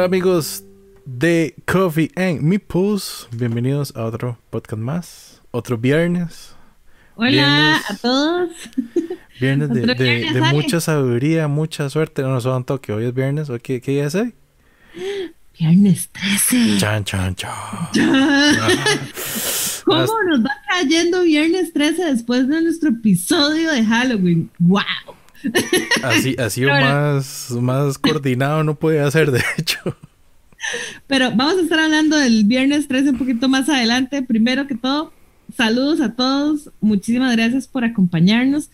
Hola amigos de Coffee and Meeples, bienvenidos a otro podcast más, otro viernes. Hola Viernes. a todos. Viernes de, Otro de- viernes, de Ale. mucha saburía, mucha suerte. No nos va un toque, hoy es viernes, ¿hoy ¿qué, qué día es hoy? Viernes 13. Chan, chan, chan. ¿Cómo nos va cayendo viernes 13 después de nuestro episodio de Halloween? ¡Wow! Así, así o más, más coordinado no puede hacer, de hecho. Pero vamos a estar hablando del viernes 13 un poquito más adelante. Primero que todo, saludos a todos. Muchísimas gracias por acompañarnos,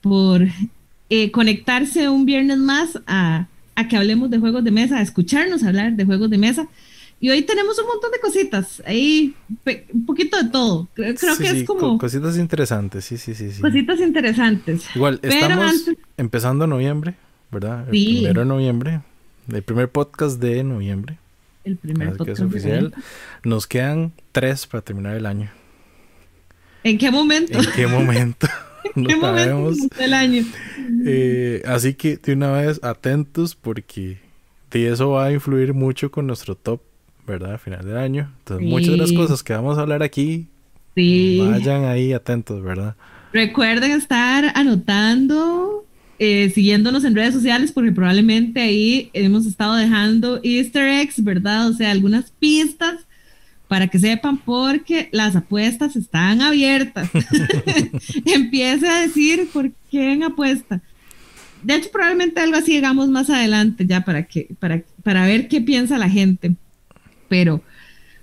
por eh, conectarse un viernes más a, a que hablemos de juegos de mesa, a escucharnos hablar de juegos de mesa. Y hoy tenemos un montón de cositas, ahí un poquito de todo. Creo, creo Sí, que es co- como cositas interesantes, sí, sí, sí. sí. cositas interesantes. Igual, Pero estamos antes- empezando noviembre, ¿verdad? El Sí. primero de noviembre, el primer podcast de noviembre. El primer Así que es podcast oficial. Nos quedan tres para terminar el año. ¿En qué momento? ¿En qué momento? ¿En no qué momento del año? Eh, así que de una vez atentos porque de eso va a influir mucho con nuestro top, ¿verdad? A final del año. Entonces, muchas de las Sí. cosas que vamos a hablar aquí, Sí. vayan ahí atentos, ¿verdad? Recuerden estar anotando, eh, siguiéndonos en redes sociales, porque probablemente ahí hemos estado dejando easter eggs, ¿verdad? O sea, algunas pistas para que sepan, porque las apuestas están abiertas. Empiece a decir por qué en apuesta. De hecho, probablemente algo así llegamos más adelante ya para que, para, para ver qué piensa la gente. Pero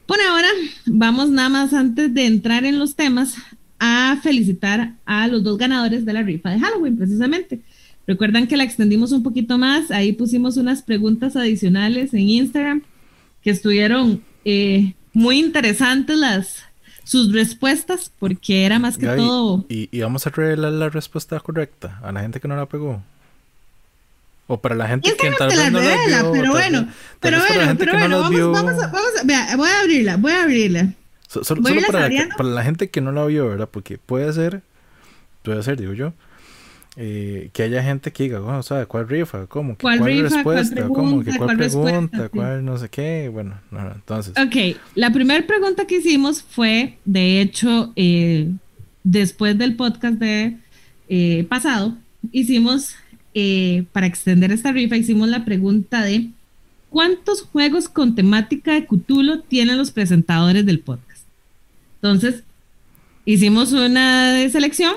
por ahora, vamos nada más antes de entrar en los temas a felicitar a los dos ganadores de la rifa de Halloween, precisamente. Recuerdan que la extendimos un poquito más, ahí pusimos unas preguntas adicionales en Instagram que estuvieron eh, muy interesantes las sus respuestas, porque era más que Gaby, todo. y, y vamos a revelar la respuesta correcta a la gente que no la pegó. O para la gente que tal vez no la revela, vio, pero tal bueno, pero bueno, pero bueno, las vamos, vio- vamos, a, vamos a, vea, voy a abrirla, voy a abrirla. So- solo Voy solo para, la, para la gente que no la vio, ¿verdad? Porque puede ser, puede ser, digo yo, eh, que haya gente que diga, "Oh, o sea, ¿cuál rifa? ¿Cómo? ¿Que ¿Cuál ¿Cuál, rifa? ¿Cuál respuesta? ¿Cómo? ¿Que pregunta? ¿Cuál, ¿Cuál pregunta? respuesta? Sí. ¿Cuál no sé qué? Bueno, no, no, entonces. Ok, la primera pregunta que hicimos fue, de hecho, eh, después del podcast de eh, pasado, hicimos, eh, para extender esta rifa, hicimos la pregunta de ¿cuántos juegos con temática de Cthulhu tienen los presentadores del podcast? Entonces, hicimos una selección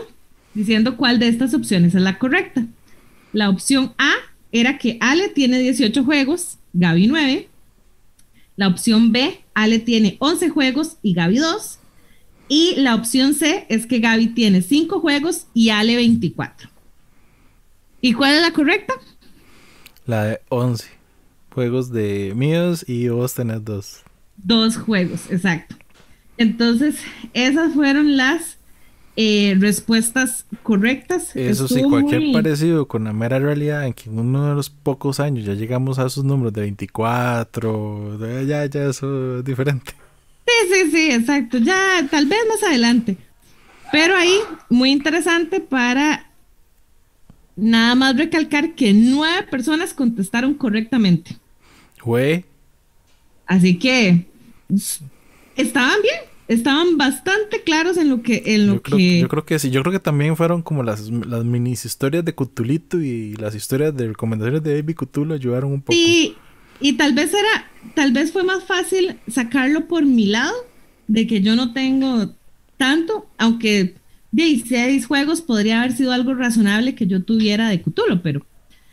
diciendo cuál de estas opciones es la correcta. La opción A era que Ale tiene 18 juegos, Gaby 9. La opción B, Ale tiene 11 juegos y Gaby 2. Y la opción C es que Gaby tiene 5 juegos y Ale 24. ¿Y cuál es la correcta? La de 11 juegos de míos y vos tenés dos. Dos juegos, exacto. Entonces, esas fueron las eh, respuestas correctas. Eso sí, cualquier muy- parecido con la mera realidad en que en uno de los pocos años ya llegamos a esos números de 24, de- ya, ya eso es diferente. Sí, sí, sí, exacto. Ya, tal vez más adelante. Pero ahí, muy interesante para nada más recalcar que nueve personas contestaron correctamente. Güey, Así que estaban bien, estaban bastante claros en lo que, en lo yo creo, que. yo creo que sí. Yo creo que también fueron como las, las mini historias de Cutulito y las historias de recomendaciones de Baby Cutulo ayudaron un poco. Sí, y tal vez era, tal vez fue más fácil sacarlo por mi lado, de que yo no tengo tanto, aunque 16 juegos podría haber sido algo razonable que yo tuviera de Cthulhu, pero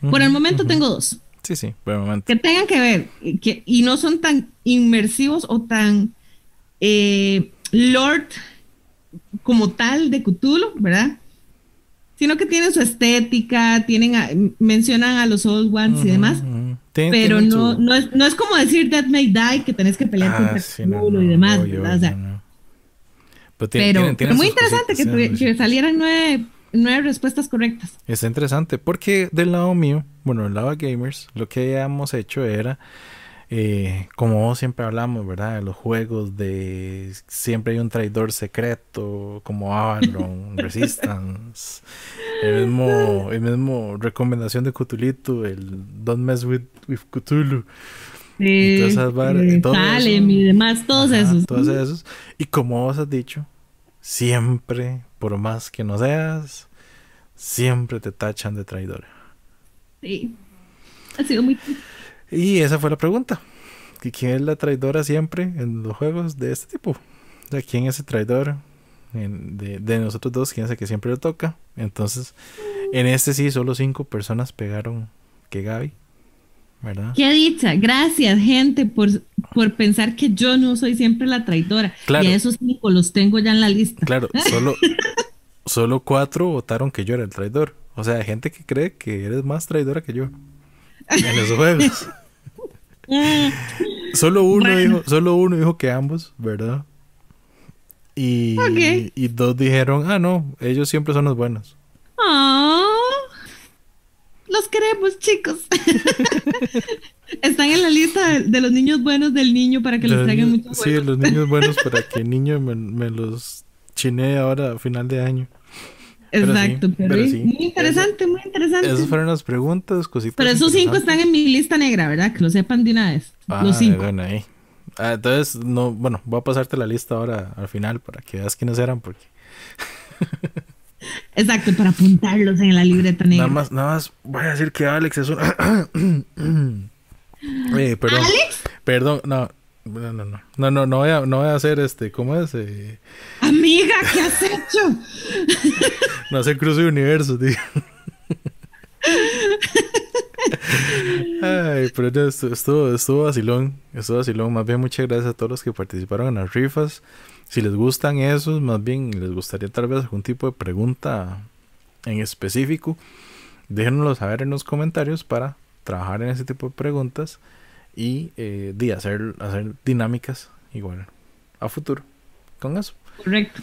por el momento tengo dos. Sí, sí, por el momento. que tengan que ver y que, y no son tan inmersivos o tan eh, Lord como tal de Cthulhu, ¿verdad? Sino que tienen su estética, tienen a- mencionan a los Old Ones y demás, pero no, su- no, es, no es como decir Death May Die que tenés que pelear Ah, contra sí, no, Cthulhu y demás, obvio, ¿verdad? O sea. Pero, tienen- pero, tienen- pero tienen muy interesante que, salieran nueve, nueve respuestas correctas. Está interesante porque del lado mío, bueno, del lado de gamers, lo que habíamos hecho era, eh, como siempre hablamos, ¿verdad? De los juegos de siempre hay un traidor secreto, como Avalon, Resistance, el mismo, el mismo recomendación de Cthulhu, el Don't Mess with, with Cthulhu. Y todas esas barras, y, Salem y demás, todos esos. Todos esos. Y como vos has dicho, siempre, por más que no seas, siempre te tachan de traidora. Sí. Ha sido muy Y esa fue la pregunta. ¿Quién es la traidora siempre en los juegos de este tipo? O ¿quién es el traidor de, de, nosotros dos? ¿Quién es el que siempre le toca? Entonces, en este sí, solo cinco personas pegaron que Gaby. ¿Verdad? Qué dicha, gracias gente por, por pensar que yo no soy siempre la traidora. Y a esos cinco los tengo ya en la lista. Claro, solo, solo cuatro votaron que yo era el traidor. O sea, gente que cree que eres más traidora que yo en los juegos. solo uno dijo, solo uno dijo que ambos, ¿verdad? Y, y dos dijeron, ah no, ellos siempre son los buenos. Ah los queremos, chicos. Están en la lista de, los niños buenos del niño para que les traigan mucho Sí, los niños buenos para que el niño me, los chinee ahora a final de año. Exacto, pero, muy interesante, muy interesante. Esas fueron las preguntas, cositas. Pero esos cinco están en mi lista negra, ¿verdad? Que lo sepan de una vez. los ah, cinco. Bueno, ahí. Ah, entonces, no, bueno, voy a pasarte la lista ahora al final para que veas quiénes eran, porque. Exacto, para apuntarlos en la libreta negra. Nada más, nada más voy a decir que Alex es un. eh, perdón. ¿Alex? Perdón, no. No, no, no. No, no, no voy a, no voy a hacer este. ¿Cómo es? Eh... Amiga, ¿qué has hecho? no hacer cruce de universo, tío. Ay, pero estuvo, estuvo vacilón. Estuvo vacilón. Más bien, muchas gracias a todos los que participaron en las rifas. Si les gustan esos, más bien les gustaría tal vez algún tipo de pregunta en específico, déjenoslo saber en los comentarios para trabajar en ese tipo de preguntas y eh, hacer, hacer dinámicas igual a futuro con eso. Correcto.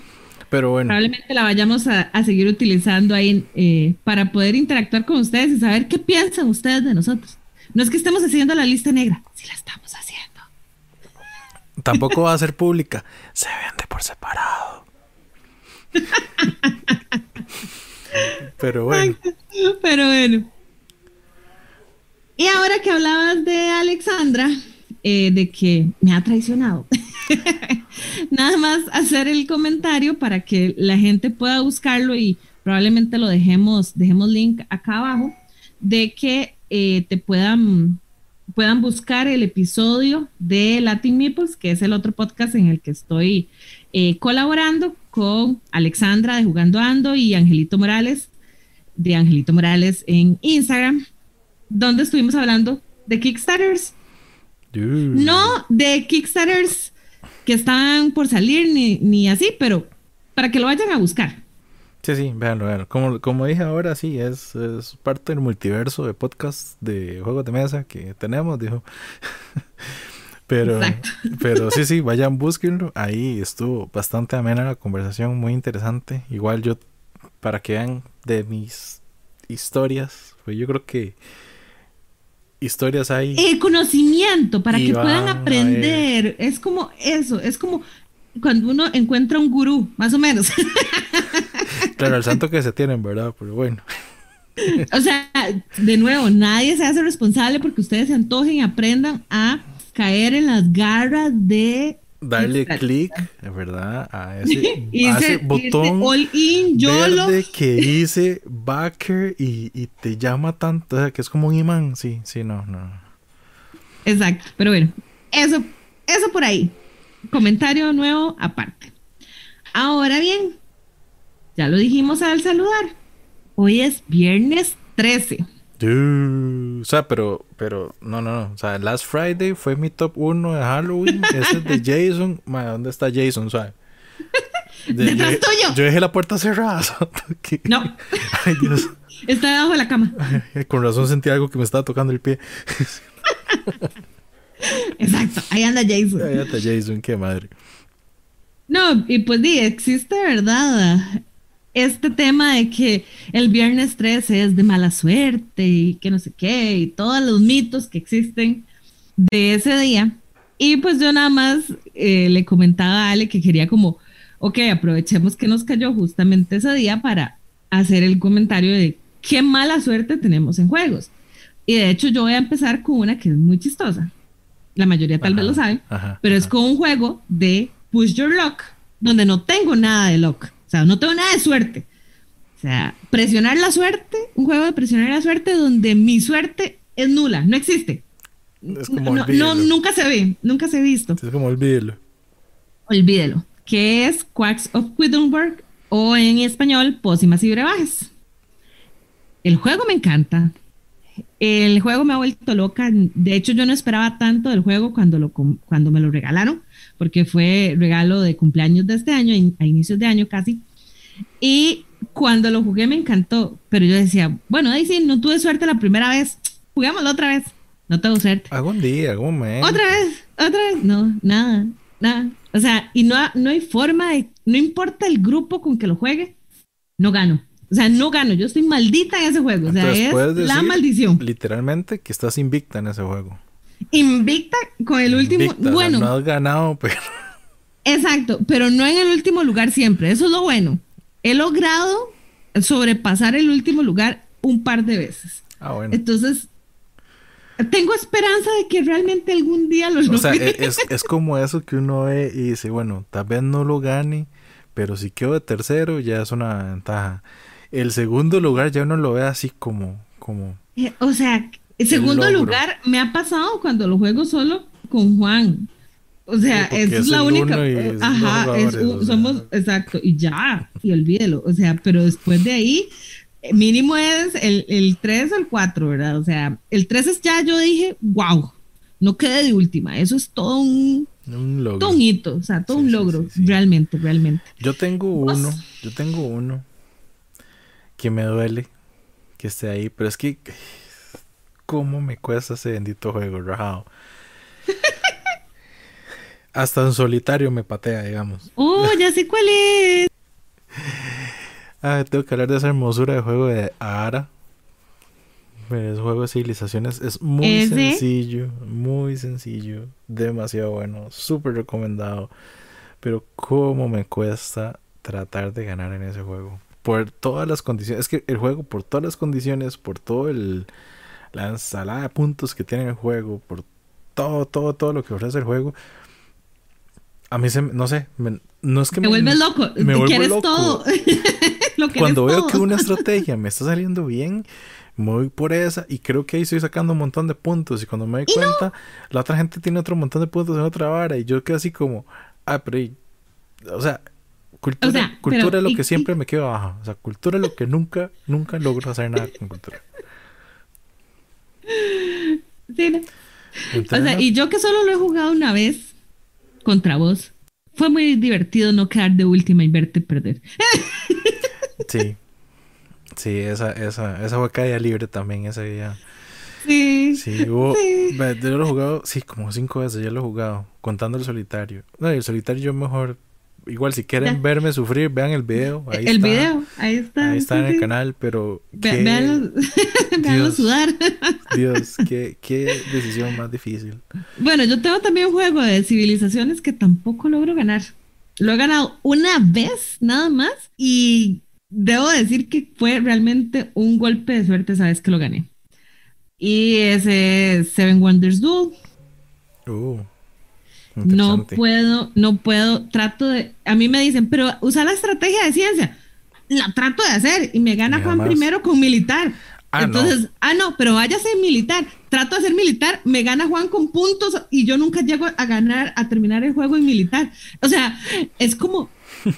Pero bueno. Probablemente la vayamos a, seguir utilizando ahí eh, para poder interactuar con ustedes y saber qué piensan ustedes de nosotros. No es que estemos haciendo la lista negra, si la estamos haciendo. Tampoco va a ser pública. Se vende por separado. Pero bueno. Pero bueno. Y ahora que hablabas de Alexandra, eh, de que me ha traicionado, nada más hacer el comentario para que la gente pueda buscarlo y probablemente lo dejemos, dejemos link acá abajo, de que eh, te puedan puedan buscar el episodio de Latin Meeples, que es el otro podcast en el que estoy eh, colaborando con Alexandra de Jugando Ando y Angelito Morales de Angelito Morales en Instagram, donde estuvimos hablando de Kickstarters. No de Kickstarters que están por salir ni, ni así, pero para que lo vayan a buscar. Sí, sí, véanlo, véanlo. Como, como dije ahora, sí, es, es parte del multiverso de podcast de juegos de mesa que tenemos, dijo. pero, pero sí, sí, vayan, búsquenlo. Ahí estuvo bastante amena la conversación, muy interesante. Igual yo, para que vean de mis historias, pues yo creo que historias hay. El conocimiento, para que puedan aprender. Es como eso, es como cuando uno encuentra un gurú, más o menos. Claro, el santo que se tienen, ¿verdad? Pero bueno. O sea, de nuevo, nadie se hace responsable porque ustedes se antojen y aprendan a caer en las garras de darle clic, ¿verdad? A ese, botón verde que dice backer y, y, te llama tanto, o sea, que es como un imán. Sí, sí, no, no. Exacto, pero bueno, eso, eso por ahí. Comentario nuevo aparte. Ahora bien, ya lo dijimos al saludar. Hoy es viernes 13. o sea, pero, pero, no, no, no. O sea, Last Friday fue mi top 1 de Halloween. Ese es de Jason. ¿Dónde está Jason? ¿Sabes? De, yo, tuyo. yo dejé la puerta cerrada. no. Ay, Dios. Está debajo de la cama. con razón sentí algo que me estaba tocando el pie. Exacto. Ahí anda Jason. Ahí anda Jason, qué madre. No, y pues di, existe, ¿verdad? Este tema de que el viernes 13 es de mala suerte y que no sé qué, y todos los mitos que existen de ese día. Y pues yo nada más eh, le comentaba a Ale que quería como, ok, aprovechemos que nos cayó justamente ese día para hacer el comentario de qué mala suerte tenemos en juegos. Y de hecho yo voy a empezar con una que es muy chistosa. la mayoría tal vez lo sabe, pero es con un juego de Push Your Luck, donde no tengo nada de luck, o sea, no tengo nada de suerte. O sea, presionar la suerte, un juego de presionar la suerte donde mi suerte es nula, no existe. Es como no, nunca se ve, nunca se ha visto. Es como olvídelo. Olvídelo. Que es Quacks of Quedlinburg o en español Pócimas y Brebajes. El juego me encanta. El juego me ha vuelto loca. De hecho, yo no esperaba tanto del juego cuando, lo, cuando me lo regalaron, porque fue regalo de cumpleaños de este año, a inicios de año casi. Y cuando lo jugué me encantó, pero yo decía, bueno, ahí sí, no tuve suerte la primera vez, jugámoslo otra vez. No tengo suerte. Algún día, algún mes. Otra vez, otra vez. No, nada, nada. O sea, y no, no hay forma de, no importa el grupo con que lo juegue, no gano. O sea, no gano. Yo estoy maldita en ese juego. O sea, es la maldición. Literalmente que estás invicta en ese juego. Invicta con el último. Bueno. No has ganado, pero. Exacto, pero no en el último lugar siempre. Eso es lo bueno. He logrado sobrepasar el último lugar un par de veces. Ah, bueno. Entonces, tengo esperanza de que realmente algún día lo logre. O sea, es, es como eso que uno ve y dice, bueno, tal vez no lo gane, pero si quedo de tercero ya es una ventaja. El segundo lugar ya uno lo ve así como... como eh, o sea, el segundo lugar me ha pasado cuando lo juego solo con Juan. O sea, es, la única. ajá, somos, exacto, y ya, y olvídelo. O sea, pero después de ahí, eh, mínimo es el, el 3 o el 4, ¿verdad? O sea, el 3 es ya, yo dije, wow, no quede de última. Eso es todo un. Un logro. Todo un hito, o sea, todo un logro, realmente, realmente. Yo tengo uno, yo tengo uno que me duele que esté ahí, pero es que cómo me cuesta ese bendito juego, rajado. Hasta en solitario me patea, digamos. Oh, ya sé cuál es. ah, tengo que hablar de esa hermosura de juego de Ara. El juego de civilizaciones es muy sencillo, muy sencillo, demasiado bueno, súper recomendado. Pero cómo me cuesta tratar de ganar en ese juego por todas las condiciones. Es que el juego, por todas las condiciones, por todo el. La ensalada de puntos que tiene el juego, por todo, todo, todo lo que ofrece el juego. A mí se no sé, no es que me, vuelve loco, me vuelve loco. todo. Cuando veo que una estrategia me está saliendo bien, me voy por esa y creo que ahí estoy sacando un montón de puntos. Y cuando me doy cuenta, la otra gente tiene otro montón de puntos en otra vara y yo quedo así como, ah, pero, o sea, Cultura, cultura es lo que siempre me quedo abajo. O sea, cultura es lo que nunca, nunca logro hacer nada con cultura. Sí, o sea, y yo que solo lo he jugado una vez contra vos, fue muy divertido no quedar de última y verte perder. sí. Sí, esa, esa, esa fue caída libre también, ese día. Sí. Sí, hubo, Yo lo he jugado, sí, como cinco veces ya lo he jugado, contando el solitario. No, el solitario yo mejor igual si quieren verme sufrir, vean el video. Ahí el video, ahí está. Ahí está en el canal, pero... Veanlo sudar. Dios, qué, qué decisión más difícil. Bueno, yo tengo también un juego de civilizaciones que tampoco logro ganar. Lo he ganado una vez nada más y debo decir que fue realmente un golpe de suerte, sabes que lo gané. Y ese Seven Wonders Duel. Uh. No puedo, no puedo, trato de, a mí me dicen, pero usa la estrategia de ciencia. La trato de hacer y me gana Juan primero con militar. Ah, Entonces, ah, no, pero váyase militar. Trato de ser militar, me gana Juan con puntos y yo nunca llego a ganar, a terminar el juego en militar. O sea, es como,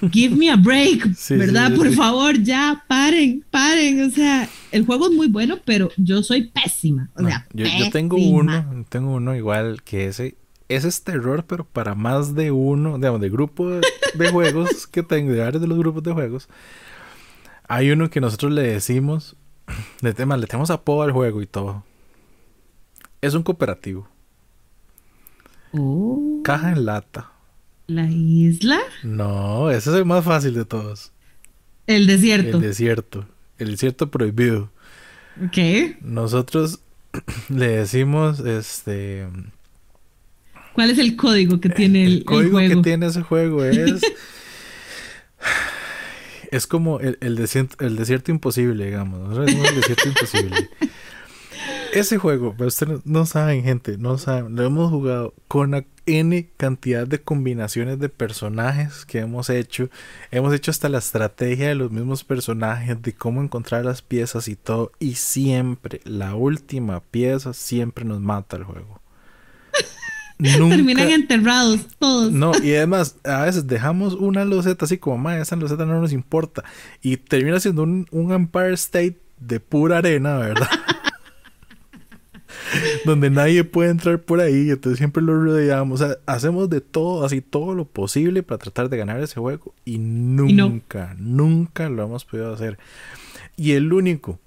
give me a break, ¿verdad? Por favor, ya, paren, paren. O sea, el juego es muy bueno, pero yo soy pésima. O sea, yo, yo, tengo uno, tengo uno igual que ese ese es terror, pero para más de uno, digamos, de grupo de, juegos que tengo, de varios de los grupos de juegos. Hay uno que nosotros le decimos, de tema, le tenemos apodo al juego y todo. Es un cooperativo. Oh. Caja en lata. ¿La isla? No, ese es el más fácil de todos. El desierto. El desierto. El desierto prohibido. ¿Qué? Nosotros le decimos, este, ¿Cuál es el código que tiene el, el código que tiene ese juego es es como el, el, desierto, el desierto imposible, digamos. Es el desierto imposible. ese juego, pero ustedes no saben, gente, no saben, lo hemos jugado con la N cantidad de combinaciones de personajes que hemos hecho. Hemos hecho hasta la estrategia de los mismos personajes, de cómo encontrar las piezas y todo. Y siempre, la última pieza siempre nos mata el juego. Terminan enterrados todos. No, y además, a veces dejamos una loseta así como, ma, esa loseta no nos importa. Y termina siendo un, un Empire State de pura arena, ¿verdad? donde nadie puede entrar por ahí, entonces siempre lo rodeamos, o sea, hacemos de todo, así todo lo posible para tratar de ganar ese juego y nunca, nunca lo hemos podido hacer. Y el único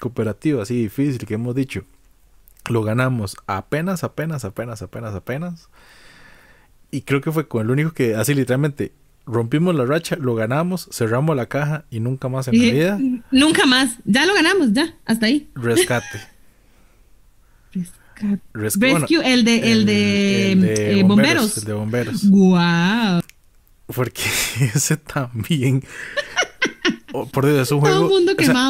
cooperativo así difícil que hemos dicho, lo ganamos apenas, apenas, apenas, apenas, apenas. Y creo que fue con el único que así literalmente rompimos la racha, lo ganamos, cerramos la caja y nunca más en la vida. Nunca más, ya lo ganamos, ya, hasta ahí. Rescate. Rescue, el de, el, de, eh, bomberos, El de bomberos. Wow. Porque ese también. Oh, por Dios, es un juego.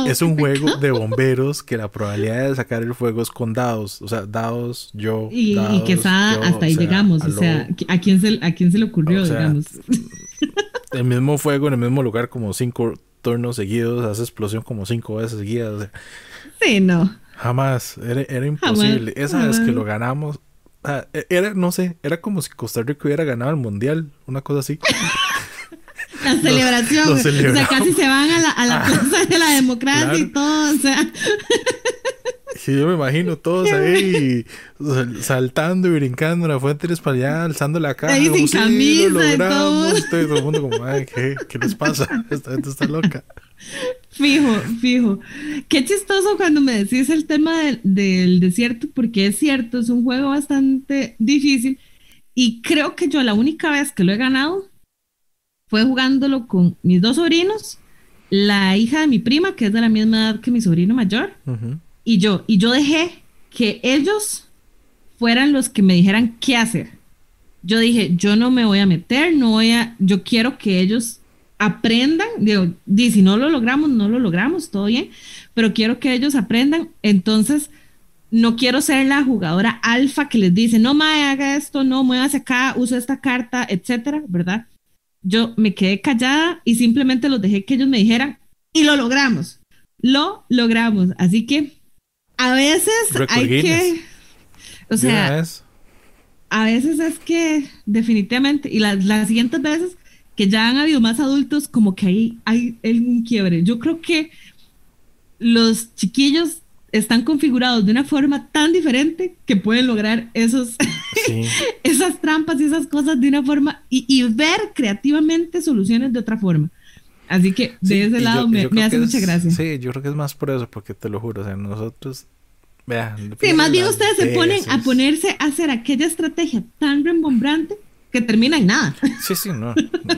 es un juego de bomberos que la probabilidad de sacar el fuego es con dados. O sea, dados, yo. Y, que hasta ahí llegamos. O sea, ¿a quién, se, ¿a quién se le ocurrió, digamos? El mismo fuego en el mismo lugar, como cinco turnos seguidos, hace explosión como cinco veces seguidas. Sí, no. Jamás, era, imposible. Esa vez que lo ganamos, e, era, no sé, era como si Costa Rica hubiera ganado el mundial, una cosa así. la celebración, o sea, casi se van a la, a la plaza de la democracia y todo, o sea. Sí, yo me imagino todos ahí saltando y brincando en la fuente para allá, alzando la cara. Ahí sin camisa lo todo. todo el mundo como, ay, ¿qué, ¿qué les pasa? Esta gente está loca. Fijo, fijo. Qué chistoso cuando me decís el tema del, desierto, porque es cierto, es un juego bastante difícil. Y creo que yo la única vez que lo he ganado fue jugándolo con mis dos sobrinos, la hija de mi prima, que es de la misma edad que mi sobrino mayor, y yo. Y yo dejé que ellos fueran los que me dijeran qué hacer. Yo dije, yo no me voy a meter, no voy a, yo quiero que ellos aprendan, digo, si no lo logramos, no lo logramos, todo bien, pero quiero que ellos aprendan, entonces no quiero ser la jugadora alfa que les dice, no, mae, haga esto, no, muévase acá, uso esta carta, etcétera, ¿verdad? Yo me quedé callada y simplemente los dejé que ellos me dijeran y lo logramos, lo logramos, así que a veces hay que, o sea, a veces es que definitivamente, y las siguientes veces que ya han habido más adultos, como que ahí hay, un quiebre. Yo creo que los chiquillos están configurados de una forma tan diferente que pueden lograr esos, esas trampas y esas cosas de una forma y, ver creativamente soluciones de otra forma. Así que de ese lado me, hace mucha gracia. Sí, yo creo que es más por eso, porque te lo juro, o sea, nosotros... Vean, sí, más bien ustedes se ponen a ponerse a hacer aquella estrategia tan rembombrante que termina en nada. Sí, sí, no.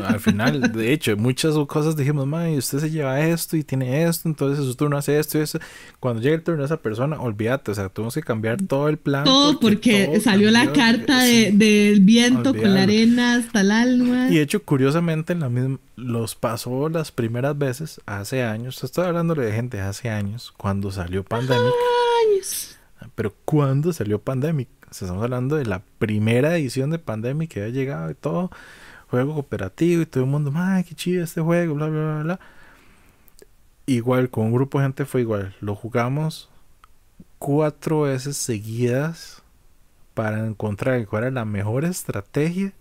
Al final, de hecho, muchas cosas dijimos, y usted se lleva esto y tiene esto, entonces su turno hace esto y eso. Cuando llega el turno de esa persona, olvídate, o sea, tuvimos que cambiar todo el plan. Todo porque, salió la carta del viento con la arena hasta el alma. Y de hecho, curiosamente, la misma, los pasó las primeras veces hace años. Estoy hablando de gente hace años, cuando salió Pandemic. Años. Pero cuando salió Pandemic, estamos hablando de la primera edición de Pandemic que había llegado y todo, juego cooperativo y todo el mundo, ay, qué chido este juego, bla, bla, bla, bla. Igual, con un grupo de gente fue igual. Lo jugamos cuatro veces seguidas para encontrar cuál era la mejor estrategia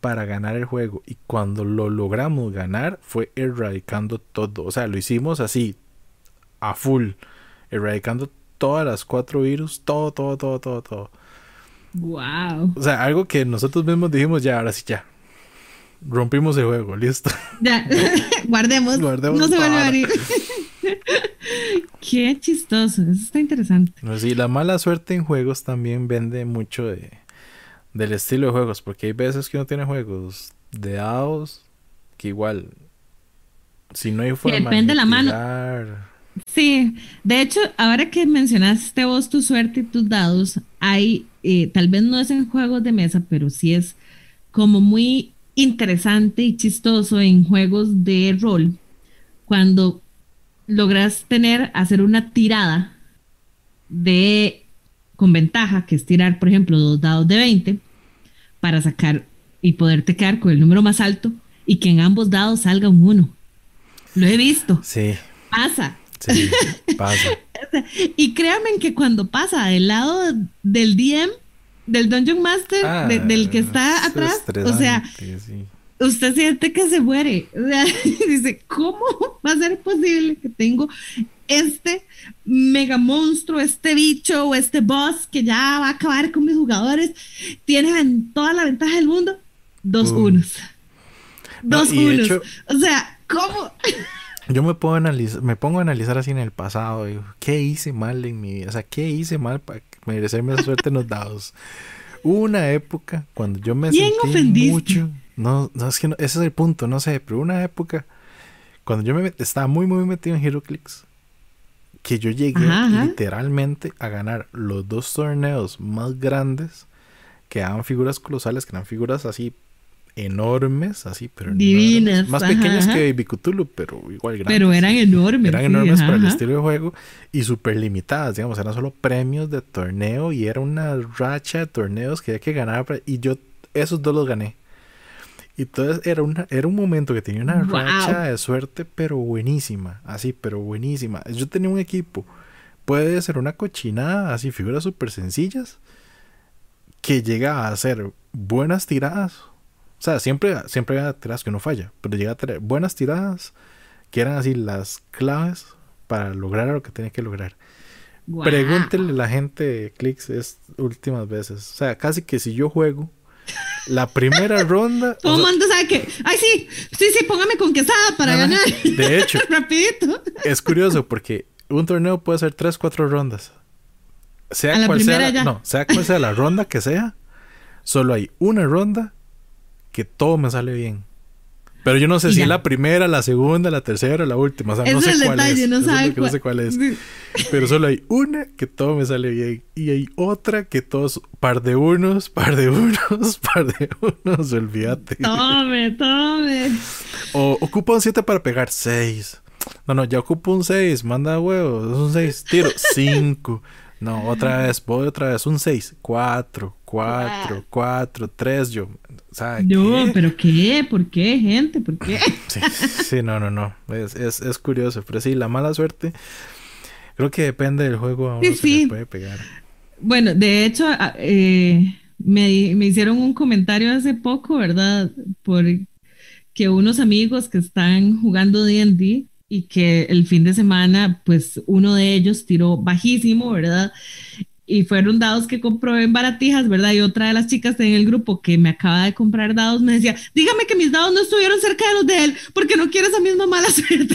para ganar el juego. Y cuando lo logramos ganar, fue erradicando todo. O sea, lo hicimos así, a full, erradicando todas las cuatro virus, todo, todo, todo, todo, todo. Wow. O sea, algo que nosotros mismos dijimos, ya, ahora sí, ya. Rompimos el juego, listo. Ya, guardemos. No se van a abrir. Qué chistoso, eso está interesante. Sí, la mala suerte en juegos también vende mucho de, del estilo de juegos, porque hay veces que uno tiene juegos de dados que igual, si no hay forma depende de la mano. Sí, de hecho, ahora que mencionaste vos tu suerte y tus dados, hay, eh, tal vez no es en juegos de mesa, pero sí es como muy interesante y chistoso en juegos de rol, cuando logras tener, hacer una tirada de con ventaja, que es tirar, por ejemplo, dos dados de 20 para sacar y poderte quedar con el número más alto y que en ambos dados salga un 1. Lo he visto. Sí. Pasa. Sí, pasa. y créanme que cuando pasa del lado del DM, del Dungeon Master, Ah, del que está es atrás, o sea, sí. usted siente que se muere. O sea, dice, ¿cómo va a ser posible que tengo este mega monstruo, este bicho o este boss que ya va a acabar con mis jugadores? Tienen toda la ventaja del mundo. Dos Boom. unos. No, Dos de unos. hecho- o sea, ¿cómo? Yo me a analizar, me pongo a analizar así en el pasado. Digo, ¿qué hice mal en mi vida? O sea, ¿qué hice mal para merecerme esa suerte en los dados? Una época cuando yo me sentí ofendiste. mucho. No, no, es que no- ese es el punto, no sé, pero una época cuando yo me estaba muy, muy metido en HeroClix, que yo llegué Ajá, ajá. literalmente a ganar los dos torneos más grandes que daban figuras colosales, que eran figuras así enormes, así, pero Divinas, enormes. más ajá, pequeñas ajá. que Baby Cthulhu, pero igual grandes. Pero eran enormes. Eran sí, enormes para el ajá. estilo de juego y súper limitadas, digamos, eran solo premios de torneo y era una racha de torneos que había que ganar para- y yo esos dos los gané. Y entonces era, una, era un momento que tenía una Wow. racha de suerte, pero buenísima, así, pero buenísima. Yo tenía un equipo, puede ser una cochinada, así, figuras súper sencillas, que llega a hacer buenas tiradas. O sea, siempre, siempre había tiradas que no falla, pero llega a tener buenas tiradas que eran así las claves para lograr lo que tenía que lograr. Guau. Pregúntenle a la gente de Clicks es últimas veces. O sea, casi que si yo juego la primera ronda. Todo el mundo sabe que, ay, sí, sí, sí, póngame con quesada para ganar. De hecho. Rapidito. es curioso porque un torneo puede ser 3, 4 rondas. Sea A cual sea, la- no, sea cual sea la ronda que sea, solo hay una ronda que todo me sale bien. Pero yo no sé Y si es la primera, la segunda, la tercera, la última. O sea, Ese no sé es el cuál detalle, es. no es sabe que no sé cuál es. Pero solo hay una que todo me sale bien. Y hay otra que todos, par de unos, par de unos, par de unos, olvídate. Tome, tome. O ocupa un 7 para pegar 6. No, no, ya ocupo un 6, manda huevos, es un 6, tiro 5. No, otra vez, voy otra vez, un 6, 4, 4, 4, 3, yo. O sea, No, ¿qué? pero ¿qué? ¿Por qué, gente? ¿Por qué? Sí, sí, no, no, no. Es, es, es curioso, pero sí, la mala suerte. Creo que depende del juego a uno Sí, se sí. le puede pegar. Bueno, de hecho, eh, me, me hicieron un comentario hace poco, ¿verdad? Por que unos amigos que están jugando D&D y que el fin de semana, pues uno de ellos tiró bajísimo, ¿verdad? Y fueron dados que compró en baratijas, ¿verdad? Y otra de las chicas en el grupo que me acaba de comprar dados me decía, dígame que mis dados no estuvieron cerca de los de él porque no quiero esa misma mala suerte.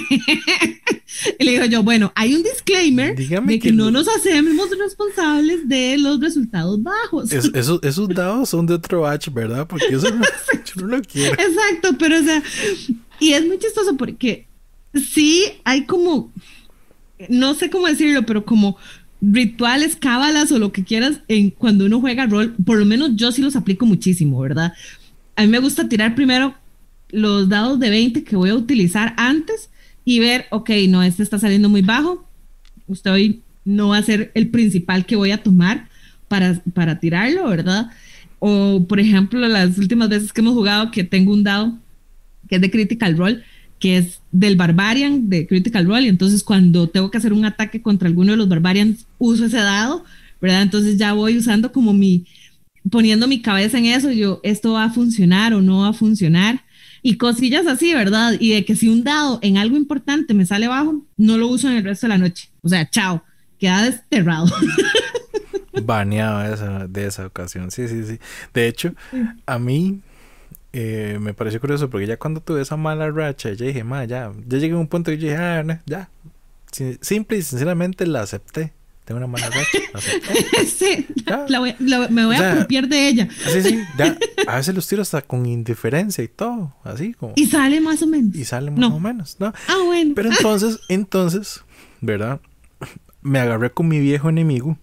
y le digo yo, bueno, hay un disclaimer Dígame de que, que no lo- nos hacemos responsables de los resultados bajos. Es- esos, esos dados son de otro batch, ¿verdad? Porque eso no, yo no lo quiero. Exacto, pero o sea, y es muy chistoso porque sí hay como, no sé cómo decirlo, pero como rituales, cábalas o lo que quieras en cuando uno juega rol, por lo menos yo sí los aplico muchísimo, ¿verdad? A mí me gusta tirar primero los dados de 20 que voy a utilizar antes y ver, ok, no, este está saliendo muy bajo, usted hoy no va a ser el principal que voy a tomar para, para tirarlo, ¿verdad? O, por ejemplo, las últimas veces que hemos jugado que tengo un dado que es de Critical Role, que es del Barbarian de Critical Role, y entonces cuando tengo que hacer un ataque contra alguno de los Barbarians, uso ese dado, ¿verdad? Entonces ya voy usando como mi, poniendo mi cabeza en eso, yo, esto va a funcionar o no va a funcionar, y cosillas así, ¿verdad? Y de que si un dado en algo importante me sale bajo, no lo uso en el resto de la noche. O sea, chao, queda desterrado. Baneado esa, de esa ocasión. Sí, sí, sí. De hecho, a mí eh, me pareció curioso porque ya cuando tuve esa mala racha, ya dije, ma, ya, ya llegué a un punto que yo dije, ah, no, ya. Si- simple y sinceramente la acepté. Tengo una mala racha, la acepté. Sí, Ya. la voy- la- me voy a apropiar de ella. Así, sí, ya. A veces los tiro hasta con indiferencia y todo, así como. Y sale más o menos. Y sale más No. o menos, ¿no? Ah, bueno. Pero entonces, entonces, ¿verdad? Me agarré con mi viejo enemigo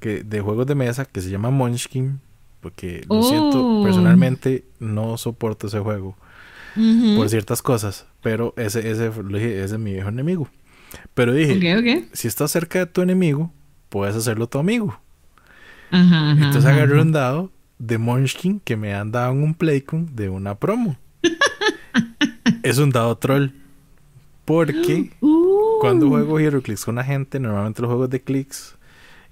que de juegos de mesa que se llama Munchkin. Porque lo siento, Oh. personalmente no soporto ese juego Ujú. por ciertas cosas. Pero ese, ese, ese es mi viejo enemigo. Pero dije, Ok, ok. si estás cerca de tu enemigo, puedes hacerlo tu amigo. Ajá, ajá, Entonces agarré ajá. un dado de Munchkin que me han dado en un Playcon de una promo. es un dado troll. Porque Uh, cuando juego HeroClix con la gente, normalmente los juegos de clics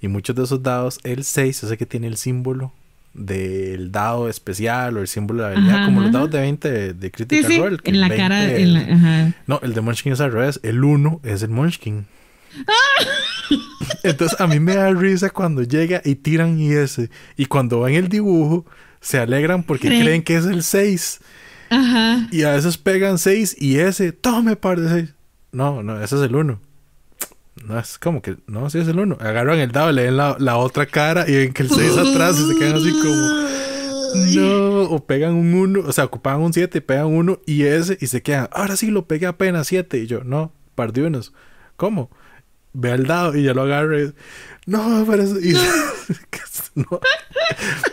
y muchos de esos dados, el 6 es el que tiene el símbolo del dado especial o el símbolo de la habilidad, Ajá, como los ajá. dados de 20 de, de Sí, Critical sí, Role. que en la 20 cara, en la, ajá. No, el de Munchkin es al revés. El 1 es el Munchkin. Entonces a mí me da risa cuando llega y tiran y ese. Y cuando ven el dibujo, se alegran porque Creen- creen que es el 6. Ajá. Y a veces pegan 6 y ese, tome par de 6. No, no, ese es el 1. No, es como que, no, sí es el 1. Agarran el dado, le ven la, la otra cara y ven que el 6 atrás y se quedan así como, no, o pegan un 1, o sea, ocupaban un 7 y pegan uno y ese y se quedan, ahora sí lo pegué apenas 7. Y yo, no, par de unos. ¿Cómo? Ve al dado y ya lo agarra y, no, pero eso, y- no.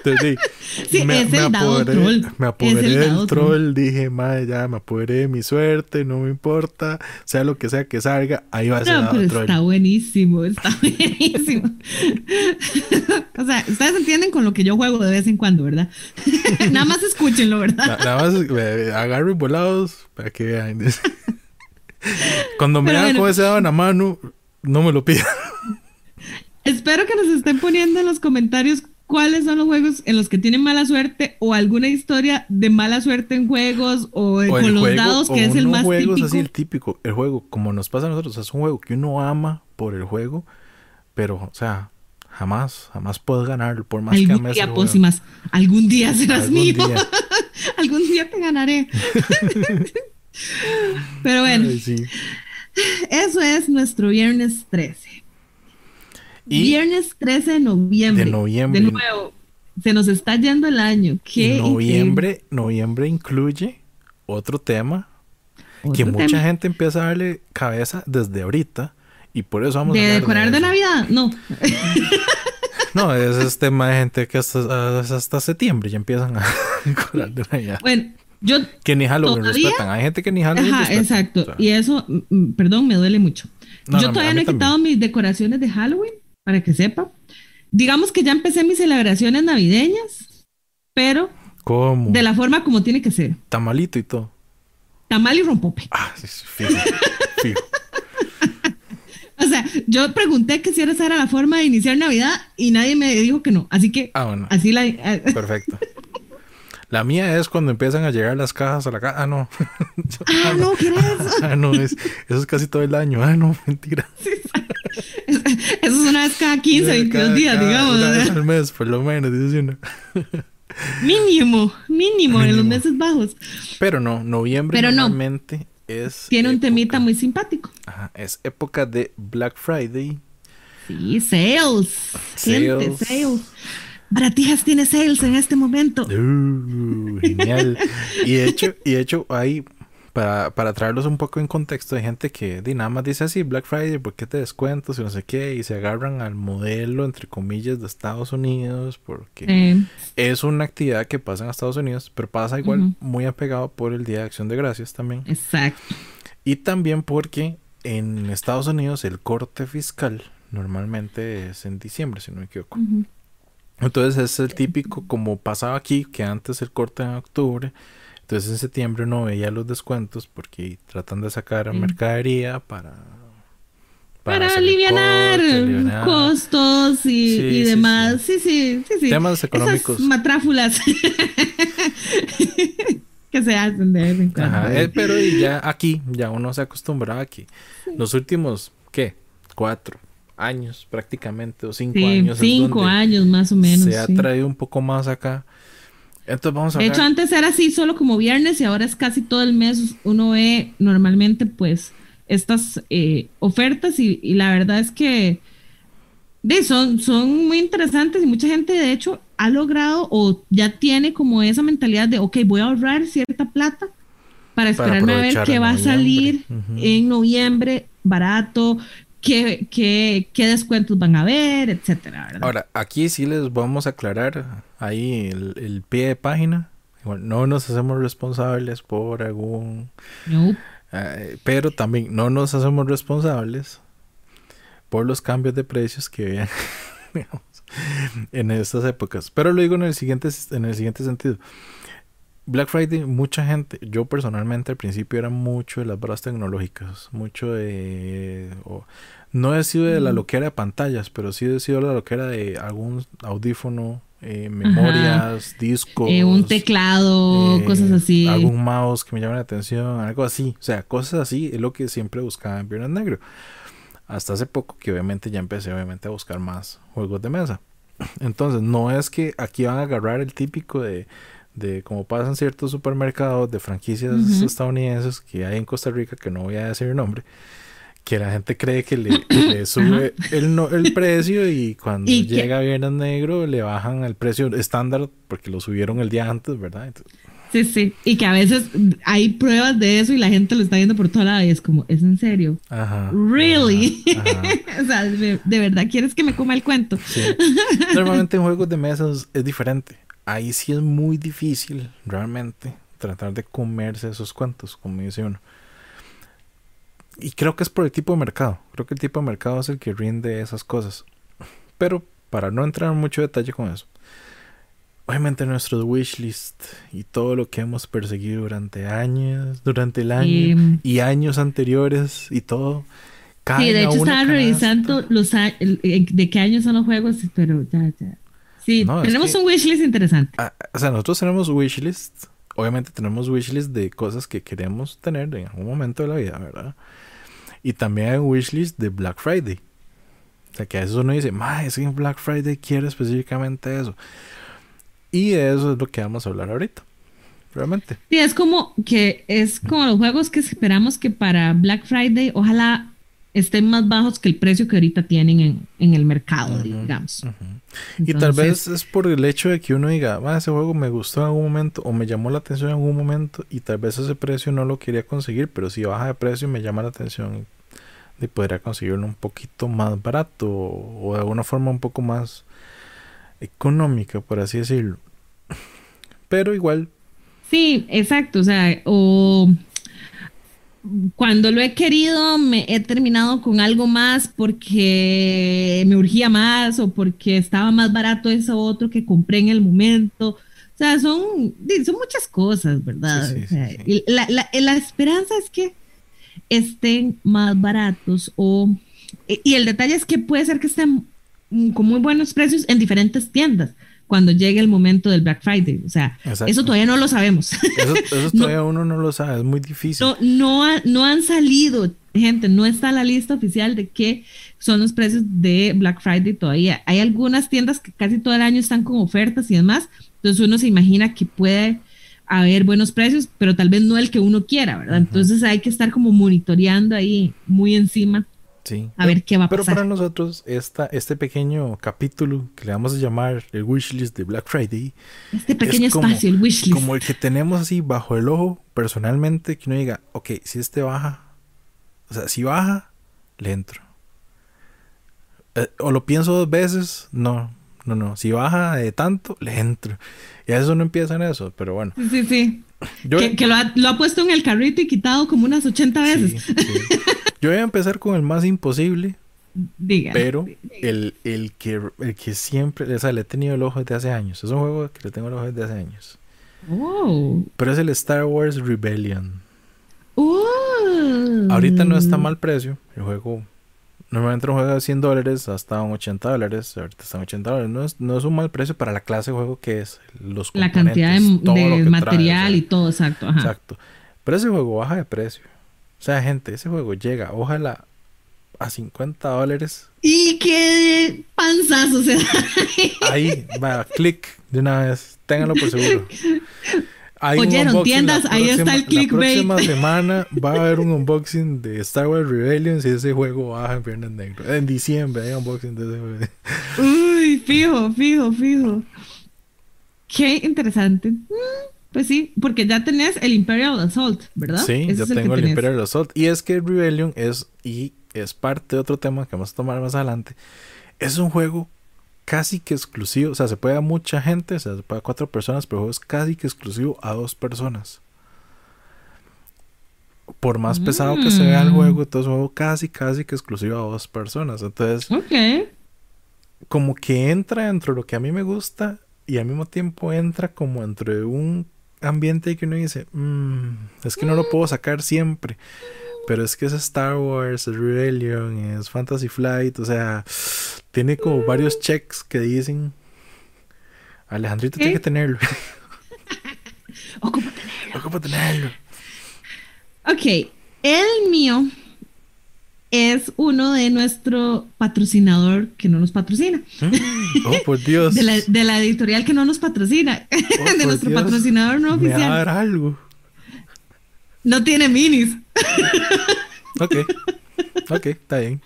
Entonces, sí, Sí, es el dado apoderé- troll. Me Es apoderé el del troll, dije, madre, ya me apoderé de mi suerte, no me importa, sea lo que sea que salga, ahí va a ser No, pero troll. está buenísimo, está buenísimo. o sea, ustedes entienden con lo que yo juego de vez en cuando, ¿verdad? Nada más escúchenlo, ¿verdad? Na- Nada más eh, agarren volados para que vean. Cuando me dan bueno. con ese dado en la mano, no me lo pidan. Espero que nos estén poniendo en los comentarios cuáles son los juegos en los que tienen mala suerte o alguna historia de mala suerte en juegos o, O con los juego, dados, que es el más juegos típico. así, el típico. El juego, como nos pasa a nosotros, es un juego que uno ama por el juego, pero, o sea, jamás, jamás puedes ganarlo, por más que Algún ames día. Pósimas, algún día serás Algún mío. día. algún día te ganaré. Pero bueno, Ay, sí. Eso es nuestro viernes 13. Y Viernes 13 de noviembre. de noviembre. De nuevo, se nos está yendo el año. Qué noviembre, noviembre incluye otro tema que mucha gente empieza a darle cabeza desde ahorita. Y por eso vamos De a decorar de eso. Navidad, no. No, ese es tema de gente que hasta, hasta septiembre ya empiezan a decorar de Navidad. Bueno, yo. Que ni Halloween ¿Todavía? respetan. Hay gente que ni Halloween Ajá, respeta. exacto. O sea, Y eso, mm, mm, perdón, me duele mucho. No, yo no, todavía no he también. quitado mis decoraciones de Halloween, para que sepa. Digamos que ya empecé mis celebraciones navideñas, pero ¿Cómo? de la forma como tiene que ser. Tamalito y todo. Tamal y rompope. Ah, sí, sí, fijo. fijo. O sea, yo pregunté que si esa era la forma de iniciar Navidad y nadie me dijo que no. Así que Ah, bueno. así la. Perfecto. La mía es cuando empiezan a llegar las cajas a la casa. Ah, no. ah, no, ¿qué eso? Ah, no, es, eso es casi todo el año. Ah, no, mentira. Eso es una vez cada 15, 22 Cada- días, cada- digamos. Una vez al mes, por lo menos, dice uno. mínimo, mínimo, en los meses bajos. Pero no, noviembre Pero no. normalmente es. Tiene un temita muy simpático. Ajá, es época de Black Friday. Sí, sales. Gente, Sales. Baratijas tiene sales en este momento. Uh, genial. y de hecho, y de hecho, ahí, para, para traerlos un poco en contexto, hay gente que nada más dice así, Black Friday, ¿por qué te descuentos? Y no sé qué, y se agarran al modelo, entre comillas, de Estados Unidos, porque Eh, es una actividad que pasa en Estados Unidos, pero pasa igual muy apegado por el Día de Acción de Gracias también. exacto. Y también porque en Estados Unidos el corte fiscal normalmente es en diciembre, si no me equivoco. Entonces es el típico, como pasaba aquí, que antes el corte en octubre, entonces en septiembre no veía los descuentos porque tratan de sacar Sí. mercadería para... Para, alivianar. costos y, Sí, y sí, demás. Sí, sí, sí, sí. Temas económicos. Esas matráfulas que se hacen de vez en cuando. Ajá, eh, pero y ya aquí, ya uno se acostumbra a que los últimos, ¿qué? Cuatro años prácticamente, o cinco Sí, años. cinco años más o menos. Se ha sí. traído un poco más acá. Entonces vamos a De hablar. hecho, antes era así solo como viernes y ahora es casi todo el mes. Uno ve normalmente pues estas eh, ofertas y, y la verdad es que de, son, son muy interesantes y mucha gente de hecho ha logrado o ya tiene como esa mentalidad de, ok, voy a ahorrar cierta plata para esperarme a ver qué va a salir en noviembre barato, qué, qué, qué descuentos van a haber, etcétera, ¿verdad? Ahora, aquí sí les vamos a aclarar ahí el, el pie de página. No nos hacemos responsables por algún... No. eh, pero también no nos hacemos responsables por los cambios de precios que vean en estas épocas. Pero lo digo en el siguiente, en el siguiente sentido. Black Friday, mucha gente, yo personalmente al principio era mucho de las barras tecnológicas, mucho de... no he sido de la loquera de pantallas, pero sí he sido de la loquera de algún audífono, eh, memorias, discos. Eh, un teclado, eh, cosas así. Algún mouse que me llame la atención, algo así. O sea, cosas así es lo que siempre buscaba en Viernes Negro. Hasta hace poco que obviamente ya empecé obviamente a buscar más juegos de mesa. Entonces, no es que aquí van a agarrar el típico de de como pasan ciertos supermercados de franquicias estadounidenses que hay en Costa Rica, que no voy a decir el nombre, que la gente cree que le, sube el, no, el precio y cuando llega Viernes Negro le bajan el precio estándar porque lo subieron el día antes, ¿verdad? sí, sí, y que a veces hay pruebas de eso y la gente lo está viendo por toda la y es como, ¿es en serio? Ajá. ¿Really? o sea, de, verdad quieres que me coma el cuento? Sí. Normalmente en juegos de mesas es diferente ahí sí es muy difícil realmente tratar de comerse esos cuentos, como dice uno. Y creo que es por el tipo de mercado. Creo que el tipo de mercado es el que rinde esas cosas. Pero para no entrar en mucho detalle con eso. Obviamente nuestros wishlist y todo lo que hemos perseguido durante años, durante el año y años anteriores y todo. Sí, de hecho estaba revisando los de qué años son los juegos, pero ya, ya. Sí, tenemos un wishlist interesante. Ah, o sea, nosotros tenemos wishlist. Obviamente tenemos wishlist de cosas que queremos tener en algún momento de la vida, ¿verdad? Y también hay un wishlist de Black Friday. O sea, que a veces uno dice, ma, es que en Black Friday quiero específicamente eso. Y eso es lo que vamos a hablar ahorita. Realmente. Sí, es como que es como los juegos que esperamos que para Black Friday, ojalá estén más bajos que el precio que ahorita tienen en, el mercado, digamos. y tal vez es por el hecho de que uno diga, ah, ese juego me gustó en algún momento o me llamó la atención en algún momento y tal vez ese precio no lo quería conseguir, pero si baja de precio me llama la atención de poder conseguirlo un poquito más barato o de alguna forma un poco más económica, por así decirlo. Pero igual. Sí, exacto, o sea, o cuando lo he querido, me he terminado con algo más porque me urgía más o porque estaba más barato eso otro que compré en el momento. O sea, son, son muchas cosas, ¿verdad? la, la, la, esperanza es que estén más baratos o... Y el detalle es que puede ser que estén con muy buenos precios en diferentes tiendas cuando llegue el momento del Black Friday. O sea, eso todavía no lo sabemos. Eso, todavía uno no lo sabe, es muy difícil. No, no, han salido, gente, no está la lista oficial de qué son los precios de Black Friday todavía. Hay algunas tiendas que casi todo el año están con ofertas y demás, entonces uno se imagina que puede haber buenos precios, pero tal vez no el que uno quiera, ¿verdad? Entonces hay que estar como monitoreando ahí muy encima a ver qué va a pasar. Pero para nosotros, esta, este pequeño capítulo que le vamos a llamar el wishlist de Black Friday. Este pequeño espacio, el wishlist. Como el que tenemos así bajo el ojo, personalmente, que uno diga, ok, si este baja, o sea, si baja, le entro. Eh, o lo pienso dos veces, no, no, no. Si baja de tanto, le entro. Y a eso no empieza en eso, pero bueno. Sí, sí. que, lo, ha, puesto en el carrito y quitado como unas 80 veces. Yo voy a empezar con el más imposible. Diga. Pero el, el, que, el que siempre, o sea, le he tenido el ojo desde hace años. Es un juego que le tengo el ojo desde hace años. Oh. Pero es el Star Wars Rebellion. Oh. Ahorita no está mal precio. El juego normalmente un juego de 100 dólares hasta un 80 dólares. Ahorita están 80 dólares. No es, no es un mal precio para la clase de juego que es. Los la cantidad de, material y todo, exacto. Exacto. Pero ese juego baja de precio. O sea, gente, ese juego llega, ojalá, a 50 dólares. Y qué panzazo se Ahí, va, clic de una vez. Ténganlo por seguro. Oyeron, tiendas, ahí está el clickbait. La próxima semana va a haber un unboxing de Star Wars Rebellion si ese juego baja en Viernes Negro. En diciembre hay unboxing de ese juego. Uy, fijo, fijo, fijo. Qué interesante. Mm. Pues sí, porque ya tenés el Imperial Assault, ¿verdad? Sí, ya tengo el, Imperial Assault. Y es que Rebellion es, y es parte de otro tema que vamos a tomar más adelante. Es un juego casi que exclusivo. O sea, se puede a mucha gente, o sea, se puede a cuatro personas, pero es casi que exclusivo a dos personas. por más pesado que se vea el Mm. juego, todo es un juego casi, casi que exclusivo a dos personas. Entonces, como que entra dentro de lo que a mí me gusta y al mismo tiempo entra como dentro de un ambiente que uno dice, "Mm, es que no lo puedo sacar siempre. Pero es que es Star Wars, es Rebellion, es Fantasy Flight, o sea, tiene como varios checks que dicen, Alejandrito tiene que tenerlo, Ocupa ocupa tenerlo. Ok, el mío es uno de nuestro patrocinador que no nos patrocina, Mm, oh, por Dios. de la, de la editorial que no nos patrocina, Oh, de nuestro Dios. patrocinador no Me va a oficial. dar algo. No tiene minis. Ok. Ok, está bien.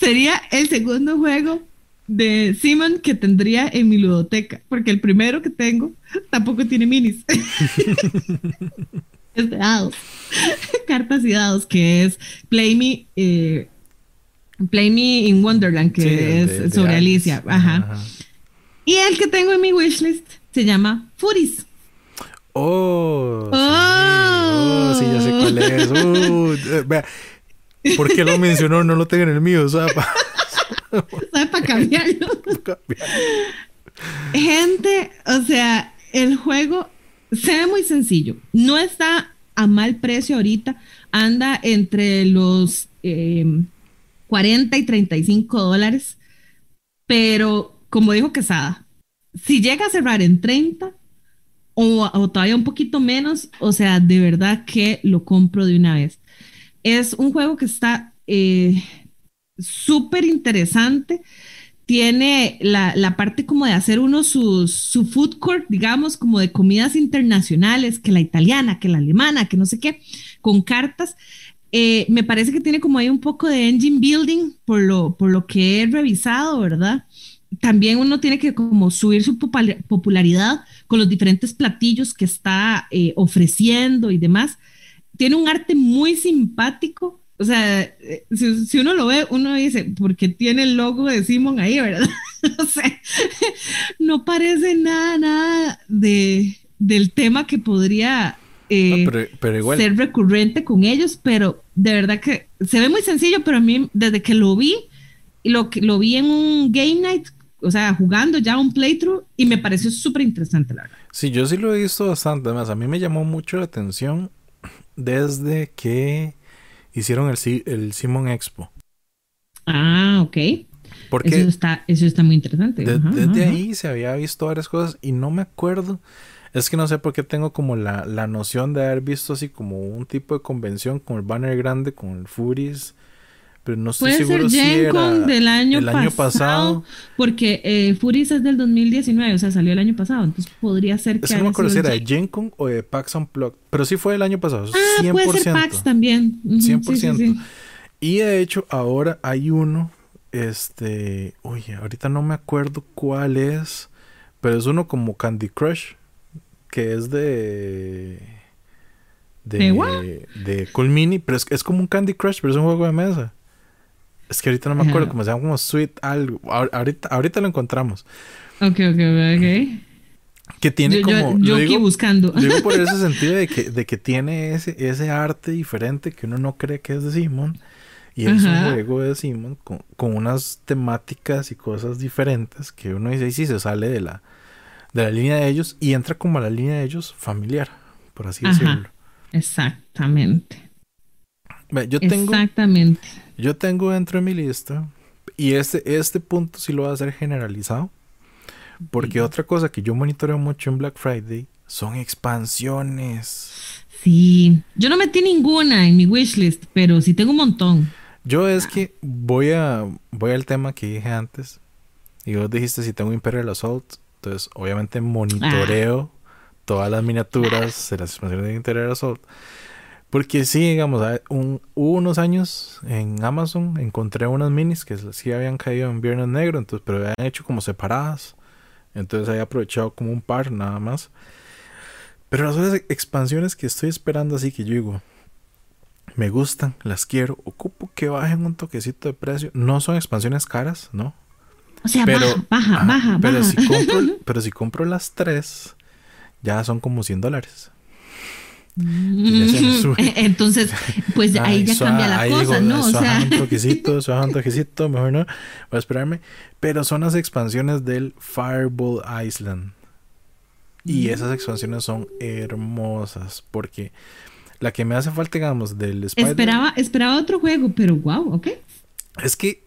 Sería el segundo juego de Simon que tendría en mi ludoteca, porque el primero que tengo tampoco tiene minis. es de dados, cartas y dados, que es Play Me, eh, Play Me in Wonderland, que Sí, es de- de sobre Alice. Alicia. Ajá. Y el que tengo en mi wishlist se llama Furis. Oh, sí. Oh. Oh, sí, ya sé cuál es. Uh, eh, vea, ¿Por qué lo mencionó? No lo tengo en el mío, o sea, pa- ¿Sabe? Para cambiarlo. Gente, o sea, el juego se ve muy sencillo. No está a mal precio ahorita. Anda entre los eh, 40 y 35 dólares. Pero, como dijo Quesada, si llega a cerrar en 30 o, o todavía un poquito menos, o sea, de verdad que lo compro de una vez. Es un juego que está eh, súper interesante tiene la, la, parte como de hacer uno sus, su food court, digamos, como de comidas internacionales, que la italiana, que la alemana, que no sé qué, con cartas. Eh, me parece que tiene como ahí un poco de engine building por lo, por lo que he revisado, ¿verdad? También uno tiene que como subir su popularidad con los diferentes platillos que está eh, ofreciendo y demás. Tiene un arte muy simpático, o sea, si, si, uno lo ve, uno dice, porque tiene el logo de Simon ahí, ¿verdad? o sea, no parece nada, nada de, del tema que podría eh, no, pero, pero igual. ser recurrente con ellos, pero de verdad que se ve muy sencillo, pero a mí, desde que lo vi, lo, lo vi en un game night, o sea, jugando ya un playthrough, y me pareció súper interesante, la verdad. Sí, yo sí lo he visto bastante, además, a mí me llamó mucho la atención desde que hicieron el, el Simon Expo. Ah, ok. Porque eso está, eso está muy interesante. De, ajá, desde ajá. ahí se había visto varias cosas y no me acuerdo. Es que no sé por qué tengo como la, la noción de haber visto así como un tipo de convención con el banner grande, con el Furis. Pero no estoy Puede seguro ser si Gen era Con del año, el año pasado. pasado, porque eh, Furis es del 2019, o sea, salió el año pasado, entonces podría ser que Es que no me acuerdo si era de Gen Con o de PAX Unplugged, pero sí fue el año pasado, ah, 100%. Puede ser PAX también. Uh -huh, 100%. Sí, sí, sí. Y de hecho ahora hay uno, este, oye, ahorita no me acuerdo cuál es, pero es uno como Candy Crush, que es de... De, ¿De, de Cool Mini, pero es, es como un Candy Crush, pero es un juego de mesa. Es que ahorita no me acuerdo, como se llama como Sweet algo. Ahorita, ahorita lo encontramos. Ok, ok, ok. Que tiene yo, como. Yo, yo digo, aquí buscando. Digo por ese sentido de que, de que tiene ese, ese arte diferente que uno no cree que es de Simon. Y es Ajá. un juego de Simon con, con, unas temáticas y cosas diferentes que uno dice, sí, se sale de la, de la línea de ellos y entra como a la línea de ellos familiar, por así Ajá. decirlo. Exactamente. Yo tengo, Exactamente. Yo tengo dentro de mi lista, y este, este punto sí lo voy a hacer generalizado, porque sí. otra cosa que yo monitoreo mucho en Black Friday son expansiones. Sí, yo no metí ninguna en mi wishlist, pero sí tengo un montón. Yo es que voy a voy al tema que dije antes, y vos dijiste si tengo Imperial Assault, entonces obviamente monitoreo ah. todas las miniaturas de las expansiones de Imperial Assault. Porque sí, digamos, un, hubo unos años en Amazon encontré unas minis que sí habían caído en Viernes Negro, entonces, pero habían hecho como separadas. Entonces había aprovechado como un par nada más. Pero las otras expansiones que estoy esperando así que yo digo, me gustan, las quiero, ocupo que bajen un toquecito de precio. No son expansiones caras, ¿no? O sea, pero, baja, baja, baja. Pero, baja. Si compro, pero si compro las tres, ya son como 100 dólares. Entonces, pues ahí ya cambia la cosa, ¿no? O sea, un toquecito, un toquecito, mejor no. Voy a esperarme. Pero son las expansiones del Fireball Island. Y mm. esas expansiones son hermosas porque la que me hace falta, digamos, del Spider Esperaba, esperaba otro juego, pero wow, ok. Es que,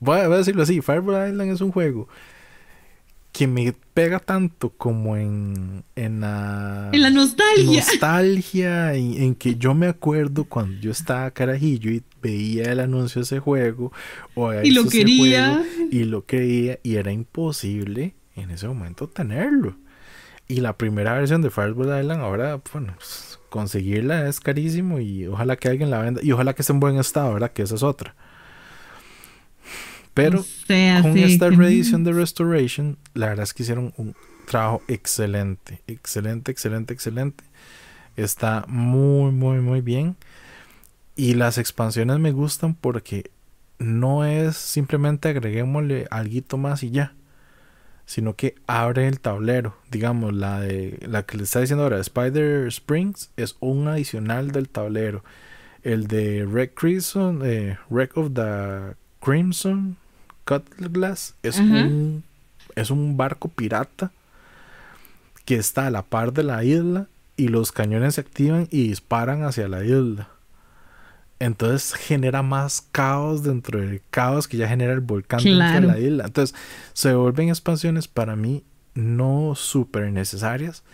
voy a decirlo así, Fireball Island es un juego que me pega tanto como en, en la... En la nostalgia. Nostalgia, en, en, que yo me acuerdo cuando yo estaba carajillo y veía el anuncio de ese juego. O y lo quería. y lo quería y era imposible en ese momento tenerlo. Y la primera versión de Fireball Island ahora, bueno, pues, conseguirla es carísimo y ojalá que alguien la venda. Y ojalá que esté en buen estado, ¿verdad? Que esa es otra. Pero con esta reedición de Restoration, la verdad es que hicieron un trabajo excelente, excelente, excelente, excelente. Está muy, muy, muy bien. Y las expansiones me gustan porque no es simplemente agreguémosle algo más y ya. Sino que abre el tablero. Digamos, la de la que le está diciendo ahora, Spider Springs, es un adicional del tablero. El de Red Crimson, eh, Red of the Crimson, Cutlass es un, es un barco pirata que está a la par de la isla y los cañones se activan y disparan hacia la isla. Entonces genera más caos dentro del caos que ya genera el volcán dentro de la isla. Entonces se vuelven expansiones para mí no súper necesarias,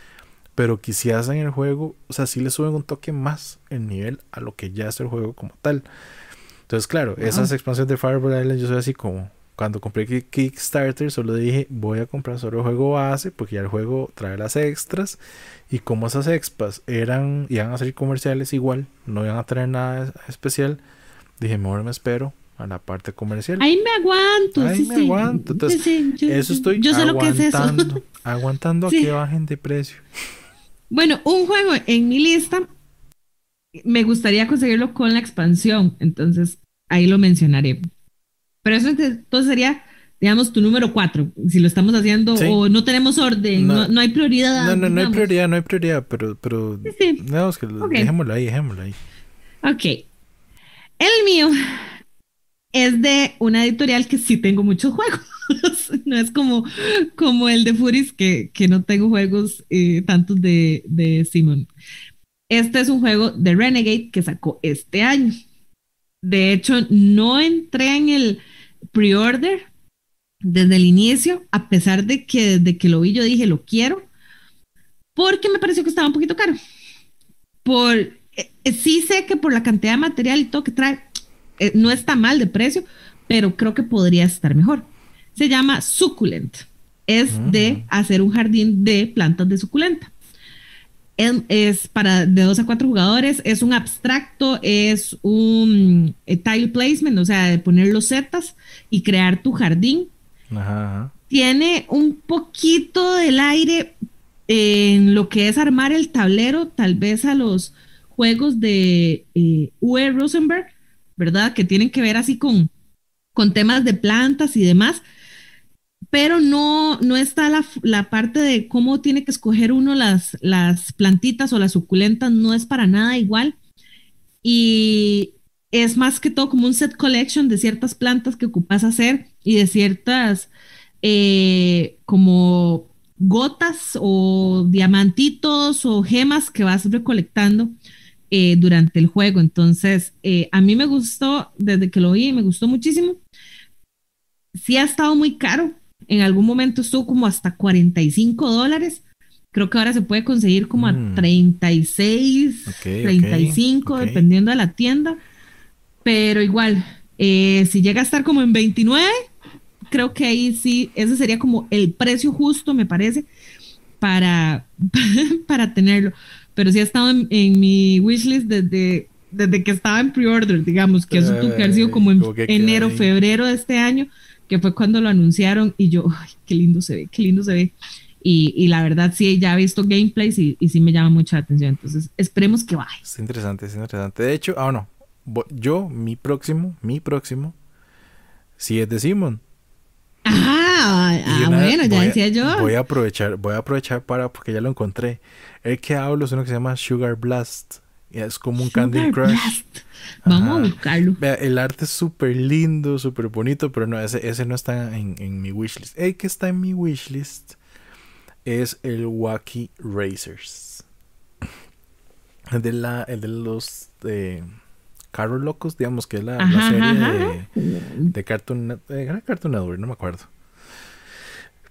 pero que si hacen el juego, o sea, si le suben un toque más el nivel a lo que ya es el juego como tal. Entonces, claro, esas expansiones de Fireball Island yo soy así como, cuando compré Kickstarter solo dije voy a comprar solo el juego base porque ya el juego trae las extras y como esas expas eran iban a ser comerciales igual no iban a traer nada especial dije mejor me espero a la parte comercial ahí me aguanto ahí me aguanto entonces eso estoy yo sé aguantando, lo que es eso. aguantando a que bajen de precio. Bueno un juego en mi lista me gustaría conseguirlo con la expansión entonces ahí lo mencionaré pero eso entonces sería, digamos, tu número cuatro, si lo estamos haciendo o no tenemos orden, no, hay prioridad. No, no, no hay prioridad, no hay prioridad, pero, pero sí, dejémoslo ahí, dejémoslo ahí. Ok. El mío es de una editorial que sí tengo muchos juegos. no es como, como el de Furis, que, que no tengo juegos eh, tantos de, de Simon. Este es un juego de Renegade que sacó este año. De hecho, no entré en el pre-order desde el inicio, a pesar de que desde que lo vi yo dije lo quiero, porque me pareció que estaba un poquito caro. Por, eh, eh, sí sé que por la cantidad de material y todo que trae, eh, no está mal de precio, pero creo que podría estar mejor. Se llama Succulent. Es de mm. hacer un jardín de plantas de suculenta es para de dos a cuatro jugadores, es un abstracto, es un eh, tile placement, o sea, de poner los setas y crear tu jardín. Tiene un poquito del aire en lo que es armar el tablero, tal vez a los juegos de eh, Uwe Rosenberg, ¿verdad? Que tienen que ver así con, con temas de plantas y demás pero no, no está la, parte de cómo tiene que escoger uno las, las plantitas o las suculentas, no es para nada igual. Y es más que todo como un set collection de ciertas plantas que ocupas hacer y de ciertas eh, como gotas o diamantitos o gemas que vas recolectando eh, durante el juego. Entonces, eh, a mí me gustó, desde que lo vi, me gustó muchísimo. Sí ha estado muy caro, en algún momento estuvo como hasta 45 dólares. Creo que ahora se puede conseguir como a 36, mm. 35, dependiendo de la tienda. Pero igual, eh, si llega a estar como en 29, creo que ahí sí, ese sería como el precio justo, me parece, para, para tenerlo. Pero sí ha estado en, mi wishlist desde, desde que estaba en pre-order, digamos, que eso tuvo que haber sido como en enero, febrero de este año que fue cuando lo anunciaron y yo, ay, qué lindo se ve, qué lindo se ve. Y, y la verdad sí, ya he visto gameplays y, y sí me llama mucha atención. Entonces, esperemos que vaya. Es interesante, es interesante. De hecho, ah, no. Yo, mi próximo, mi próximo, sí es de Simon. Ah, Ah, bueno, ya decía yo. Voy a aprovechar, voy a aprovechar para, porque ya lo encontré. El que hablo es uno que se llama Sugar Blast. Es como un Candy Crush. Vamos a buscarlo. Vea, el arte es súper lindo, súper bonito, pero no, ese, ese no está en, en mi wishlist. El que está en mi wishlist es el Wacky Racers. El de, la, el de los de Carros Locos, digamos que es la, serie De, de, Cartoon, de Cartoon Network, no me acuerdo.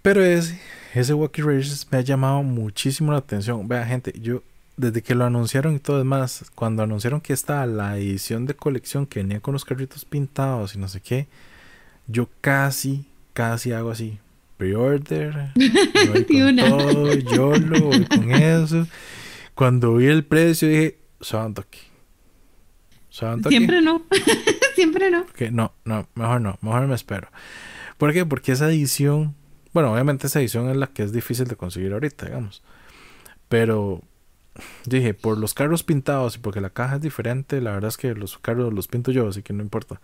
Pero ese, ese Wacky Racers me ha llamado muchísimo la atención. Vea, gente, yo desde que lo anunciaron y todo es más, cuando anunciaron que estaba la edición de colección que venía con los carritos pintados y no sé qué, yo casi, casi hago así pre-order, todo, yo lo voy con eso. Cuando vi el precio dije, aquí. Siempre no, siempre no. Que no, no, mejor no, mejor me espero. ¿Por qué? Porque esa edición, bueno, obviamente esa edición es la que es difícil de conseguir ahorita, digamos. Pero dije, por los carros pintados y porque la caja es diferente, la verdad es que los carros los pinto yo, así que no importa.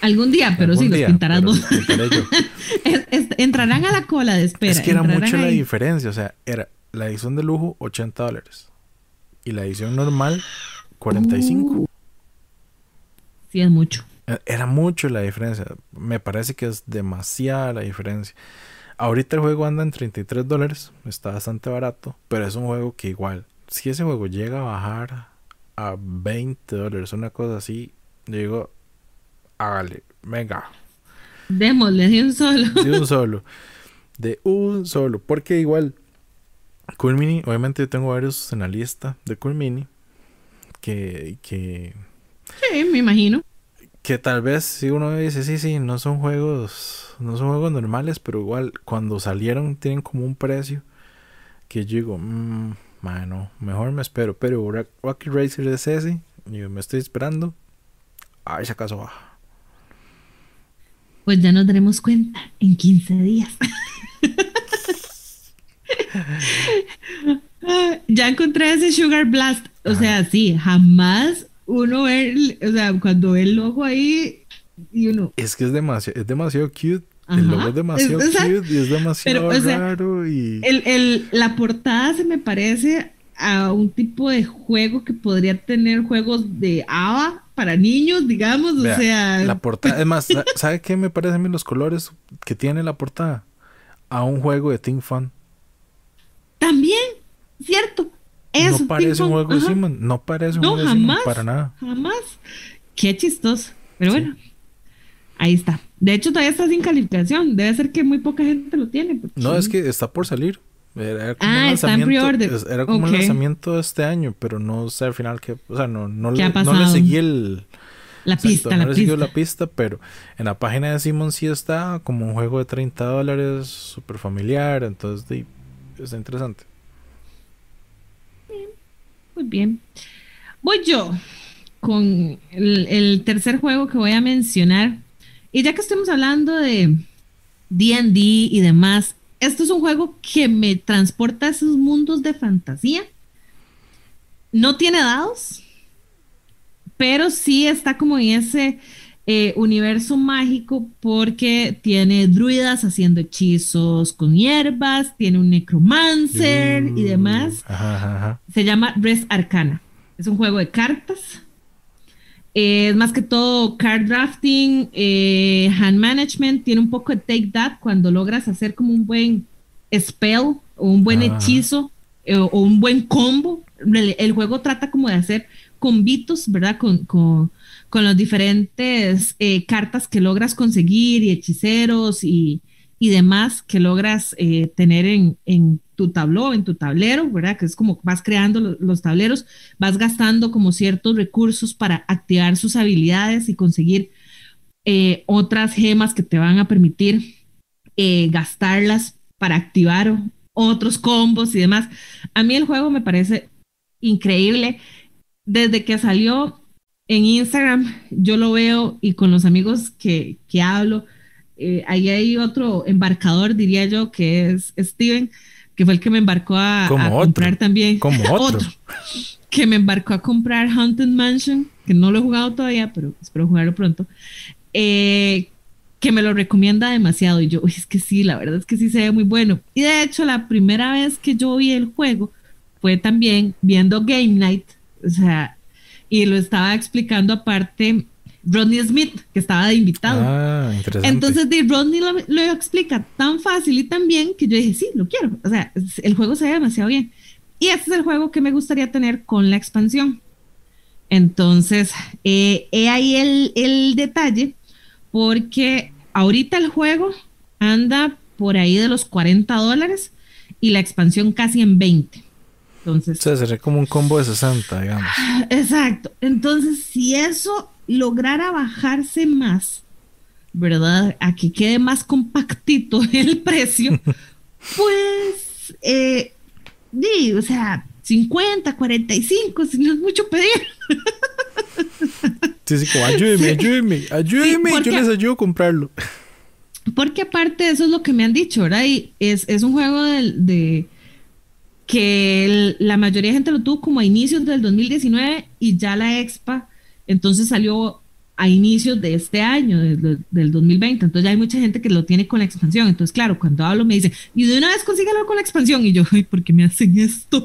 Algún día, pero sí, los pintarás vos. entrarán a la cola de espera. Es que era mucha la diferencia. O sea, era la edición de lujo 80 dólares. Y la edición normal 45. Uh. sí, es mucho. Era mucho la diferencia. Me parece que es demasiada la diferencia. Ahorita el juego anda en 33 dólares. Está bastante barato. Pero es un juego que igual. Si ese juego llega a bajar a 20 dólares, una cosa así, digo, hágale, venga. Démosle de un solo. De un solo. De un solo. Porque igual, Cool Mini, obviamente yo tengo varios en la lista de Cool Mini. Que, que. Sí, me imagino. Que tal vez si uno dice, sí, sí, no son juegos. No son juegos normales, pero igual cuando salieron tienen como un precio. Que yo digo, mmm, bueno, mejor me espero. Pero Rocky Racer es ese. Yo me estoy esperando. A ver si acaso baja. Pues ya nos daremos cuenta en 15 días. ya encontré ese Sugar Blast. O sea, sí, jamás uno ve, o sea, cuando ve el ojo ahí y uno. Es que es demasiado, es demasiado cute. El logo es demasiado cute y es demasiado raro. y... el, el, la portada se me parece a un tipo de juego que podría tener juegos de ABA para niños, digamos, o sea... La portada, es más, ¿sabe qué me parecen a mí los colores que tiene la portada? A un juego de Team Fun. También, cierto. Eso, no parece un juego de Simon, no parece un juego de Simon para nada. Jamás. Qué chistoso. Pero bueno, ahí está. De hecho, todavía está sin calificación. Debe ser que muy poca gente lo tiene. No, es que está por salir. Era como ah, un lanzamiento, Era como un lanzamiento este año, pero no sé al final qué. O sea, no, no, le, no le seguí el. La pista, no le pista. la pista, pero en la página de Simon sí está como un juego de 30 dólares, súper familiar, entonces está interesante. muy bien. Voy yo con el, el tercer juego que voy a mencionar. Y ya que estamos hablando de DD y demás, esto es un juego que me transporta a esos mundos de fantasía. No tiene dados, pero sí está como en ese eh, universo mágico porque tiene druidas haciendo hechizos con hierbas, tiene un necromancer y demás. Se llama Res Arcana. Es un juego de cartas. Es más que todo card drafting, eh, hand management, tiene un poco de take that cuando logras hacer como un buen spell o un buen hechizo eh, o un buen combo. El, juego trata como de hacer combitos, ¿verdad? Con, con, con las diferentes eh, cartas que logras conseguir y hechiceros y, y demás que logras eh, tener en, en, tu tabló, en tu tablero, ¿verdad? Que es como vas creando los tableros, vas gastando como ciertos recursos para activar sus habilidades y conseguir otras gemas que te van a permitir gastarlas para activar otros combos y demás. A mí el juego me parece increíble. Desde que salió en Instagram, yo lo veo y con los amigos que, que hablo, eh, ahí hay otro embarcador, diría yo, que es Steven, que fue el que me embarcó a, comprar también. Como otro. Que me embarcó a comprar Haunted Mansion, que no lo he jugado todavía, pero espero jugarlo pronto. Eh, que me lo recomienda demasiado. Y yo, es que sí, la verdad es que sí se ve muy bueno. Y de hecho, la primera vez que yo vi el juego fue también viendo Game Night, o sea, y lo estaba explicando aparte Rodney Smith, que estaba de invitado. Ah, interesante. Entonces, de Rodney lo, lo, explica tan fácil y tan bien que yo dije, sí, lo quiero. O sea, el juego se ve demasiado bien. Y este es el juego que me gustaría tener con la expansión. Entonces, eh, he ahí el, el detalle, porque ahorita el juego anda por ahí de los 40 dólares y la expansión casi en 20. Entonces, o sea, sería como un combo de 60, digamos. Exacto. Entonces, si eso lograra bajarse más, ¿verdad? A que quede más compactito el precio, pues, eh, sí, o sea, 50, 45, si no es mucho pedir. Sí, sí, como ayúdeme, ayúdeme, ayúdeme, yo les ayudo a comprarlo. Porque aparte eso es lo que me han dicho, ¿verdad? Y es, es un juego de, de que la mayoría de gente lo tuvo como a inicios del 2019 y ya la expa entonces salió a inicios de este año, del, del 2020. Entonces ya hay mucha gente que lo tiene con la expansión. Entonces, claro, cuando hablo me dicen, y de una vez consíguelo con la expansión. Y yo, ay, ¿por qué me hacen esto?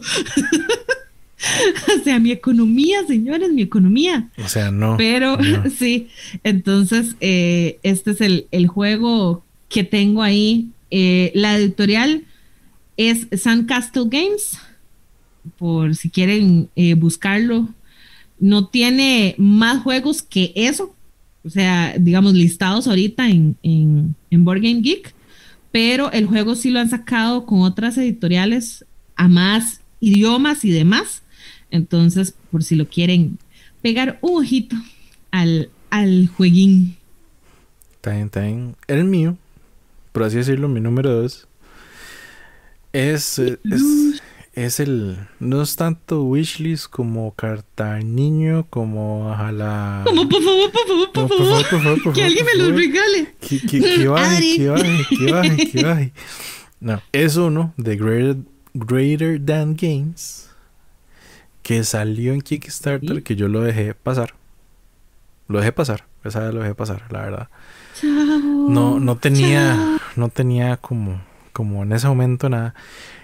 o sea, mi economía, señores, mi economía. O sea, no. Pero no. sí, entonces eh, este es el, el, juego que tengo ahí. Eh, la editorial es Sandcastle Games, por si quieren eh, buscarlo. No tiene más juegos que eso, o sea, digamos, listados ahorita en, en, en Board Game Geek, pero el juego sí lo han sacado con otras editoriales a más idiomas y demás. Entonces, por si lo quieren pegar un ojito al, al jueguín. El mío, por así decirlo, mi número dos, es, es, es, el. No es tanto wishlist como carta niño, como ojalá. Como por favor, por favor, por, favor, por, favor, por favor. Que alguien me los regale. Que, que, que baje, que baje, que baje, que baje. No, es uno de Greater, Greater Than Games que salió en Kickstarter, ¿Sí? que yo lo dejé pasar. Lo dejé pasar, esa vez lo dejé pasar, la verdad. Chao, no, no tenía, chao. no tenía como, como en ese momento nada.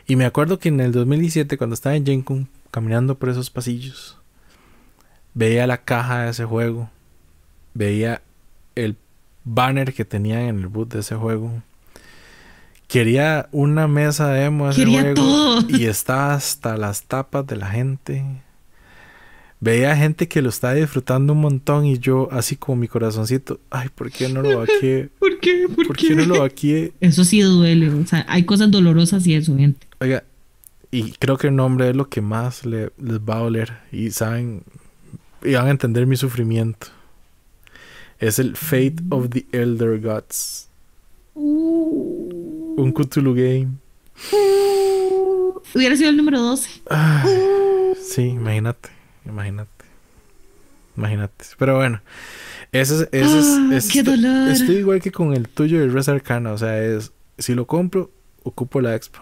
Y me acuerdo que en el 2017, cuando estaba en Gencom, caminando por esos pasillos, veía la caja de ese juego, veía el banner que tenían en el boot de ese juego. Quería una mesa demo de ese Quería juego todo. y estaba hasta las tapas de la gente. Veía gente que lo estaba disfrutando un montón y yo así como mi corazoncito, ay, ¿por qué no lo vaqué? ¿Por qué? ¿Por, ¿Por qué no lo vaqué? Eso sí duele, o sea, hay cosas dolorosas y eso, gente. Oiga, y creo que el nombre es lo que más le, les va a doler y saben y van a entender mi sufrimiento. Es el Fate of the Elder Gods. Uh, Un Cthulhu game. uh, hubiera sido el número 12. Ah, sí, imagínate, imagínate. Imagínate. Pero bueno, ese es, ese es, Ah, ese qué esto- dolor. Estoy igual que con el tuyo de Res Arcana. O sea, es si lo compro, ocupo la expo.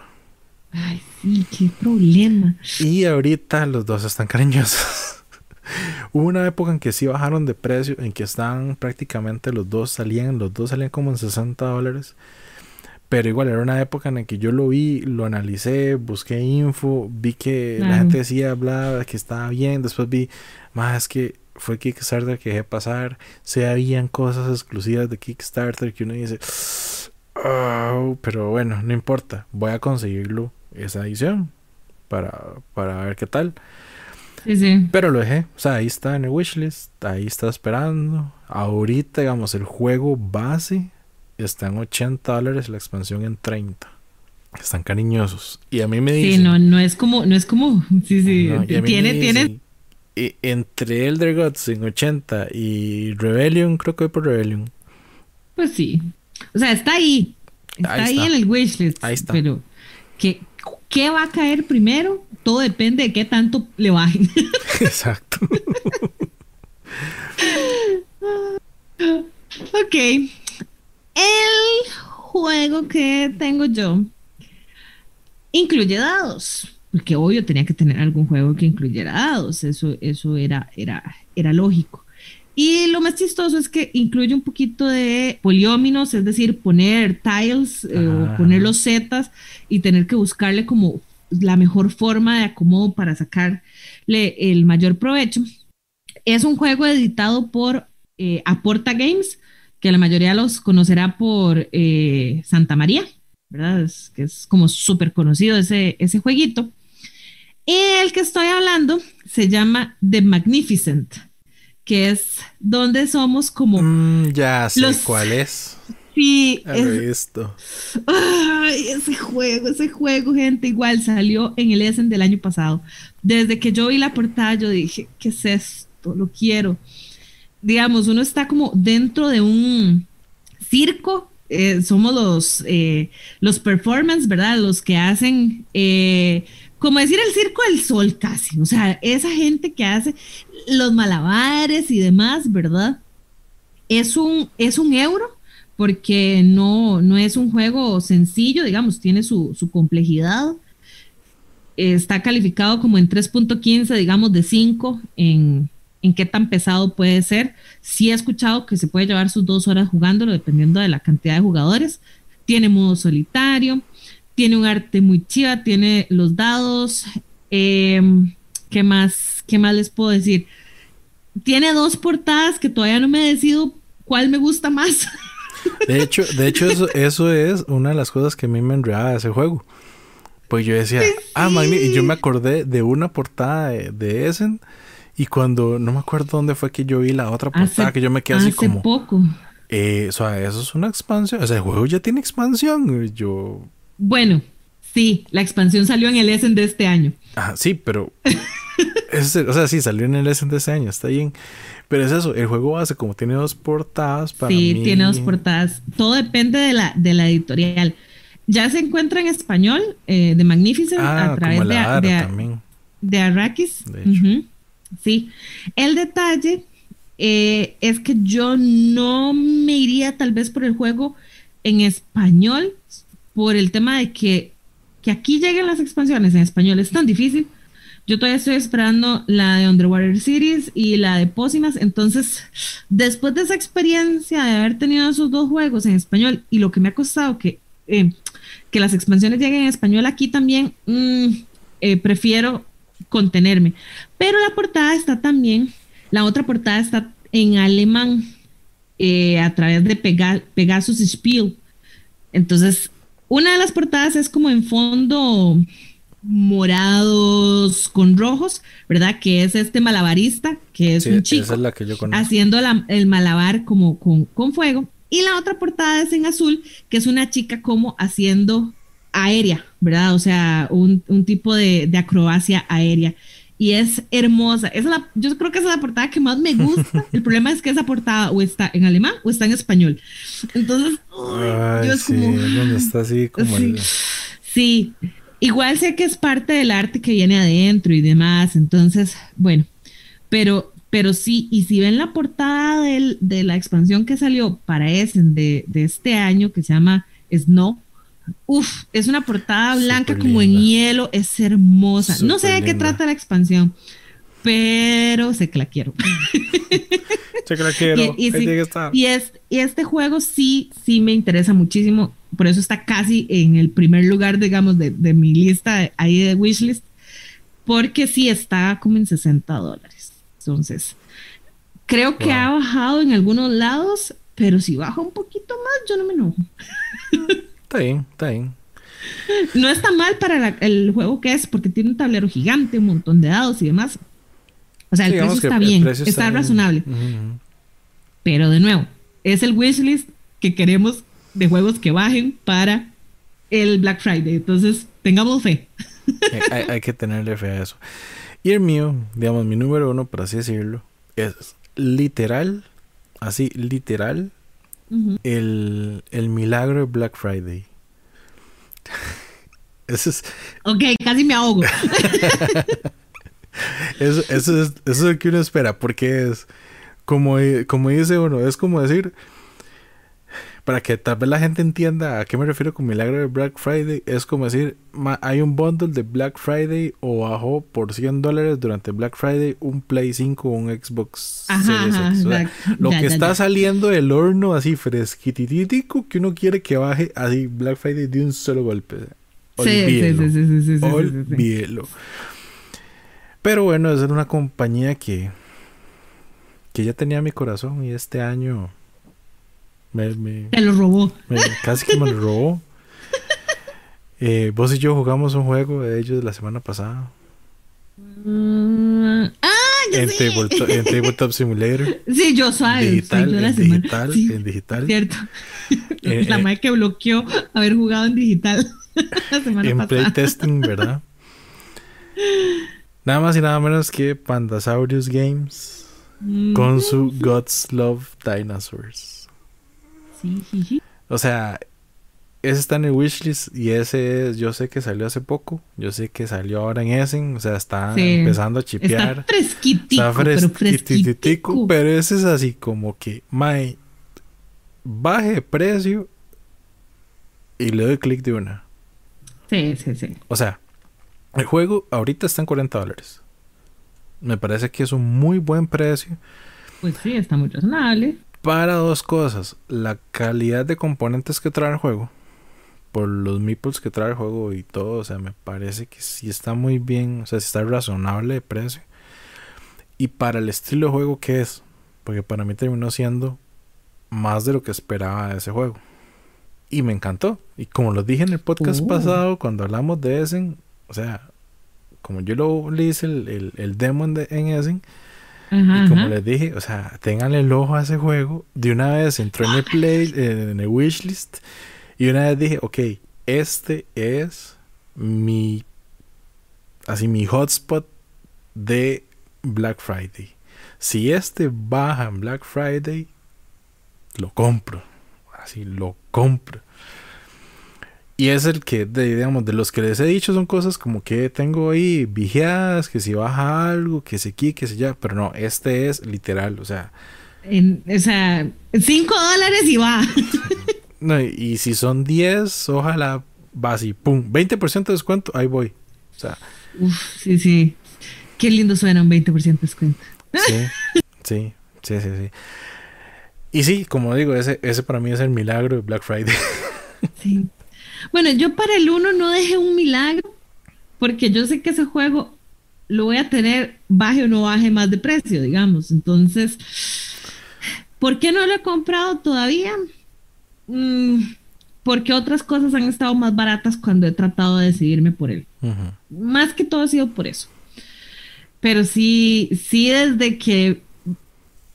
Ay, sí, qué problema. Y ahorita los dos están cariñosos. Hubo una época en que sí bajaron de precio, en que estaban prácticamente los dos salían, los dos salían como en 60 dólares. Pero igual era una época en la que yo lo vi, lo analicé, busqué info, vi que la gente decía, bla, que estaba bien. Después vi, más que fue Kickstarter que dejé pasar. Se habían cosas exclusivas de Kickstarter que uno dice, "Oh", pero bueno, no importa, voy a conseguirlo esa edición para, para ver qué tal. Sí, sí. Pero lo dejé, o sea, ahí está en el wishlist, ahí está esperando. Ahorita, digamos, el juego base está en 80 dólares, la expansión en 30. Están cariñosos. Y a mí me Sí, dicen. no, no es como, no es como, sí, sí, No, tiene, tiene, e- entre Elder Gods en 80 y Rebellion, creo que voy por Rebellion. pues sí. O sea, está ahí, está Ahí ahí, está. en el wishlist. Ahí está. Pero, ¿qué, ¿qué va a caer primero? Todo depende de qué tanto le bajen. Exacto. ok. El juego que tengo yo incluye dados. Porque obvio tenía que tener algún juego que incluyera dados. Eso, eso era, era, era lógico. Y lo más chistoso es que incluye un poquito de polióminos, es decir, poner tiles eh, o poner los zetas y tener que buscarle como la mejor forma de acomodo para sacarle el mayor provecho. Es un juego editado por eh, Aporta Games, que la mayoría los conocerá por eh, Santa María, ¿verdad? Es, que es como súper conocido ese, ese jueguito. El que estoy hablando se llama The Magnificent que es donde somos como... Mm, ya sé cuál es. Sí, es, Ay, ese juego, ese juego, gente, igual salió en el Essen del año pasado. Desde que yo vi la portada, yo dije, ¿qué es esto? Lo quiero. Digamos, uno está como dentro de un circo. Eh, somos los, eh, los performance, ¿verdad? Los que hacen eh, como decir el circo del sol casi, o sea, esa gente que hace los malabares y demás, ¿verdad? Es un, es un euro porque no, no es un juego sencillo, digamos, tiene su, complejidad. Está calificado como en 3.15, digamos, de 5 en, en qué tan pesado puede ser. Sí he escuchado que se puede llevar sus dos horas jugándolo dependiendo de la cantidad de jugadores. Tiene modo solitario tiene un arte muy chiva, tiene los dados. Em, ¿Qué más? ¿Qué más les puedo decir? Tiene dos portadas que todavía no me decido cuál me gusta más. De hecho, de hecho eso, eso es una de las cosas que a mí me enredaba de ese juego. Pues yo decía, ah, y yo me acordé de una portada de, de Essen y cuando, no me acuerdo dónde fue que yo vi la otra portada, que yo me quedé así como... poco. Eh, o sea, eso es una expansión. O sea, el juego ya tiene expansión. Yo, bueno, sí, la expansión salió en el Essen de este año. Ah, sí, pero. o sea, sí, salió en el Essen de este año, está bien. Pero es eso, el juego base, como tiene dos portadas para. Sí, tiene dos portadas. Todo depende de la, de la editorial. Ya se encuentra en español eh, de Magnificent ah, a través de, de, de, Arrakis. Sí. El detalle eh, es que yo no me iría tal vez por el juego en español, por el tema de que, que aquí lleguen las expansiones en español es tan difícil. Yo todavía estoy esperando la de Underwater Series y la de Pósimas. Entonces, después de esa experiencia de haber tenido esos dos juegos en español y lo que me ha costado que, eh, que las expansiones lleguen en español aquí también, mm, eh, prefiero contenerme. Pero la portada está también, la otra portada está en alemán eh, a través de Pegasus Spiel. Entonces, una de las portadas es como en fondo morados con rojos, ¿verdad? Que es este malabarista, que es un chico haciendo el malabar como con, fuego. Y la otra portada es en azul, que es una chica como haciendo aérea, ¿verdad? O sea, un, tipo de, de acrobacia aérea y es hermosa. Es la, yo creo que es la portada que más me gusta. El problema es que esa portada o está en alemán o está en español. Entonces, yo es sí, como, está así como sí. igual sé que es parte del arte que viene adentro y demás. Entonces, bueno, pero, pero sí, y si ven la portada del, de la expansión que salió para Essen de, de este año, que se llama Snow, Uf, es una portada blanca como en hielo, es hermosa. no sé de qué trata la expansión, pero sé que la quiero. sé que la quiero. Y, es, y, este juego sí, sí me interesa muchísimo. Por eso está casi en el primer lugar, digamos, de, mi lista ahí de wishlist. Porque sí está como en 60 dólares. Entonces, creo que ha bajado en algunos lados, pero si baja un poquito más, yo no me enojo. Está bien, está bien. No está mal para el juego que es, porque tiene un tablero gigante, un montón de dados y demás. O sea, el precio está bien, está, razonable. Pero de nuevo, es el wishlist que queremos de juegos que bajen para el Black Friday. Entonces, tengamos fe. hay, que tenerle fe a eso. Y el mío, digamos, mi número uno, por así decirlo, es literal, así, literal, el, el, milagro de Black Friday. eso es. Ok, casi me ahogo. eso, eso, es, eso es lo que uno espera, porque es como, como dice uno, es como decir. Para que tal vez la gente entienda a qué me refiero con milagro de Black Friday, es como decir, hay un bundle de Black Friday o bajó por 100 dólares durante Black Friday un Play 5 o un Xbox Series X. lo que está saliendo del horno así fresquititico que uno quiere que baje así Black Friday de un solo golpe. Olvídelo. Sí, sí, sí, Olvídelo. Pero bueno, es una compañía que que ya tenía mi corazón y este año me, me lo robó. casi que me lo robó. Eh, vos y yo jugamos un juego de ellos la semana pasada. Mm, ah, en, Tabletop, Simulator. Sí, yo soy. Digital, en digital, en digital. Cierto. Eh, la eh, madre que bloqueó haber jugado en digital la semana en playtesting, ¿verdad? nada más y nada menos que Pandasaurus Games mm. con su Gods Love Dinosaurs. Sí, sí, sí. O sea, ese está en el wishlist y ese yo sé que salió hace poco. Yo sé que salió ahora en Essen. O sea, está empezando a chipear. Está fresquitico. Está fresquitico, pero, ese es así como que, my, baje precio y le doy clic de una. Sí, sí, sí. O sea, el juego ahorita está en 40 dólares. Me parece que es un muy buen precio. Pues sí, está muy razonable. Para dos cosas. La calidad de componentes que trae el juego por los meeples que trae el juego y todo, o sea, me parece que sí está muy bien, o sea, sí está razonable de precio. Y para el estilo de juego que es, porque para mí terminó siendo más de lo que esperaba de ese juego. Y me encantó. Y como lo dije en el podcast uh. pasado, cuando hablamos de Essen, o sea, como yo lo le hice el, el, demo en, Essen, y como les dije, o sea, tengan el ojo a ese juego. De una vez entró en el play, en el wishlist. Y una vez dije, ok, este es mi, así mi hotspot de Black Friday. Si este baja en Black Friday, lo compro. Así lo compro. Y es el que, digamos, de los que les he dicho son cosas como que tengo ahí vigiadas, que si baja algo, que se aquí, que se ya. Pero no, este es literal, o sea. o sea, 5 dólares y va. No, y si son 10, ojalá va así, pum, 20% de descuento, ahí voy. O sea. Uf, sí, sí. Qué lindo suena un 20% de descuento. Sí, sí, sí, sí, sí. Y sí, como digo, ese, ese para mí es el milagro de Black Friday. Sí. Bueno, yo para el 1 no dejé un milagro, porque yo sé que ese juego lo voy a tener baje o no baje más de precio, digamos. Entonces, ¿por qué no lo he comprado todavía? Mm, porque otras cosas han estado más baratas cuando he tratado de decidirme por él. Más que todo ha sido por eso. Pero sí, sí desde que,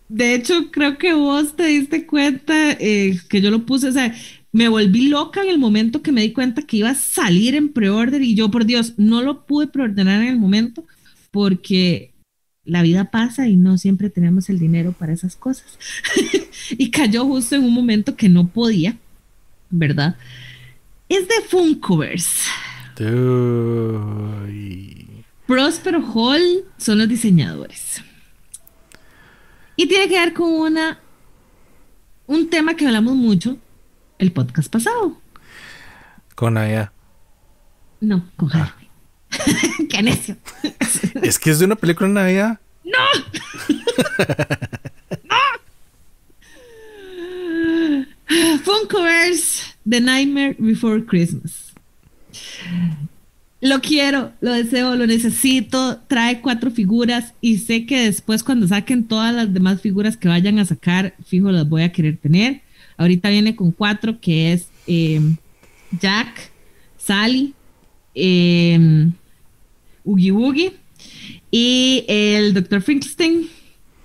de hecho creo que vos te diste cuenta eh, que yo lo puse, o sea, me volví loca en el momento que me di cuenta que iba a salir en preorder y yo, por Dios, no lo pude preordenar en el momento porque la vida pasa y no siempre tenemos el dinero para esas cosas. y cayó justo en un momento que no podía, ¿verdad? Es de Funkoverse. Prospero Hall son los diseñadores. Y tiene que ver con una un tema que hablamos mucho el podcast pasado. Con Aya. No, con ah. Qué necio. es que es de una película en Navidad. ¡No! Funkoverse The Nightmare Before Christmas. Lo quiero, lo deseo, lo necesito. Trae cuatro figuras y sé que después cuando saquen todas las demás figuras que vayan a sacar, fijo, las voy a querer tener. Ahorita viene con cuatro que es eh, Jack, Sally, eh, Oogie y el Dr. Finkelstein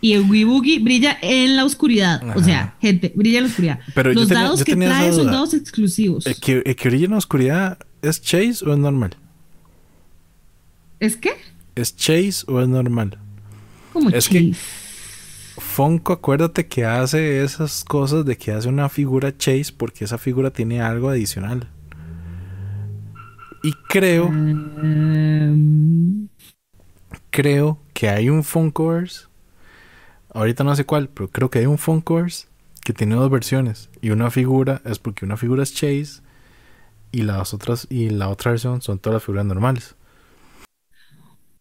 y el Wee brilla en la oscuridad. O sea, gente, brilla en la oscuridad. Pero Los dados que trae son dados exclusivos. ¿El que, brilla en la oscuridad es Chase o es normal? ¿Es qué? ¿Es Chase o es normal? ¿Cómo es Chase? Que Funko, acuérdate que hace esas cosas de que hace una figura Chase porque esa figura tiene algo adicional. Y creo. Creo que hay un Funkoverse. Ahorita no sé cuál, pero creo que hay un Funkoverse que tiene dos versiones. Y una figura es porque una figura es Chase y las otras y la otra versión son todas las figuras normales.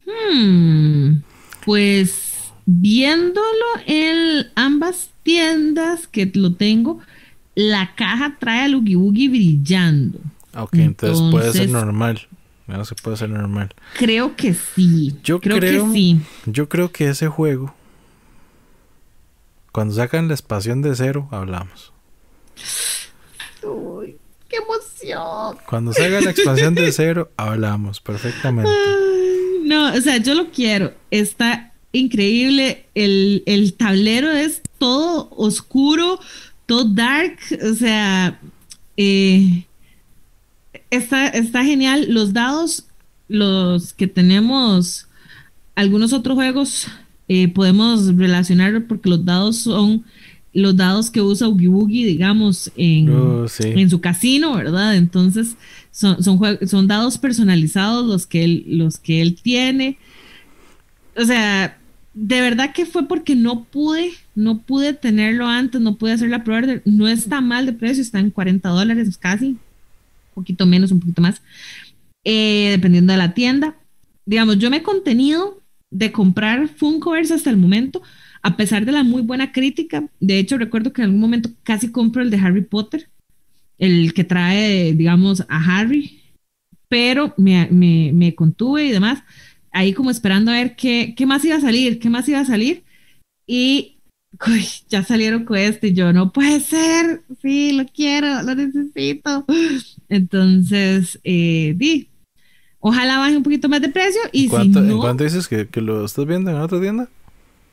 Hmm, pues viéndolo en ambas tiendas que lo tengo, la caja trae al Oogie Boogie brillando. Ok, entonces, puede ser normal. No se puede ser normal. Creo que sí. Yo creo, que sí. Yo creo que ese juego, cuando sacan la expansión de cero, hablamos. Uy, qué emoción. Cuando salga la expansión de cero, hablamos perfectamente. no, o sea, yo lo quiero. Está increíble. El, el tablero es todo oscuro, todo dark. O sea, eh, está, está genial. Los dados, los que tenemos, algunos otros juegos, eh, podemos relacionar porque los dados son los dados que usa Oogie Boogie, digamos, en, oh, en su casino, ¿verdad? Entonces, son, son, son dados personalizados los que, él, los que él tiene. O sea, de verdad que fue porque no pude, no pude tenerlo antes, no pude hacer la prueba. No está mal de precio, está en 40 dólares casi poquito menos, un poquito más, eh, dependiendo de la tienda. Digamos, yo me he contenido de comprar Funkoverse hasta el momento, a pesar de la muy buena crítica. De hecho, recuerdo que en algún momento casi compro el de Harry Potter, el que trae, digamos, a Harry, pero me, me contuve y demás, ahí como esperando a ver qué, qué más iba a salir, qué más iba a salir. Y ya salieron con este y yo, no puede ser, sí, lo quiero, lo necesito. Entonces, eh, di, ojalá baje un poquito más de precio y ¿Cuánto, si ¿En cuánto dices que, lo estás viendo en otra tienda?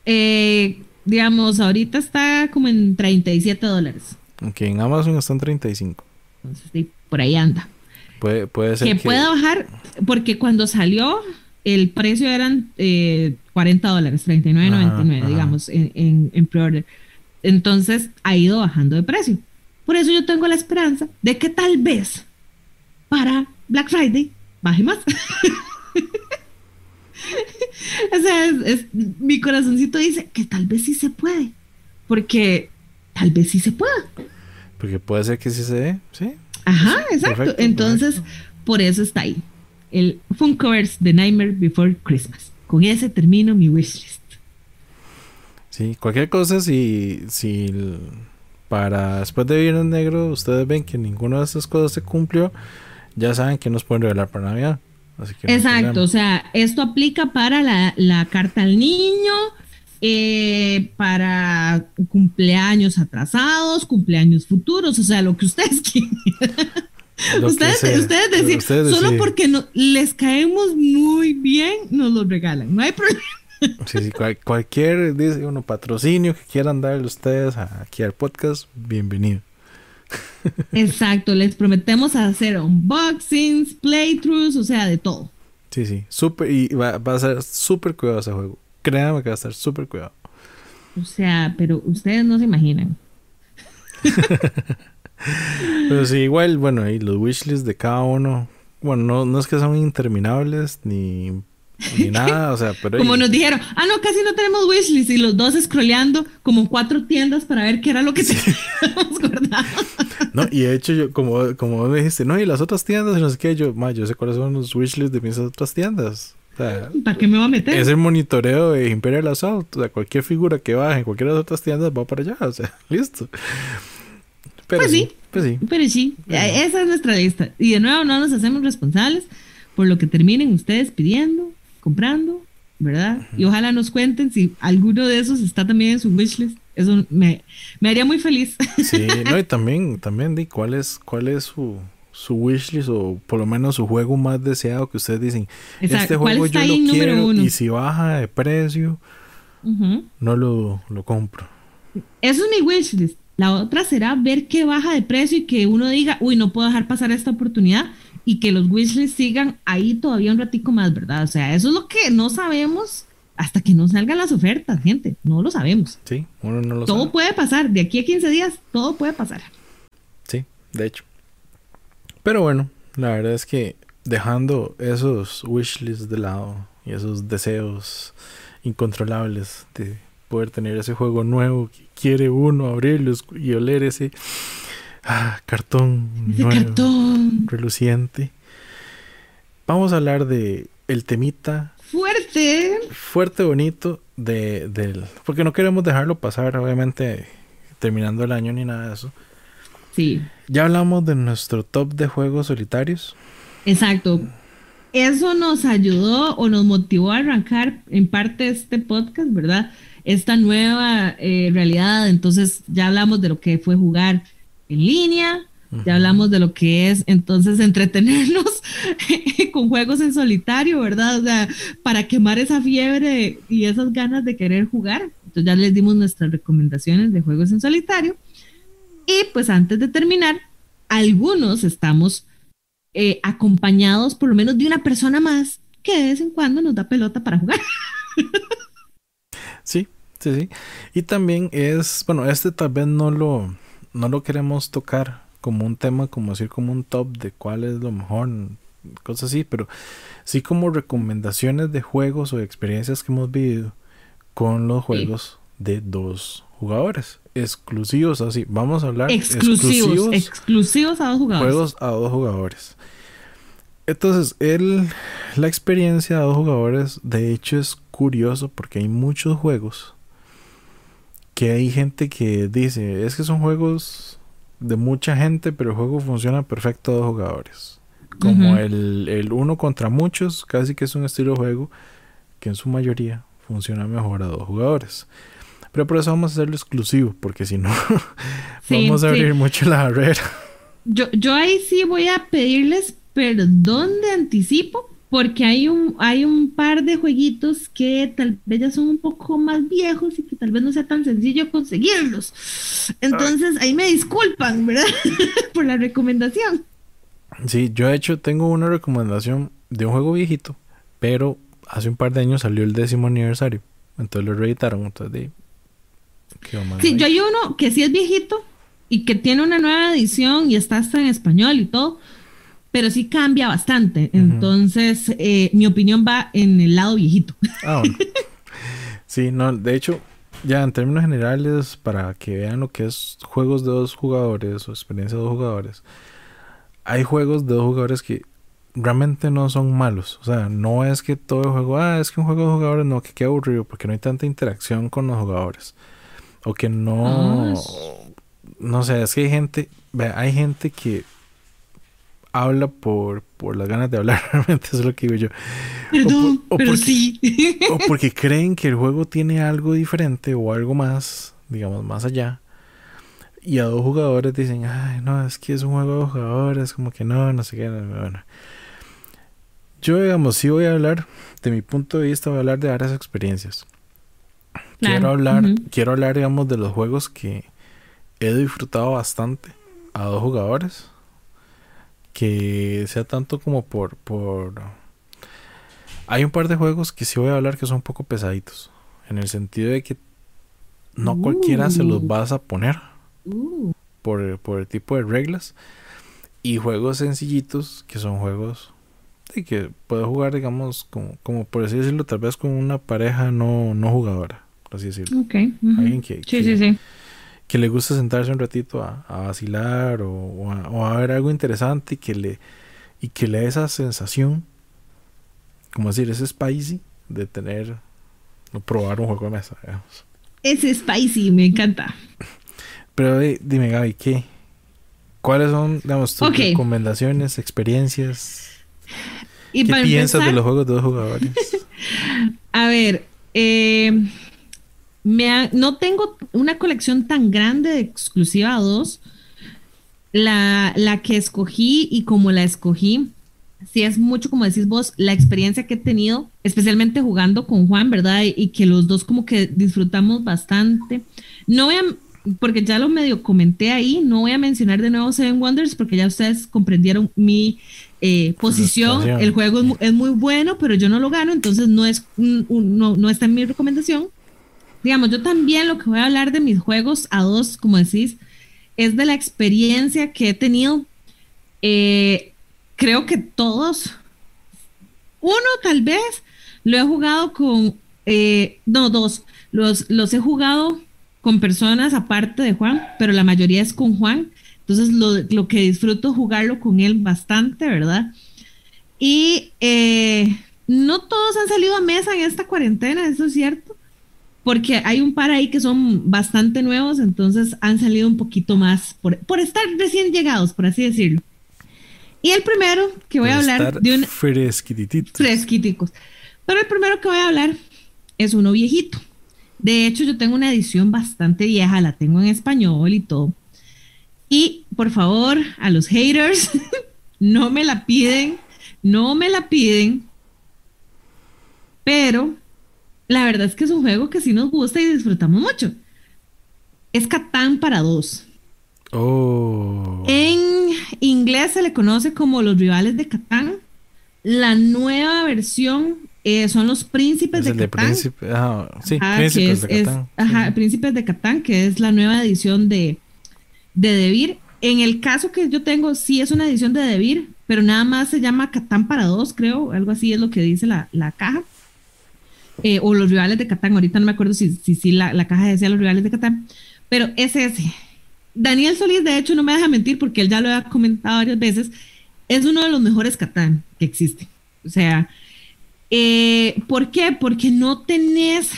Eh, digamos, ahorita está como en 37 dólares. Ok, en Amazon están 35. Entonces, sí, por ahí anda. Puede, puede ser que, que pueda bajar, porque cuando salió el precio eran eh, 40 dólares, 39.99, digamos, en, en, en pre-order. Entonces ha ido bajando de precio. Por eso yo tengo la esperanza de que tal vez para Black Friday baje más. o sea, es, mi corazoncito dice que tal vez sí se puede. Porque tal vez sí se pueda. Porque puede ser que sí se dé, ¿sí? Ajá, exacto. Entonces, por eso está ahí el Funkoverse de Nightmare Before Christmas. Con ese termino mi wishlist. Sí, cualquier cosa, si, si para después de Viernes Negro ustedes ven que ninguna de esas cosas se cumplió, ya saben que nos pueden regalar para Navidad. Exacto, o sea, esto aplica para la, carta al niño, eh, para cumpleaños atrasados, cumpleaños futuros, o sea, lo que ustedes quieran. Ustedes, ustedes, decían, solo porque no, les caemos muy bien, nos lo regalan. No hay problema. Sí, sí, cualquier dice uno patrocinio que quieran darle ustedes aquí al podcast, bienvenido. Exacto, les prometemos hacer unboxings, playthroughs, o sea, de todo. Sí, sí, súper, y va, va, a ser súper cuidado ese juego. Créanme que va a estar súper cuidado. O sea, pero ustedes no se imaginan. Pero sí, igual, bueno, ahí los wishlists de cada uno, bueno, no, no es que son interminables ni, ni nada, o sea, pero... Como nos dijeron, ah, no, casi no tenemos wishlists y los dos scrolleando como cuatro tiendas para ver qué era lo que teníamos guardado. No, y de hecho, yo, como, como me dijiste, no, y las otras tiendas, no sé qué, yo, ma, yo sé cuáles son los wishlists de mis otras tiendas. O sea, ¿Para qué me va a meter? Es el monitoreo de Imperial Assault. O sea, cualquier figura que baje en cualquiera de las otras tiendas va para allá. O sea, listo. Pero pues sí, pues sí. Pero sí, esa es nuestra lista. Y de nuevo, no nos hacemos responsables por lo que terminen ustedes pidiendo, comprando, ¿verdad? Y ojalá nos cuenten si alguno de esos está también en su wishlist. Eso me, me haría muy feliz. Sí, no, y también, también di cuál es, cuál es su, su wishlist o por lo menos su juego más deseado que ustedes dicen. Este juego yo lo quiero y si baja de precio, no lo, lo compro. Eso es mi wishlist. La otra será ver qué baja de precio y que uno diga, uy, no puedo dejar pasar esta oportunidad y que los wishlists sigan ahí todavía un ratico más, ¿verdad? O sea, eso es lo que no sabemos hasta que no salgan las ofertas, gente. No lo sabemos. Sí, uno no lo todo sabe. puede pasar. De aquí a 15 días, todo puede pasar. Sí, de hecho. Pero bueno, la verdad es que dejando esos wishlists de lado y esos deseos incontrolables de poder tener ese juego nuevo que quiere uno abrirlo y oler ese ah, cartón nuevo, cartón. reluciente. Vamos a hablar de el temita fuerte, fuerte bonito de del porque no queremos dejarlo pasar, obviamente terminando el año ni nada de eso. Sí. Ya hablamos de nuestro top de juegos solitarios. Exacto. Eso nos ayudó o nos motivó a arrancar en parte este podcast, ¿verdad? Esta nueva eh, realidad. Entonces ya hablamos de lo que fue jugar en línea, ya hablamos de lo que es entonces entretenernos con juegos en solitario, ¿verdad? O sea, para quemar esa fiebre y esas ganas de querer jugar. Entonces ya les dimos nuestras recomendaciones de juegos en solitario. Y pues antes de terminar, algunos estamos eh, acompañados por lo menos de una persona más que de vez en cuando nos da pelota para jugar. sí, sí. Y también es, bueno, este tal vez no lo, no lo queremos tocar como un tema, como decir, como un top de cuál es lo mejor, cosas así, pero sí como recomendaciones de juegos o experiencias que hemos vivido con los juegos de dos jugadores exclusivos, así, vamos a hablar exclusivos, exclusivos, a dos jugadores. Juegos a dos jugadores. Entonces, el, la experiencia a dos jugadores, de hecho, es curioso porque hay muchos juegos que hay gente que dice, es que son juegos de mucha gente, pero el juego funciona perfecto a dos jugadores. Como el, el uno contra muchos, casi que es un estilo de juego que en su mayoría funciona mejor a dos jugadores. Pero por eso vamos a hacerlo exclusivo, porque si no, vamos a abrir mucho la barrera. Yo, yo ahí sí voy a pedirles perdón de anticipo, porque hay un, hay un par de jueguitos que tal vez ya son un poco más viejos y que tal vez no sea tan sencillo conseguirlos. Entonces, ahí me disculpan, ¿verdad? por la recomendación. Sí, yo de hecho tengo una recomendación de un juego viejito, pero hace un par de años salió el décimo aniversario. Entonces lo reeditaron. Entonces, Sí, yo hay uno que sí es viejito y que tiene una nueva edición y está hasta en español y todo, pero sí cambia bastante. Entonces, eh, mi opinión va en el lado viejito. Ah, sí, no, de hecho, ya en términos generales, para que vean lo que es juegos de dos jugadores o experiencia de dos jugadores, hay juegos de dos jugadores que realmente no son malos. O sea, no es que todo el juego, ah, es que un juego de jugadores no, que queda aburrido porque no hay tanta interacción con los jugadores. O que no. Ah, no sé, es que hay gente. Hay gente que habla por, por las ganas de hablar, realmente eso es lo que digo yo. Perdón, o pero sí. o porque creen que el juego tiene algo diferente o algo más, digamos, más allá. Y a dos jugadores dicen, ay, no, es que es un juego de jugadores, como que no, no sé qué. Bueno. Yo, digamos, sí voy a hablar, de mi punto de vista, voy a hablar de varias experiencias. Quiero hablar, quiero hablar, digamos, de los juegos que he disfrutado bastante a dos jugadores. Que sea tanto como por, por. Hay un par de juegos que sí voy a hablar que son un poco pesaditos. En el sentido de que no cualquiera se los uh. vas a poner. Uh. Por, por el tipo de reglas. Y juegos sencillitos que son juegos de que puedo jugar, digamos, como, como por así decirlo, tal vez con una pareja no, no jugadora así decirlo. Alguien que, que, le gusta sentarse un ratito a, vacilar o, a, ver algo interesante y que le y que le dé esa sensación, como decir, ese spicy de tener, o probar un juego de mesa, digamos. Ese spicy, me encanta. Pero eh, dime, Gaby, ¿qué? ¿Cuáles son, digamos, tus recomendaciones, experiencias? ¿Qué piensas de los juegos de dos jugadores? A ver, eh, no tengo una colección tan grande de exclusiva 2. La, la que escogí y como la escogí, sí es mucho, como decís vos, la experiencia que he tenido, especialmente jugando con Juan, ¿verdad? Y, que los dos como que disfrutamos bastante. No voy a, porque ya lo medio comenté ahí, no voy a mencionar de nuevo Seven Wonders porque ya ustedes comprendieron mi eh, posición. El juego es, muy bueno, pero yo no lo gano, entonces no, es, no, no está en mi recomendación digamos, yo también lo que voy a hablar de mis juegos a dos, como decís, es de la experiencia que he tenido. Eh, creo que todos, uno tal vez lo he jugado con eh, no, dos. Los, los he jugado con personas aparte de Juan, pero la mayoría es con Juan. Entonces lo, que disfruto jugarlo con él bastante, ¿verdad? Y eh, no todos han salido a mesa en esta cuarentena, eso es cierto, porque hay un par ahí que son bastante nuevos, entonces han salido un poquito más por, por estar recién llegados, por así decirlo. Y el primero que voy a hablar de un fresquiticos. Pero el primero que voy a hablar es uno viejito. De hecho, yo tengo una edición bastante vieja, la tengo en español y todo. Y por favor, a los haters, no me la piden, no me la piden. Pero la verdad es que es un juego que sí nos gusta y disfrutamos mucho. Es Catán para dos. Oh. En inglés se le conoce como los rivales de Catán. La nueva versión eh, son los príncipes de Catán. sí, príncipes de Catán. ajá, príncipes de Catán, que es la nueva edición de, de Devir. En el caso que yo tengo, sí es una edición de Devir, pero nada más se llama Catán para dos, creo. Algo así es lo que dice la, caja. Eh, o los rivales de Catán. Ahorita no me acuerdo si, si, si la, la, caja decía los rivales de Catán. Pero es ese. Daniel Solís, de hecho, no me deja mentir porque él ya lo ha comentado varias veces, es uno de los mejores Catán que existe. O sea, eh, ¿por qué? Porque no tenés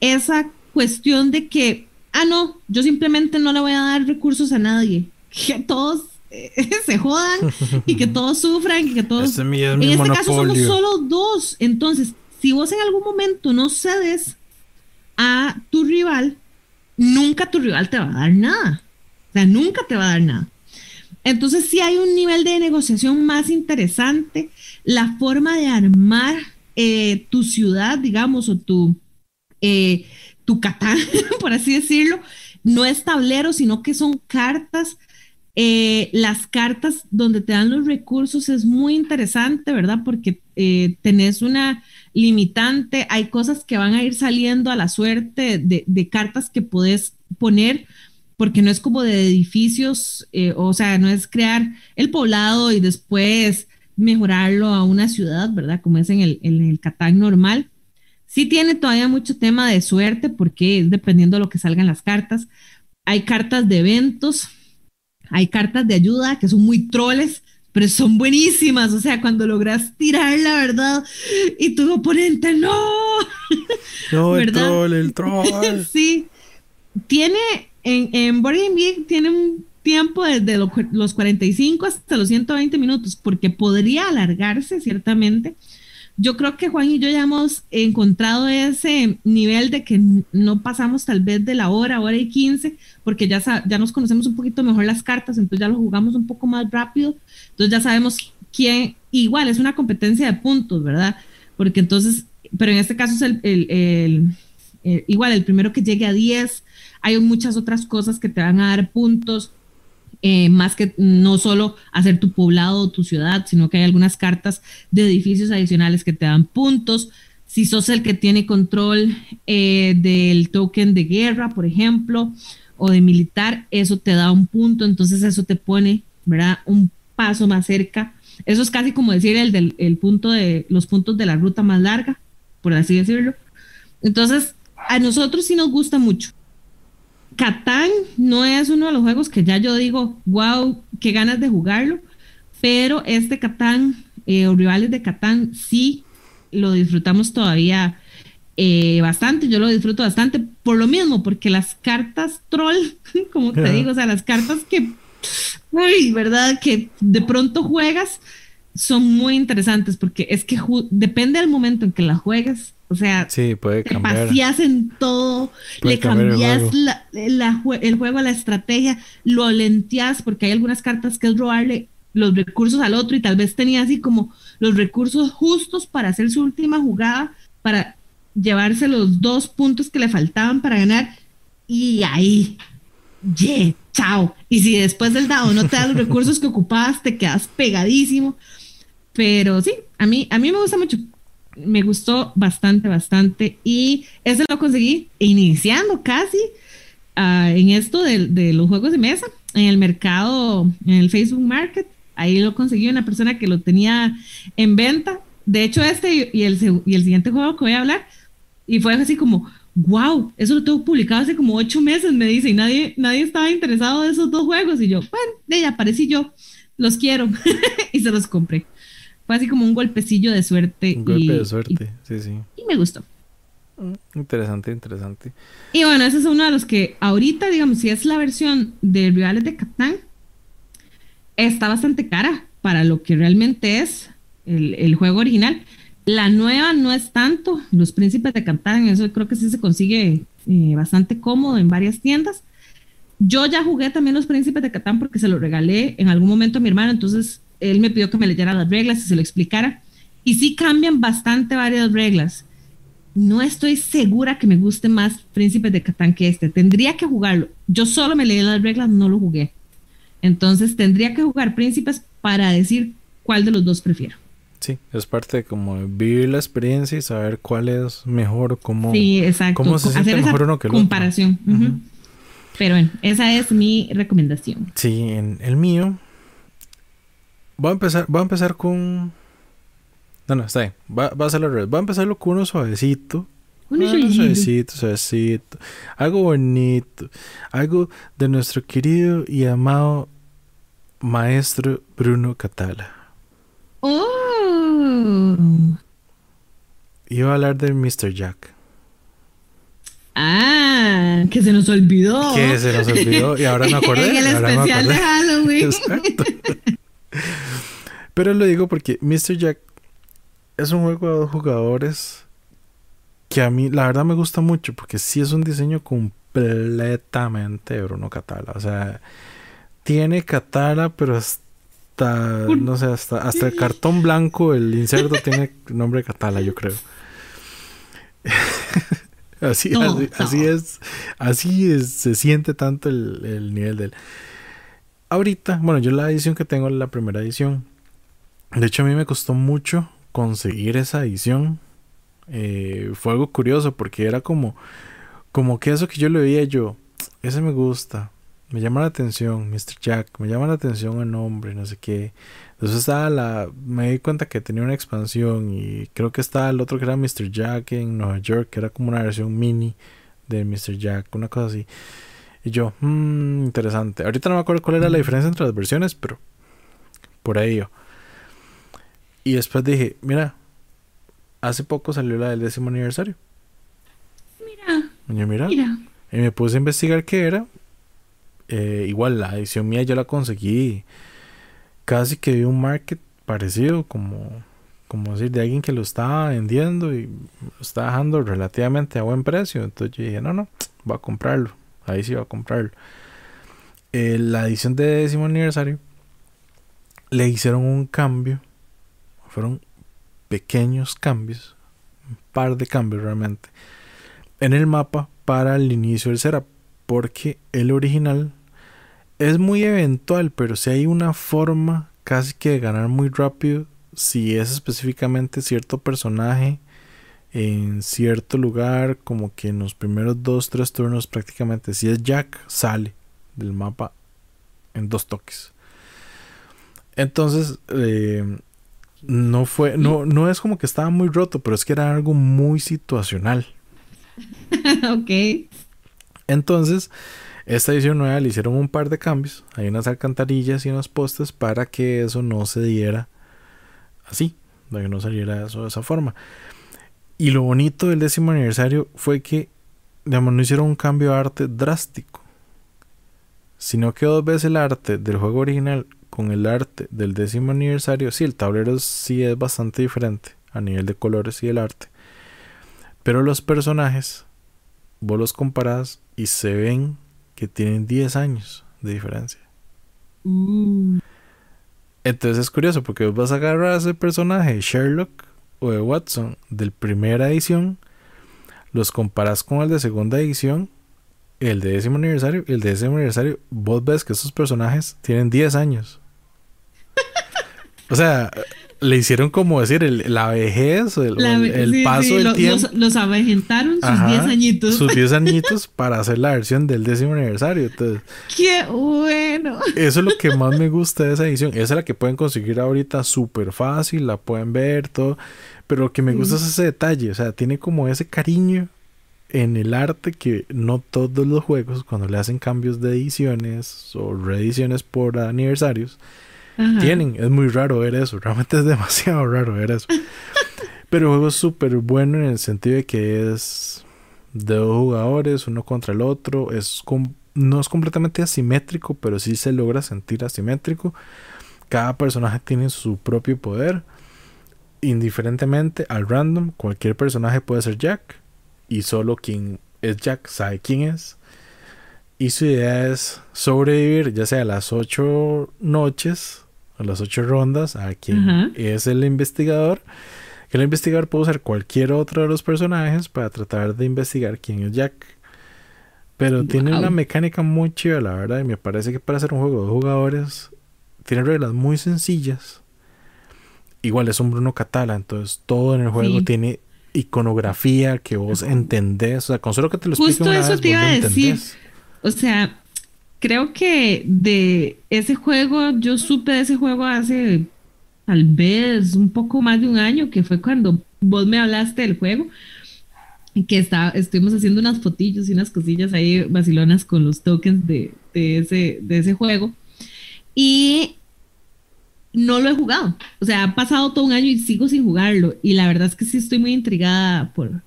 esa cuestión de que, ah, no, yo simplemente no le voy a dar recursos a nadie. Que todos eh, se jodan y que todos sufran y que todos... en este caso somos solo dos. Entonces, si vos en algún momento no cedes a tu rival, nunca tu rival te va a dar nada. O sea, nunca te va a dar nada. Entonces, si hay un nivel de negociación más interesante, la forma de armar eh, tu ciudad, digamos, o tu, eh, tu catán, por así decirlo, no es tablero, sino que son cartas. Eh, las cartas donde te dan los recursos es muy interesante, ¿verdad? Porque tenés una limitante, hay cosas que van a ir saliendo a la suerte de, cartas que puedes poner, porque no es como de edificios, eh, o sea, no es crear el poblado y después mejorarlo a una ciudad, ¿verdad? Como es en el, en el Catán normal. Sí tiene todavía mucho tema de suerte porque es dependiendo de lo que salgan las cartas. Hay cartas de eventos, hay cartas de ayuda que son muy troles, pero son buenísimas, o sea, cuando logras tirar la verdad y tu oponente no. No, el troll, el troll. sí. Tiene, en, en Geek tiene un tiempo desde los 45 hasta los 120 minutos, porque podría alargarse ciertamente. Yo creo que Juan y yo ya hemos encontrado ese nivel de que no pasamos tal vez de la hora, hora y 15, porque ya, ya nos conocemos un poquito mejor las cartas, entonces ya lo jugamos un poco más rápido entonces ya sabemos quién, igual es una competencia de puntos, ¿verdad? Porque entonces, pero en este caso es el, igual el primero que llegue a 10, hay muchas otras cosas que te van a dar puntos. Eh, más que no solo hacer tu poblado o tu ciudad, sino que hay algunas cartas de edificios adicionales que te dan puntos. Si sos el que tiene control eh, del token de guerra, por ejemplo, o de militar, eso te da un punto, entonces eso te pone, ¿verdad? Un paso más cerca. Eso es casi como decir el del el punto de los puntos de la ruta más larga, por así decirlo. Entonces, a nosotros sí nos gusta mucho. Catán no es uno de los juegos que ya yo digo, wow, qué ganas de jugarlo, pero este Catán eh, o rivales de Catán sí lo disfrutamos todavía eh, bastante, yo lo disfruto bastante por lo mismo, porque las cartas troll, como te digo, o sea, las cartas que Ay, ¿verdad? Que de pronto juegas, son muy interesantes porque es que depende del momento en que la juegues. O sea, sí, puede te vacías en todo, le cambias el juego. la estrategia, lo lenteas porque hay algunas cartas que es robarle los recursos al otro y tal vez tenía así como los recursos justos para hacer su última jugada, para llevarse los dos puntos que le faltaban para ganar y ahí, yeah, chao. Y si después del dado no te das los recursos que ocupabas, te quedas pegadísimo. Pero sí, a mí, a mí me gusta mucho. Me gustó bastante, bastante. Y ese lo conseguí iniciando casi ah, en esto de, los juegos de mesa, en el mercado, en el Facebook Market. Ahí lo conseguí una persona que lo tenía en venta. De hecho, este y el, y el siguiente juego que voy a hablar Y fue así como, wow, eso lo tengo publicado hace como ocho meses, me dice, y nadie, nadie estaba interesado de esos dos juegos. Y yo, bueno, de ella aparecí yo, los quiero. y se los compré. Fue así como un golpecillo de suerte. Un golpe de suerte, sí, sí. Y me gustó. Mm, interesante, interesante. Y bueno, ese es uno de los que ahorita, digamos, si es la versión de Rivales de Catán, está bastante cara para lo que realmente es el, juego original. La nueva no es tanto, los príncipes de Catán, eso creo que sí se consigue eh, bastante cómodo en varias tiendas. Yo ya jugué también los príncipes de Catán porque se lo regalé en algún momento a mi hermano, entonces él me pidió que me leyera las reglas y se lo explicara. Y sí cambian bastante varias reglas. No estoy segura que me guste más Príncipes de Catán que este. Tendría que jugarlo. Yo solo me leí las reglas, no lo jugué. Entonces tendría que jugar Príncipes para decir cuál de los dos prefiero. Sí, es parte de como vivir la experiencia y saber cuál es mejor, cómo, sí, exacto. cómo se siente mejor uno que el comparación. Pero bueno, esa es mi recomendación. Sí, en el mío voy a empezar, voy a empezar con. No, no, está bien. Va, va a hacerlo al revés. Voy a empezarlo con uno suavecito. Uno suavecito, suavecito. Algo bonito. Algo de nuestro querido y amado maestro Bruno Catala. Oh. Iba a hablar de Mr. Jack. Ah, que se nos olvidó. Que se nos olvidó y ahora me acordé. en el especial de Halloween. Exacto. Pero lo digo porque Mr. Jack es un juego de dos jugadores que a mí la verdad me gusta mucho porque sí es un diseño completamente Bruno Catala. O sea, tiene Catala, pero hasta, no sé, hasta, hasta el cartón blanco, el inserto tiene nombre Catala, yo creo. así, así, es, así es, se siente tanto el, el nivel del ahorita, bueno, yo la edición que tengo es la primera edición. De hecho, a mí me costó mucho conseguir esa edición. Eh, fue algo curioso porque era como, como que eso que yo le yo, ese me gusta, me llama la atención, Mr. Jack, me llama la atención el nombre, no sé qué. Entonces estaba la, me di cuenta que tenía una expansión y creo que estaba el otro que era Mr. Jack en Nueva York, que era como una versión mini de Mr. Jack, una cosa así. Y yo, mmm, interesante. Ahorita no me acuerdo cuál era la diferencia entre las versiones, pero por ahí yo. Y después dije, mira, hace poco salió la del décimo aniversario. Mira. mira. Y me puse a investigar qué era. Eh, igual la edición mía yo la conseguí. Casi que vi un market parecido, como, como decir, de alguien que lo estaba vendiendo y lo estaba dejando relativamente a buen precio. Entonces yo dije, no, no, voy a comprarlo ahí sí va a comprarlo. Eh, la edición de décimo aniversario le hicieron un cambio. Fueron pequeños cambios. Un par de cambios realmente. En el mapa para el inicio del setup. Porque el original es muy eventual. Pero si hay una forma casi que de ganar muy rápido. Si es específicamente cierto personaje en cierto lugar, como que en los primeros dos, tres turnos prácticamente, si es Jack, sale del mapa en dos toques. Entonces, eh, no fue, no, no es como que estaba muy roto, pero es que era algo muy situacional. ok. Entonces, esta edición nueva le hicieron un par de cambios. Hay unas alcantarillas y unos postes para que eso no se diera así, para que no saliera eso de esa forma. Y lo bonito del décimo aniversario fue que, digamos, no hicieron un cambio de arte drástico, sino que dos veces el arte del juego original con el arte del décimo aniversario, sí, el tablero sí es bastante diferente a nivel de colores y el arte, pero los personajes, vos los comparás y se ven que tienen 10 años de diferencia. Mm. Entonces es curioso porque vos vas a agarrar a ese personaje, Sherlock, o de Watson del primera edición, los comparas con el de segunda edición, el de décimo aniversario, y el de décimo aniversario, vos ves que esos personajes tienen 10 años. O sea, le hicieron como decir la vejez, el, paso del tiempo. Los, avejentaron sus 10 añitos. Sus 10 añitos para hacer la versión del décimo aniversario. Entonces, ¡Qué bueno! Eso es lo que más me gusta de esa edición. Esa es la que pueden conseguir ahorita súper fácil, la pueden ver, todo. Pero lo que me gusta es ese detalle, o sea, tiene como ese cariño en el arte que no todos los juegos, cuando le hacen cambios de ediciones o reediciones por aniversarios, tienen. Es muy raro ver eso, realmente es demasiado raro ver eso. Pero el juego es súper bueno en el sentido de que es de dos jugadores, uno contra el otro. Es no es completamente asimétrico, pero sí se logra sentir asimétrico. Cada personaje tiene su propio poder. Indiferentemente al random, cualquier personaje puede ser Jack. Y solo quien es Jack sabe quién es. Y su idea es sobrevivir ya sea las ocho noches o las ocho rondas a quien es el investigador. Que el investigador puede usar cualquier otro de los personajes para tratar de investigar quién es Jack. Pero tiene una mecánica muy chida, la verdad. Y me parece que para hacer un juego de jugadores tiene reglas muy sencillas. Igual es un Bruno Catala, entonces todo en el juego tiene iconografía que vos entendés. O sea, con solo que te lo Justo eso te iba a decir. O sea, creo que de ese juego, yo supe de ese juego hace tal vez un poco más de un año, que fue cuando vos me hablaste del juego, que está, estuvimos haciendo unas fotillos y unas cosillas ahí vacilonas con los tokens de, de, ese, de ese juego. Y no lo he jugado. O sea, ha pasado todo un año y sigo sin jugarlo. Y la verdad es que sí estoy muy intrigada por,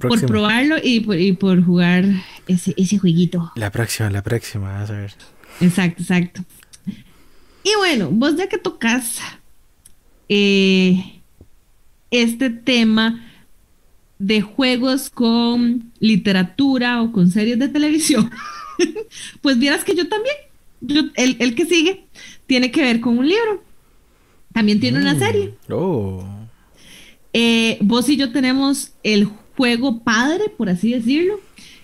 por probarlo y por, y por jugar ese, ese jueguito. La próxima, la próxima, vas a ver. Exacto, exacto. Y bueno, vos ya que tocas eh, este tema de juegos con literatura o con series de televisión, pues vieras que yo también, yo, el, el, que sigue, tiene que ver con un libro. También tiene una mm. serie. Oh. Eh, vos y yo tenemos el juego padre, por así decirlo,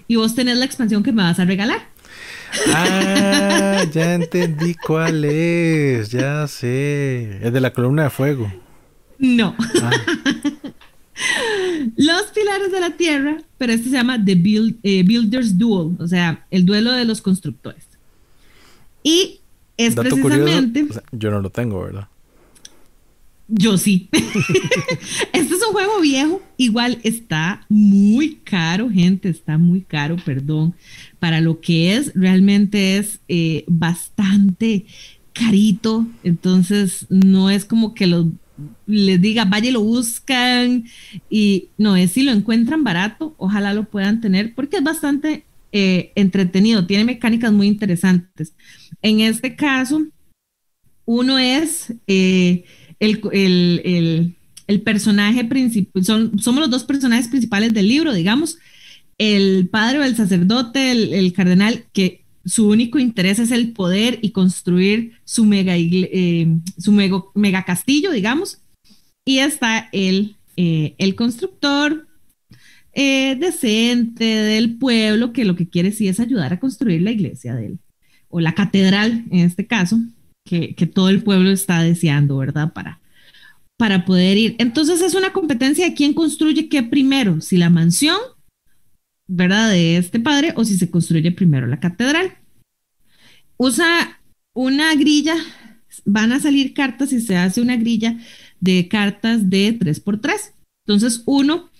y vos tenés la expansión que me vas a regalar. Ah, ya entendí cuál es, ya sé. Es de la columna de fuego. No. Ah. Los pilares de la tierra, pero este se llama The eh, Builders Duel, o sea, el duelo de los constructores. Y es precisamente. yo no lo tengo, ¿verdad? Yo sí. este es un juego viejo. Igual está muy caro, gente. Está muy caro, perdón. Para lo que es, realmente es eh, bastante carito. Entonces, no es como que los les diga, vaya y lo buscan. Y no, es si lo encuentran barato, ojalá lo puedan tener, porque es bastante eh, entretenido. Tiene mecánicas muy interesantes. En este caso, uno es. Eh, el, personaje principal, somos los dos personajes principales del libro, digamos, el padre o el sacerdote, el, cardenal, que su único interés es el poder y construir su mega, eh, su mega, castillo, digamos, y está el, el constructor eh, decente del pueblo, que lo que quiere sí es ayudar a construir la iglesia de él, o la catedral en este caso, que, todo el pueblo está deseando, ¿verdad? Para, para poder ir. Entonces es una competencia de quién construye qué primero, si la mansión, ¿verdad? De este padre o si se construye primero la catedral. Usa una grilla, van a salir cartas y se hace una grilla de cartas de 3x3. Entonces uno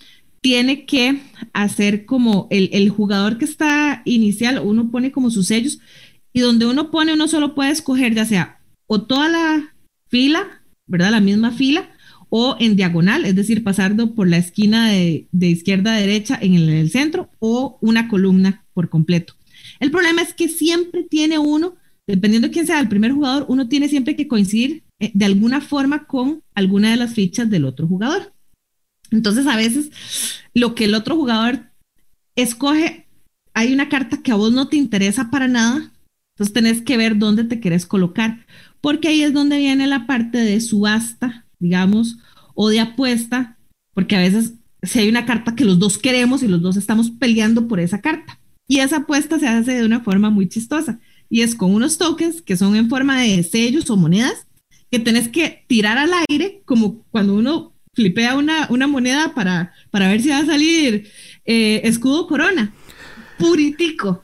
tiene que hacer como el, el jugador que está inicial, uno pone como sus sellos y donde uno pone, uno solo puede escoger ya sea o toda la fila, ¿verdad? La misma fila, o en diagonal, es decir, pasando por la esquina de, izquierda a derecha en el, centro, o una columna por completo. El problema es que siempre tiene uno, dependiendo de quién sea el primer jugador, uno tiene siempre que coincidir eh, de alguna forma con alguna de las fichas del otro jugador. Entonces, a veces lo que el otro jugador escoge, hay una carta que a vos no te interesa para nada, entonces tenés que ver dónde te querés colocar, porque ahí es donde viene la parte de subasta, digamos, o de apuesta, porque a veces si hay una carta que los dos queremos y los dos estamos peleando por esa carta. Y esa apuesta se hace de una forma muy chistosa y es con unos tokens que son en forma de sellos o monedas que tenés que tirar al aire, como cuando uno flipea una, una moneda para, para ver si va a salir eh, escudo corona. Puritico.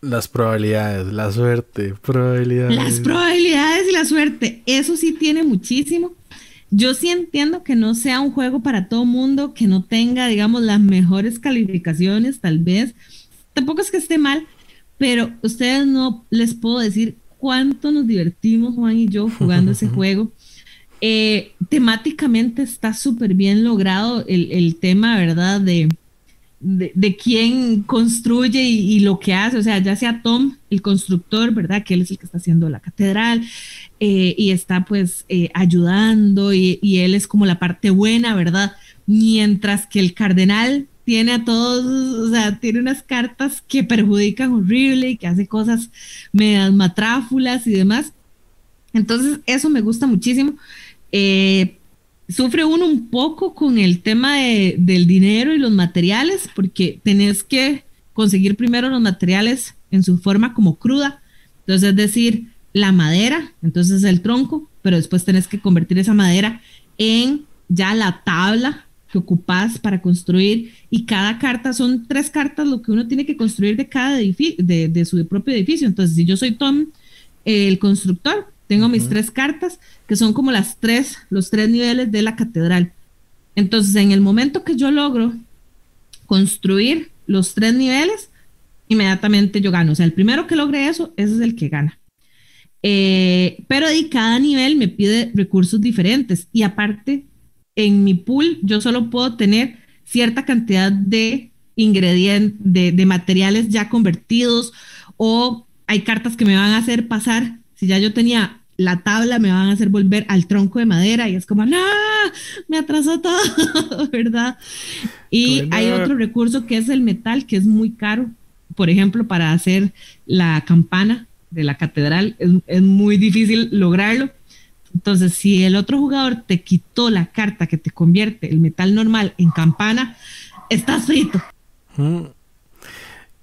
Las probabilidades, la suerte, probabilidades. Las probabilidades y la suerte, eso sí tiene muchísimo. Yo sí entiendo que no sea un juego para todo mundo, que no tenga, digamos, las mejores calificaciones, tal vez. Tampoco es que esté mal, pero ustedes no les puedo decir cuánto nos divertimos, Juan y yo, jugando ese juego. Eh, temáticamente está súper bien logrado el, tema, ¿verdad? De, de, quién construye y, lo que hace, o sea, ya sea Tom, el constructor, ¿verdad? Que él es el que está haciendo la catedral eh, y está pues eh, ayudando y, él es como la parte buena, ¿verdad? Mientras que el cardenal tiene a todos, o sea, tiene unas cartas que perjudican horrible y que hace cosas medias matráfulas y demás. Entonces, eso me gusta muchísimo. Eh, sufre uno un poco con el tema de, del dinero y los materiales, porque tenés que conseguir primero los materiales en su forma como cruda. Entonces, es decir, la madera, entonces el tronco, pero después tenés que convertir esa madera en ya la tabla que ocupás para construir y cada carta son tres cartas lo que uno tiene que construir de cada edificio, de, de su propio edificio. Entonces, si yo soy Tom, el constructor, tengo mis tres cartas, que son como las tres, los tres niveles de la catedral. Entonces, en el momento que yo logro construir los tres niveles, inmediatamente yo gano. O sea, el primero que logre eso, ese es el que gana. Eh, pero ahí cada nivel me pide recursos diferentes. Y aparte, en mi pool, yo solo puedo tener cierta cantidad de ingredientes, de, de materiales ya convertidos, o hay cartas que me van a hacer pasar si ya yo tenía la tabla, me van a hacer volver al tronco de madera y es como, no, me atrasó todo, ¿verdad? Y hay otro recurso que es el metal, que es muy caro. Por ejemplo, para hacer la campana de la catedral es, es muy difícil lograrlo. Entonces, si el otro jugador te quitó la carta que te convierte el metal normal en campana, estás frito. Mm.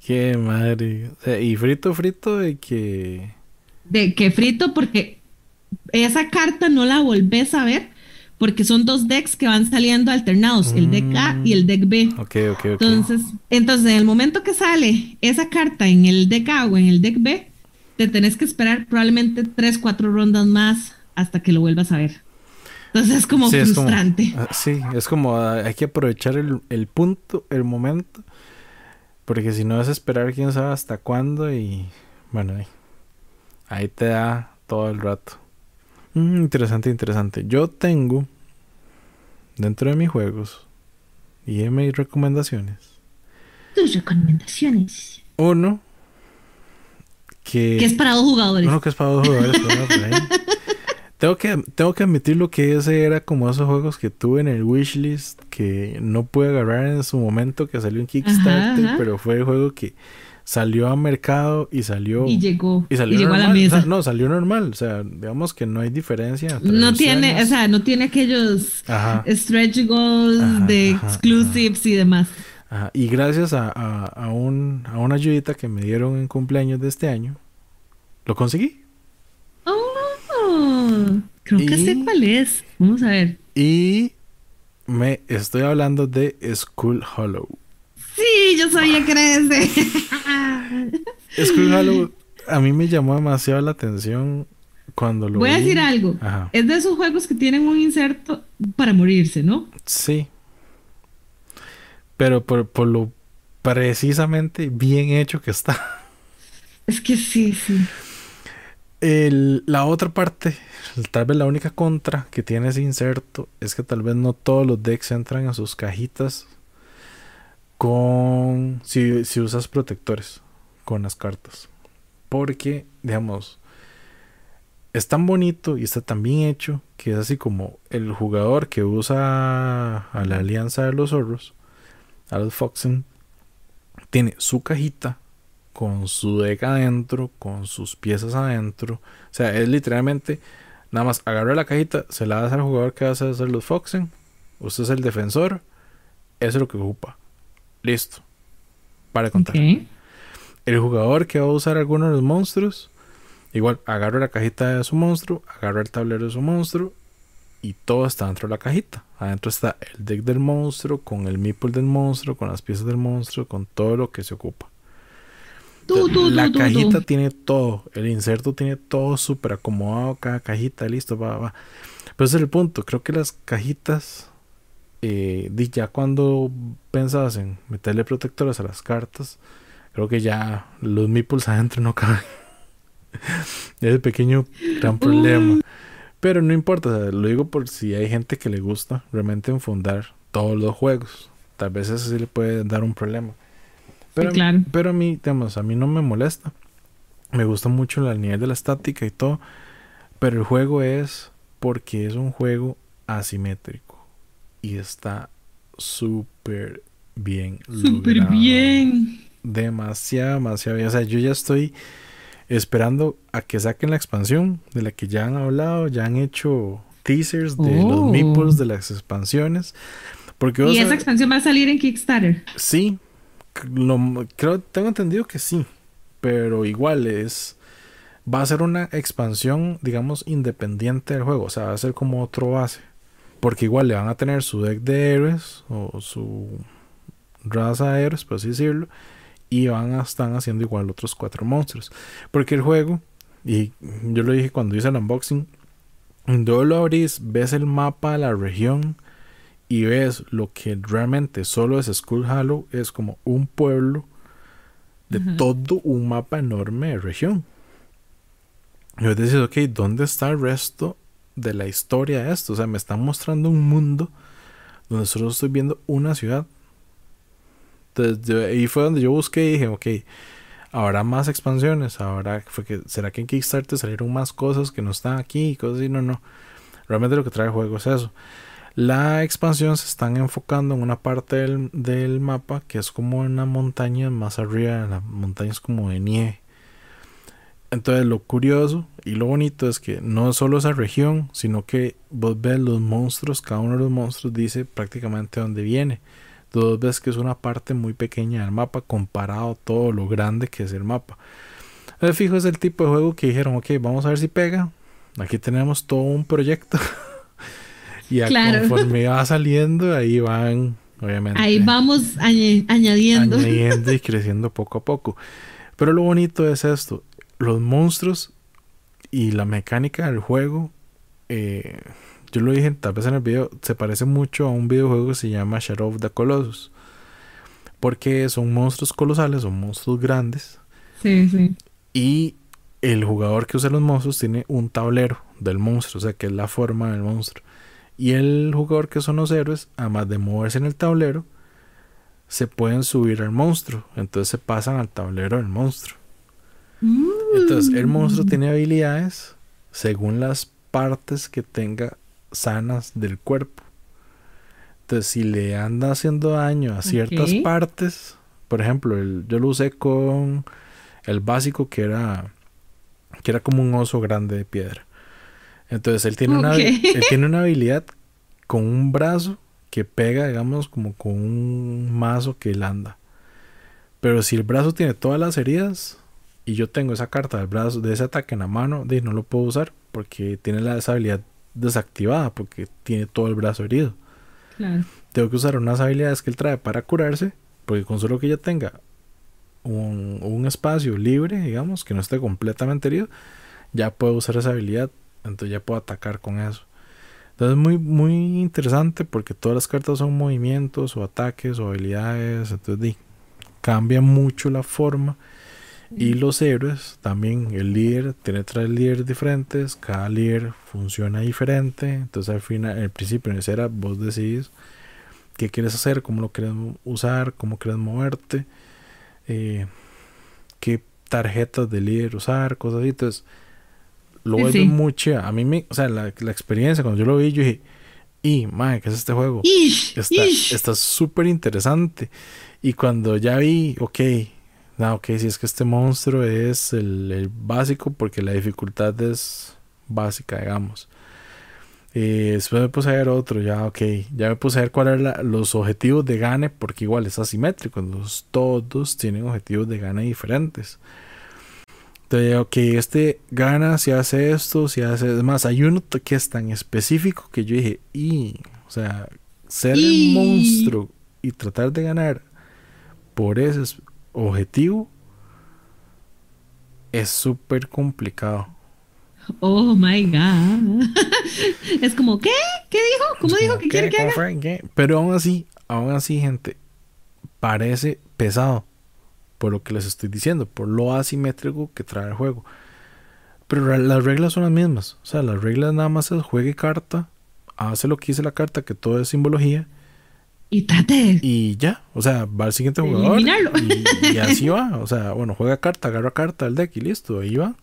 Qué madre. y frito, frito de que de que frito porque esa carta no la volvés a ver porque son dos decks que van saliendo alternados, el deck A y el deck B. Ok, ok, Entonces, entonces, en el momento que sale esa carta en el deck A o en el deck B, te tenés que esperar probablemente tres, cuatro rondas más hasta que lo vuelvas a ver. Entonces es como frustrante. Ah, sí, es como ah, hay que aprovechar el, el punto, el momento, porque si no es esperar quién sabe hasta cuándo y bueno, ahí. Ahí te da todo el rato. Mm, interesante, interesante. Yo tengo dentro de mis juegos y en mis recomendaciones. Tus recomendaciones. Uno que. Que es para dos jugadores. Uno que es para dos jugadores. tengo, que, tengo que admitir lo que ese era como esos juegos que tuve en el wishlist que no pude agarrar en su momento que salió en Kickstarter, pero fue el juego que salió a mercado y salió y llegó y salió llegó a la mesa. no salió normal o sea digamos que no hay diferencia no tiene o sea no tiene aquellos stretch goals de exclusives y demás. Ajá. y gracias a, a, un, a una ayudita que me dieron en cumpleaños de este año lo conseguí oh creo que sé cuál es. Vamos a ver. y me estoy hablando de School Hollow. Sí, yo sabía que era ese. es que algo a mí me llamó demasiado la atención cuando lo Voy a decir algo. Es de esos juegos que tienen un inserto para morirse, ¿no? Sí. Pero por, por lo precisamente bien hecho que está. Es que sí, sí. El, la otra parte, tal vez la única contra que tiene ese inserto es que tal vez no todos los decks entran a sus cajitas con si, si usas protectores con las cartas. Porque, digamos, es tan bonito y está tan bien hecho que es así como el jugador que usa a la alianza de los zorros, a los Foxen, tiene su cajita con su deck adentro, con sus piezas adentro. O sea, es literalmente nada más agarra la cajita, se la das al jugador que va a hacer los Foxen, usted es el defensor, eso es lo que ocupa. Listo. Para contar. El jugador que va a usar alguno de los monstruos Igual, agarro la cajita de su monstruo, agarro el tablero de su monstruo y todo está dentro de la cajita. Adentro está el deck del monstruo, con el meeple del monstruo, con las piezas del monstruo, con todo lo que se ocupa. la cajita tiene todo, el inserto tiene todo súper acomodado, cada cajita, listo, va, va. Pero ese es el punto, creo que las cajitas, eh, ya cuando pensabas en meterle protectores a las cartas, creo que ya los meeples adentro no caben. es el pequeño gran problema. Pero no importa, lo digo por si hay gente que le gusta realmente enfundar todos los juegos. Tal vez eso sí le puede dar un problema. Pero, pero a mí, digamos, a mí no me molesta. Me gusta mucho la nivel de la estática y todo. Pero el juego es porque es un juego asimétrico. Y está súper bien. Súper bien. Demasiado, demasiado bien. O sea, yo ya estoy esperando a que saquen la expansión de la que ya han hablado, ya han hecho teasers de los oh. meeples de las expansiones. Porque, ¿Y esa expansión va a salir en Kickstarter? Sí, creo, tengo entendido que sí, pero igual es, va a ser una expansión, digamos, independiente del juego, o sea, va a ser como otro base, porque igual le van a tener su deck de héroes o su raza de héroes, por así decirlo, y van a estar haciendo igual otros cuatro monstruos. Porque el juego, y yo lo dije cuando hice el unboxing, cuando lo abrís, ves el mapa de la región y ves lo que realmente solo es Skull Hollow, es como un pueblo de todo un mapa enorme de región. Y vos decís, ok, ¿dónde está el resto de la historia de esto? O sea, me están mostrando un mundo donde solo estoy viendo una ciudad entonces, ahí fue donde yo busqué y dije, ok, habrá más expansiones, ahora fue que, ¿será que en Kickstarter salieron más cosas que no están aquí? Y cosas así, no, no. Realmente lo que trae el juego es eso. La expansión se están enfocando en una parte del, mapa que es como una montaña más arriba, la montaña es como de nieve. Entonces lo curioso y lo bonito es que no solo esa región, sino que vos ves los monstruos, cada uno de los monstruos dice prácticamente dónde viene tú ves que es una parte muy pequeña del mapa comparado a todo lo grande que es el mapa. El fijo es el tipo de juego que dijeron, ok, vamos a ver si pega. Aquí tenemos todo un proyecto. y conforme va saliendo, ahí van, obviamente. Ahí vamos añadiendo. Añadiendo y creciendo poco a poco. Pero lo bonito es esto. Los monstruos y la mecánica del juego eh, yo lo dije tal vez en el video, se parece mucho a un videojuego que se llama Shadow of the Colossus. Porque son monstruos colosales, son monstruos grandes. Sí, sí. Y el jugador que usa los monstruos tiene un tablero del monstruo, o sea, que es la forma del monstruo. Y el jugador que son los héroes, además de moverse en el tablero, se pueden subir al monstruo. Entonces se pasan al tablero del monstruo. Entonces el monstruo mm. tiene habilidades según las partes que tenga sanas del cuerpo. Entonces, si le anda haciendo daño a ciertas partes, por ejemplo, el, yo lo usé con el básico que era que era como un oso grande de piedra. Entonces, él tiene, una, él tiene una habilidad con un brazo que pega, digamos, como con un mazo que él anda. Pero si el brazo tiene todas las heridas y yo tengo esa carta del brazo de ese ataque en la mano, de, no lo puedo usar porque tiene la, esa habilidad desactivada porque tiene todo el brazo herido. Tengo que usar unas habilidades que él trae para curarse, porque con solo que ya tenga un, un espacio libre, digamos, que no esté completamente herido, ya puedo usar esa habilidad, entonces ya puedo atacar con eso. Entonces es muy, muy interesante porque todas las cartas son movimientos o ataques o habilidades, entonces cambia mucho la forma y los héroes, también el líder tiene tres líderes diferentes, cada líder funciona diferente, entonces al final, el principio, en era, vos decidís qué quieres hacer, cómo lo quieres usar, cómo quieres moverte, eh, qué tarjetas de líder usar, cosas así, entonces lo vuelve mucho, a mí me, o sea, la, experiencia, cuando yo lo vi, yo dije, y, madre, ¿qué es este juego? está súper interesante. Y cuando ya vi, ok, no, ok, si es que este monstruo es el, básico porque la dificultad es básica, digamos. Y después me puse a ver otro, ya, ok. Ya me puse a ver cuáles eran los objetivos de gane, porque igual es asimétrico. todos tienen objetivos de gane diferentes. Entonces, ok, este gana si hace esto, si hace... Es más, hay uno que es tan específico que yo dije, y... O sea, ser el monstruo y tratar de ganar por ese objetivo es súper complicado. Oh my god. es como, ¿qué? ¿Qué dijo? ¿Cómo dijo que quiere que haga? Pero aún así, aún así, gente, parece pesado por lo que les estoy diciendo, por lo asimétrico que trae el juego. Pero las reglas son las mismas. O sea, las reglas nada más es juegue carta, hace lo que dice la carta, que todo es simbología. Y trate. Y ya, o sea, va al siguiente jugador. Y, y, así va. O sea, bueno, juega carta, agarra carta del deck y listo, ahí va.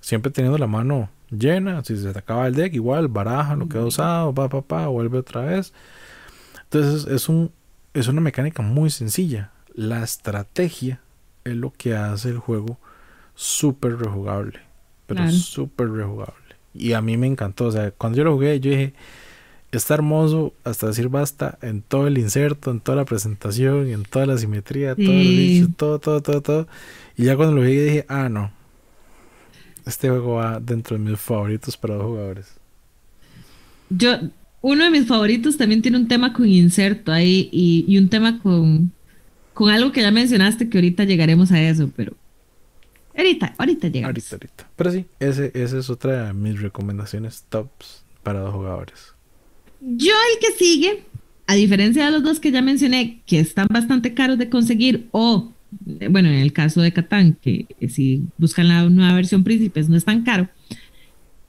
Siempre teniendo la mano llena. Si se te acaba el deck, igual, baraja lo que ha usado, pa, pa, pa, vuelve otra vez. Entonces es, un, es una mecánica muy sencilla la estrategia es lo que hace el juego súper rejugable. Pero súper rejugable. Y a mí me encantó. O sea, cuando yo lo jugué, yo dije, está hermoso hasta decir basta en todo el inserto, en toda la presentación, en toda la simetría, todo, todo, todo, todo. Y ya cuando lo jugué dije, ah, no. Este juego va dentro de mis favoritos para los jugadores. Yo, uno de mis favoritos también tiene un tema con inserto ahí y un tema con, con algo que ya mencionaste, que ahorita llegaremos a eso, pero ahorita, ahorita llegamos. Ahorita, ahorita. Pero sí, ese, esa es otra de mis recomendaciones tops para los jugadores. Yo el que sigue, a diferencia de los dos que ya mencioné, que están bastante caros de conseguir, o, bueno, en el caso de Catán, que si buscan la nueva versión Príncipes no es tan caro,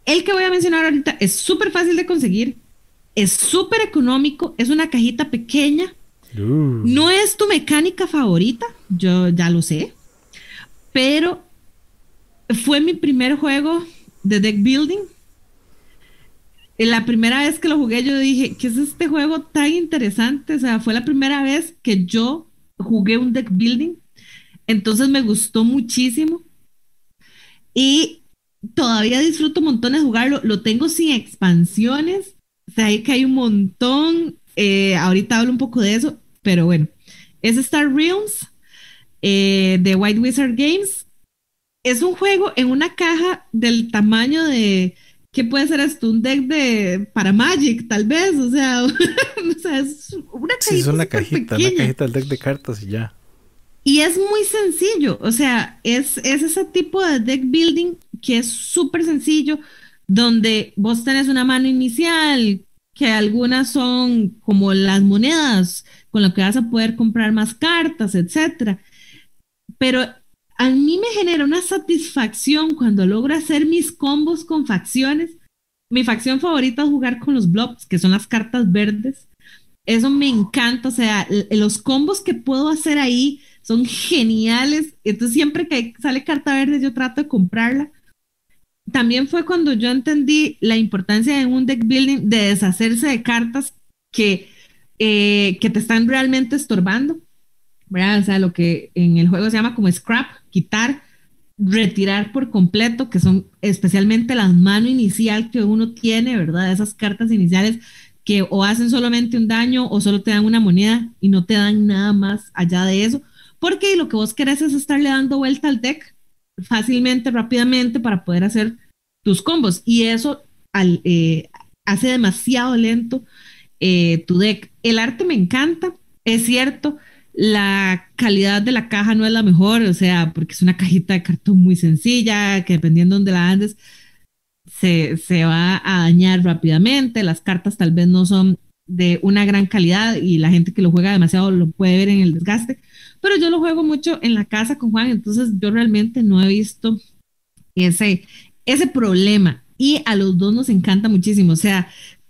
el que voy a mencionar ahorita es súper fácil de conseguir, es súper económico, es una cajita pequeña, Uh. No es tu mecánica favorita, yo ya lo sé, pero fue mi primer juego de deck building. La primera vez que lo jugué yo dije, ¿qué es este juego tan interesante? O sea, fue la primera vez que yo jugué un deck building. Entonces me gustó muchísimo. Y todavía disfruto montón de jugarlo. Lo tengo sin expansiones. O sea, que hay un montón. Eh, ahorita hablo un poco de eso, pero bueno, es Star Realms eh, de White Wizard Games. Es un juego en una caja del tamaño de, ¿qué puede ser esto? Un deck de para Magic, tal vez, o sea, es una cajita. Sí, es una cajita, una cajita del deck de cartas y ya. Y es muy sencillo, o sea, es, es ese tipo de deck building que es súper sencillo, donde vos tenés una mano inicial, que algunas son como las monedas con lo que vas a poder comprar más cartas, etcétera. Pero a mí me genera una satisfacción cuando logro hacer mis combos con facciones. Mi facción favorita es jugar con los blobs, que son las cartas verdes. Eso me encanta, o sea, los combos que puedo hacer ahí son geniales. Entonces siempre que sale carta verde yo trato de comprarla. También fue cuando yo entendí la importancia en un deck building de deshacerse de cartas que eh, que te están realmente estorbando, ¿verdad? O sea, lo que en el juego se llama como scrap, quitar, retirar por completo, que son especialmente las manos inicial que uno tiene, ¿verdad? Esas cartas iniciales que o hacen solamente un daño o solo te dan una moneda y no te dan nada más allá de eso, porque lo que vos querés es estarle dando vuelta al deck fácilmente, rápidamente para poder hacer tus combos y eso eh, hace demasiado lento eh, tu deck. El arte me encanta, es cierto, la calidad de la caja no es la mejor, o sea, porque es una cajita de cartón muy sencilla, que dependiendo de dónde la andes, se, se va a dañar rápidamente, las cartas tal vez no son de una gran calidad y la gente que lo juega demasiado lo puede ver en el desgaste, pero yo lo juego mucho en la casa con Juan, entonces yo realmente no he visto ese, ese problema. Y a los dos nos encanta muchísimo, o sea,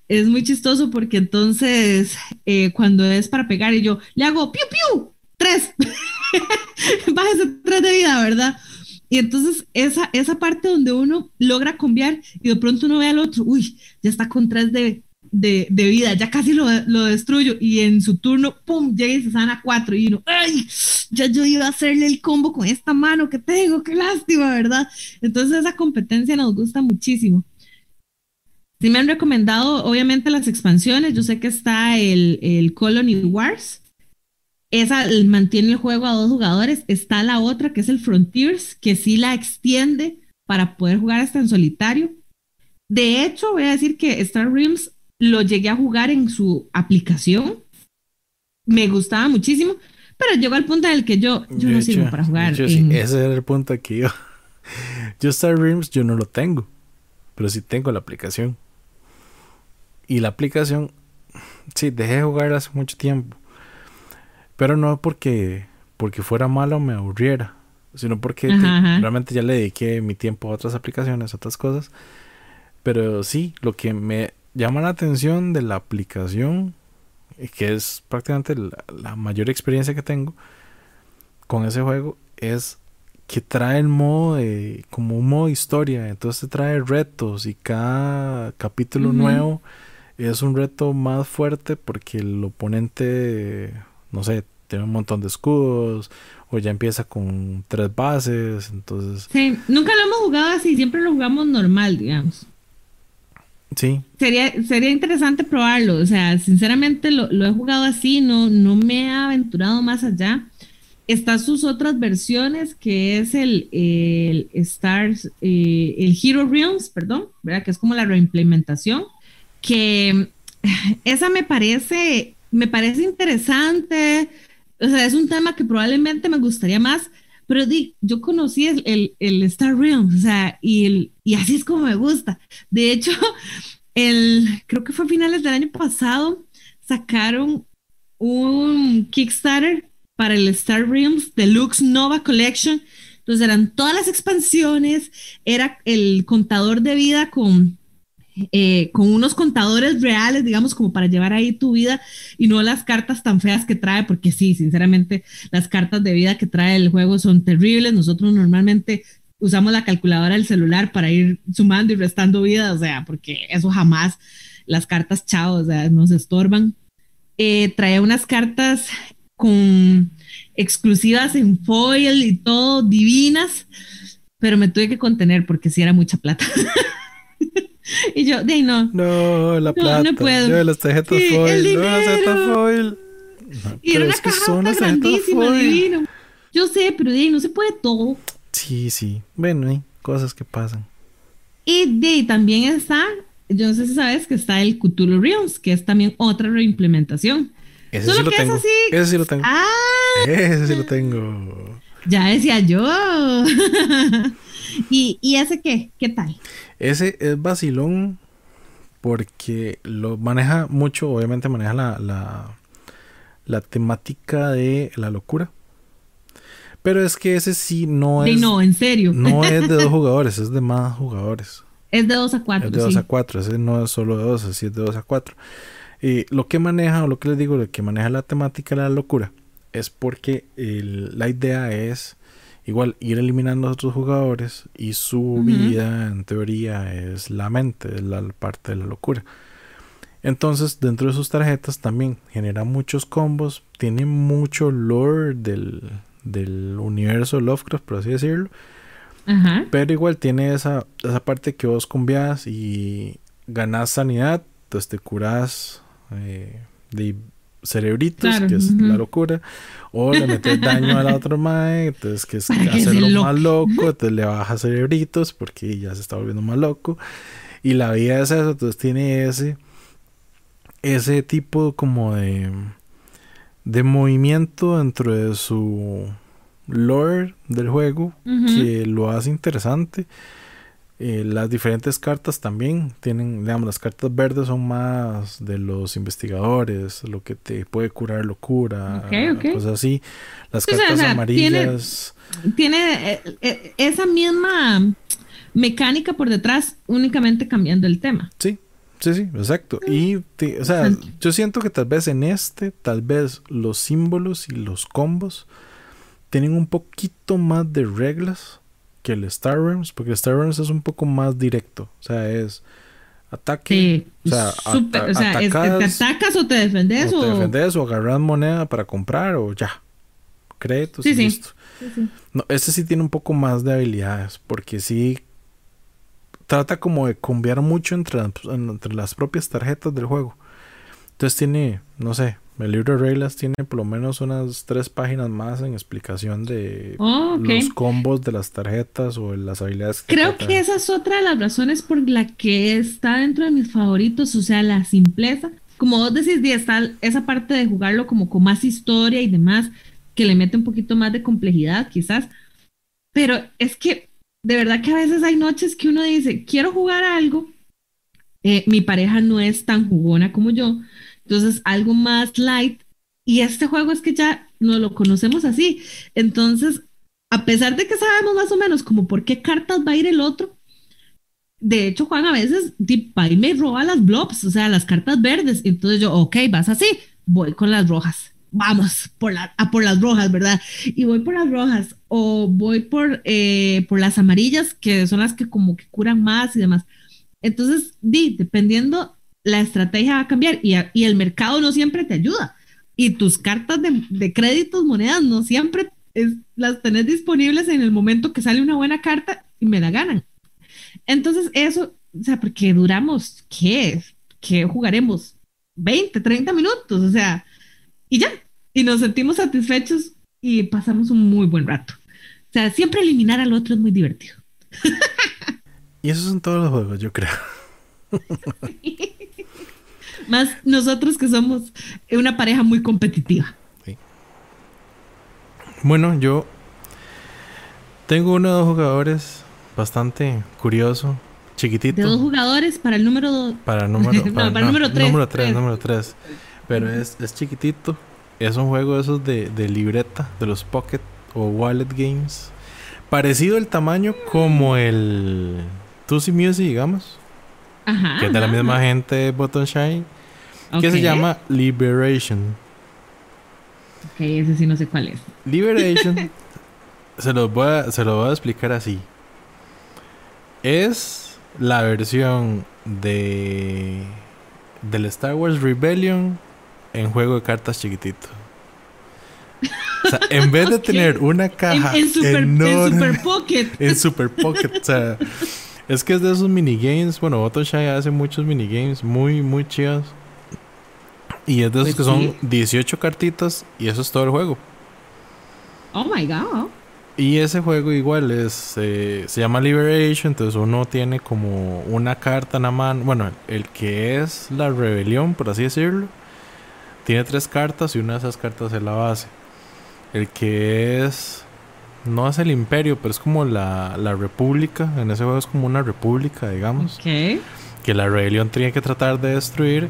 es muy chistoso porque entonces eh, cuando es para pegar y yo le hago piu piu, tres, bájese tres de vida, ¿verdad? Y entonces esa, esa parte donde uno logra cambiar y de pronto uno ve al otro, uy, ya está con tres de, de, vida, ya casi lo, lo, destruyo y en su turno, ¡pum!, llega y se sana cuatro y uno, ¡ay! Ya yo iba a hacerle el combo con esta mano que tengo, qué lástima, ¿verdad? Entonces esa competencia nos gusta muchísimo. Sí me han recomendado, obviamente, las expansiones. Yo sé que está el, el Colony Wars, esa mantiene el juego a dos jugadores. Está la otra, que es el Frontiers, que sí la extiende para poder jugar hasta en solitario. De hecho, voy a decir que Star Realms lo llegué a jugar en su aplicación. Me gustaba muchísimo, pero llegó al punto en el que yo, yo no sirvo para jugar. ese era el punto aquí. Yo, yo Star Realms yo no lo tengo, pero sí tengo la aplicación. Y la aplicación, sí, dejé de jugar hace mucho tiempo. Pero no porque, porque fuera malo o me aburriera, sino porque realmente ya le dediqué mi tiempo a otras aplicaciones, a otras cosas. Pero sí, lo que me llama la atención de la aplicación, que es prácticamente la, mayor experiencia que tengo con ese juego, es que trae el modo de, como un modo historia, entonces trae retos y cada capítulo nuevo es un reto más fuerte porque el oponente, no sé, tiene un montón de escudos o ya empieza con tres bases, entonces... Sí, nunca lo hemos jugado así, siempre lo jugamos normal, digamos. Sí. Sería, sería interesante probarlo, o sea, sinceramente lo, he jugado así, no, no me he aventurado más allá. Están sus otras versiones, que es el, el Stars, eh, el Hero Realms, perdón, ¿verdad? Que es como la reimplementación que esa me parece, me parece interesante. O sea, es un tema que probablemente me gustaría más, pero di, yo conocí el, el, Star Realms, o sea, y, y así es como me gusta. De hecho, el, creo que fue a finales del año pasado, sacaron un Kickstarter para el Star Realms Deluxe Nova Collection. Entonces eran todas las expansiones, era el contador de vida con eh, con unos contadores reales, digamos, como para llevar ahí tu vida y no las cartas tan feas que trae, porque sí, sinceramente, las cartas de vida que trae el juego son terribles. Nosotros normalmente usamos la calculadora del celular para ir sumando y restando vida, o sea, porque eso jamás, las cartas chao, o sea, nos estorban. Eh, trae unas cartas con exclusivas en foil y todo, divinas, pero me tuve que contener porque sí era mucha plata. Y yo, de ahí no. No, la plata. No, puedo. Yo las tarjetas foil. No, las tarjetas foil. y era una caja grandísima, divino. Yo sé, pero de ahí no se puede todo. Sí, sí. Bueno, hay cosas que pasan. Y de ahí también está, yo no sé si sabes que está el Cthulhu Realms, que es también otra reimplementación. Ese sí lo tengo. Ese sí lo tengo. Ah. Ese sí lo tengo. Ya decía yo. ¿Y, ¿Y ese qué? ¿Qué tal? Ese es vacilón porque lo maneja mucho, obviamente maneja la, la, temática de la locura. Pero es que ese sí no es. no, en serio. No es de dos jugadores, es de más jugadores. Es de dos a cuatro. Es de dos a cuatro, ese no es solo de dos, así es de dos a cuatro. Y lo que maneja, o lo que les digo, lo que maneja la temática de la locura, es porque la idea es igual ir eliminando a otros jugadores y su vida en teoría es la mente, es la parte de la locura. Entonces dentro de sus tarjetas también genera muchos combos, tiene mucho lore del, del universo Lovecraft, por así decirlo. Pero igual tiene esa, esa parte que vos combias y ganas sanidad, entonces te curas eh, de cerebritos, que es la locura, o le metes daño a la otra mae, entonces que es hacerlo más loco, entonces le baja cerebritos porque ya se está volviendo más loco. Y la vida es eso, entonces tiene ese ese tipo como de de movimiento dentro de su lore del juego que lo hace interesante. Eh, las diferentes cartas también tienen, digamos, las cartas verdes son más de los investigadores, lo que te puede curar locura, cosas así. Las cartas amarillas. Tiene, eh, eh, esa misma mecánica por detrás, únicamente cambiando el tema. Sí, sí, sí, exacto. Y, o sea, yo siento que tal vez en este, tal vez los símbolos y los combos tienen un poquito más de reglas que el Star Realms, porque el Star Realms es un poco más directo, o sea, es ataque, o sea, te atacas o te defendes o, te defendes o agarras moneda para comprar o ya, créditos y listo. No, este sí tiene un poco más de habilidades, porque sí trata como de cambiar mucho entre, entre las propias tarjetas del juego. Entonces tiene, no sé, El libro de reglas tiene por lo menos unas tres páginas más en explicación de Oh, los combos de las tarjetas o las habilidades. que Creo que esa es otra de las razones por la que está dentro de mis favoritos, o sea, la simpleza. Como vos decís, está esa parte de jugarlo como con más historia y demás, que le mete un poquito más de complejidad, quizás. Pero es que de verdad que a veces hay noches que uno dice, quiero jugar algo, eh, mi pareja no es tan jugona como yo, entonces algo más light. Y este juego es que ya no lo conocemos así. Entonces, a pesar de que sabemos más o menos como por qué cartas va a ir el otro, de hecho, Juan a veces y me roba las blobs, o sea, las cartas verdes. Entonces yo, ok, vas así, voy con las rojas. Vamos por la, a por las rojas, ¿verdad? Y voy por las rojas o voy por, eh, por las amarillas, que son las que como que curan más y demás. Entonces, di, dependiendo, la estrategia va a cambiar y, a- y el mercado no siempre te ayuda. Y tus cartas de, de créditos, monedas, no siempre es- las tenés disponibles en el momento que sale una buena carta y me la ganan. Entonces, eso, o sea, porque duramos, ¿qué? ¿Qué jugaremos? 20, 30 minutos, o sea, y ya. Y nos sentimos satisfechos y pasamos un muy buen rato. O sea, siempre eliminar al otro es muy divertido. Y esos son todos los juegos, yo creo. Más nosotros que somos una pareja muy competitiva. Bueno, yo tengo uno de dos jugadores bastante curioso, chiquitito. De dos jugadores para el número dos. Para el número, No, para el número tres, Número 3, tres. número 3. Pero es, es chiquitito. Es un juego de esos de, de libreta, de los Pocket o Wallet Games. Parecido el tamaño como el Tusi Music, digamos. Ajá. que es de la misma ajá. gente de Button Shine. Que se llama Liberation. Ok, ese sí no sé cuál es. Liberation. se, los voy a, se lo voy a explicar así. Es la versión de del Star Wars Rebellion en juego de cartas chiquitito. O sea, en vez de tener una caja En, en super, en enorme Super Pocket. en Super Pocket, o sea, es que es de esos minigames. Bueno, Button Shine hace muchos minigames muy, muy chidos. Y es de esos Pues que sí. son 18 cartitas y eso es todo el juego. Oh my God. Y ese juego igual es eh, se llama Liberation, entonces uno tiene como una carta en la mano, bueno, el que es la rebelión, por así decirlo, tiene tres cartas y una de esas cartas es la base. El que es no es el imperio, pero es como la, la república, en ese juego es como una república, digamos, Ok. que la rebelión tiene que tratar de destruir.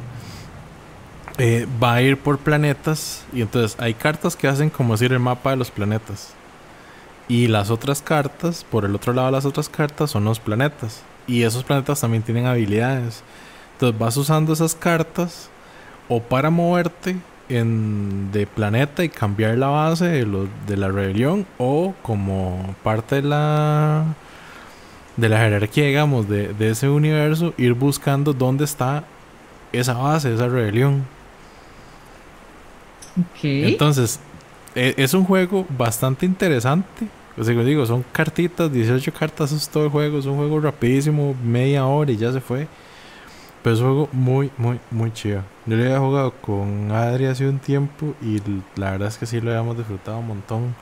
Eh, va a ir por planetas y entonces hay cartas que hacen como decir el mapa de los planetas. Y las otras cartas, por el otro lado las otras cartas, son los planetas. Y esos planetas también tienen habilidades. Entonces vas usando esas cartas o para moverte en, de planeta y cambiar la base de la rebelión o como parte de la de la jerarquía, digamos, de, de ese universo, ir buscando dónde está esa base, esa rebelión. Ok. Entonces, e- es un juego bastante interesante. O sea, digo, son cartitas, 18 cartas, es todo el juego. Es un juego rapidísimo, media hora y ya se fue. Pero es un juego muy, muy, muy chido. Yo lo había jugado con Adri hace un tiempo y la verdad es que sí lo habíamos disfrutado un montón.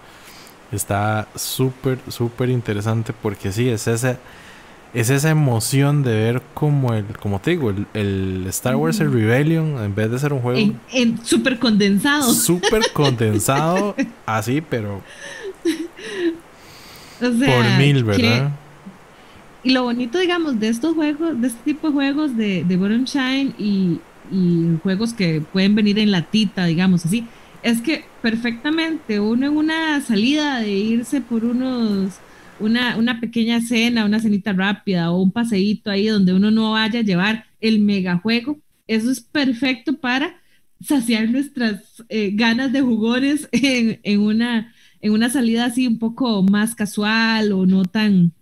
Está súper, súper interesante porque sí, es esa, es esa emoción de ver como el, como te digo, el, el Star Wars el Rebellion, en vez de ser un juego En, en súper condensado. súper condensado, así, pero O sea, por mil, que- ¿verdad? y lo bonito, digamos, de estos juegos, de este tipo de juegos de, de Bottom Shine y, y juegos que pueden venir en latita, digamos así, es que perfectamente uno en una salida de irse por unos, una, una pequeña cena, una cenita rápida o un paseíto ahí donde uno no vaya a llevar el megajuego, eso es perfecto para saciar nuestras eh, ganas de jugones en, en una, en una salida así un poco más casual o no tan,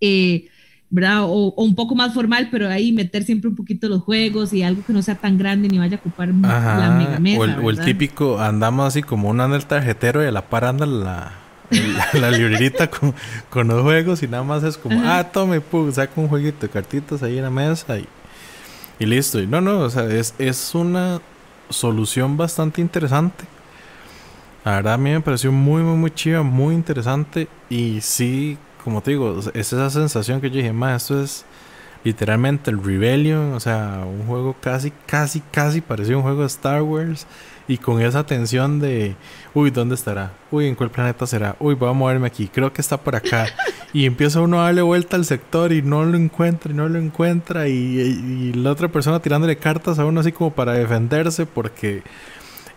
eh, ¿verdad? O, o un poco más formal, pero ahí meter siempre un poquito los juegos y algo que no sea tan grande ni vaya a ocupar la mega mesa. o, el, o el típico, andamos así como uno anda el tarjetero y a la par anda la, la, la librerita con, con los juegos y nada más es como, Ajá. ah, tome, pu, saca un jueguito de cartitas ahí en la mesa y, y listo. Y no, no, o sea, es, es una solución bastante interesante. La verdad a mí me pareció muy, muy, muy chiva, muy interesante. Y sí, como te digo, es esa sensación que yo dije, más esto es literalmente el Rebellion, o sea, un juego casi, casi, casi parecido a un juego de Star Wars. Y con esa tensión de, uy, ¿dónde estará? Uy, ¿en cuál planeta será? Uy, voy a moverme aquí, creo que está por acá. y empieza uno a darle vuelta al sector y no lo encuentra y no lo encuentra. Y, y la otra persona tirándole cartas a uno así como para defenderse porque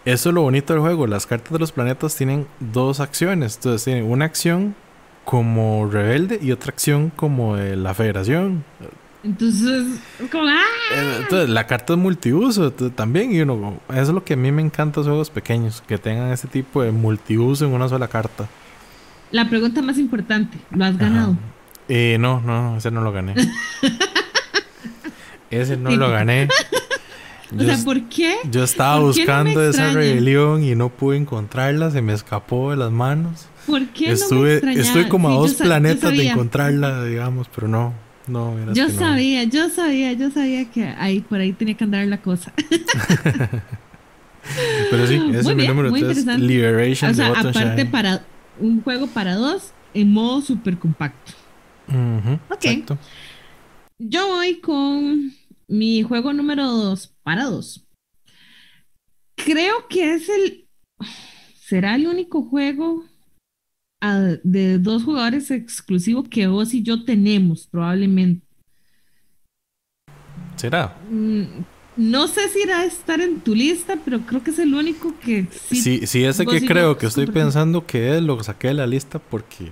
eso es lo bonito del juego. Las cartas de los planetas tienen dos acciones. Entonces tienen una acción como rebelde y otra acción como de la federación. Entonces, como, ¡ah! Eh, Entonces, la carta es multiuso también. Y uno, eso es lo que a mí me encanta los juegos pequeños, que tengan ese tipo de multiuso en una sola carta. La pregunta más importante, ¿lo has ganado? Eh, no, no, ese no lo gané. ese no lo gané. o sea, ¿por qué? Yo estaba buscando esa rebelión y no pude encontrarla, se me escapó de las manos. ¿Por qué Estuve, no me Estoy como a dos planetas de encontrarla, digamos, pero no. No, yo sabía, yo sabía, yo sabía que ahí por ahí tenía que andar la cosa. Pero sí, ese es mi número 3, Liberation o sea, aparte para un juego para dos en modo super compacto. ok. Yo voy con mi juego número 2 para dos. Creo que es el. Será el único juego de dos jugadores exclusivos que vos y yo tenemos, probablemente. ¿Será? Mm, no sé si irá a estar en tu lista, pero creo que es el único que sí. Sí, sí ese que creo que estoy pensando que es, lo saqué de la lista porque,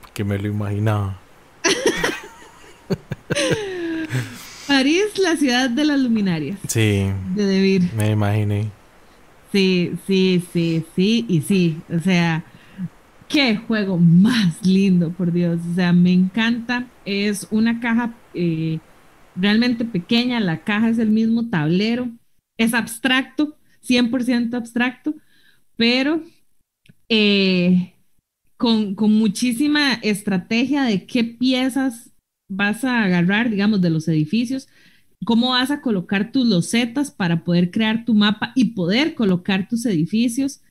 porque me lo imaginaba. París, la ciudad de las luminarias. Sí. De Debir. Me imaginé. Sí, sí, sí, sí, y sí. O sea, qué juego más lindo, por Dios. O sea, me encanta. Es una caja eh, realmente pequeña, la caja es el mismo tablero. Es abstracto, 100% abstracto, pero eh, con, con muchísima estrategia de qué piezas vas a agarrar, digamos, de los edificios cómo vas a colocar tus losetas para poder crear tu mapa y poder colocar tus edificios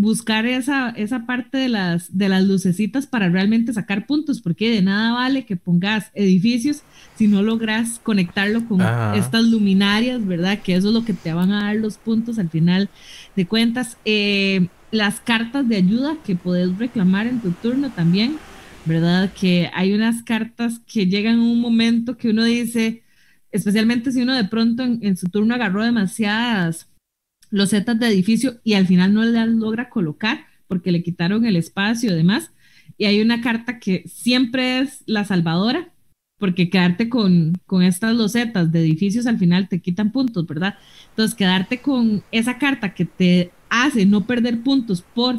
buscar esa, esa parte de las, de las lucecitas para realmente sacar puntos, porque de nada vale que pongas edificios si no logras conectarlo con estas luminarias, ¿verdad? Que eso es lo que te van a dar los puntos al final de cuentas. Eh, las cartas de ayuda que puedes reclamar en tu turno también, ¿verdad? Que hay unas cartas que llegan en un momento que uno dice, especialmente si uno de pronto en su turno agarró demasiadas los setas de edificio y al final no las logra colocar porque le quitaron el espacio y demás. Y hay una carta que siempre es la salvadora, porque quedarte con, con estas losetas de edificios al final te quitan puntos, ¿verdad? Entonces, quedarte con esa carta que te hace no perder puntos por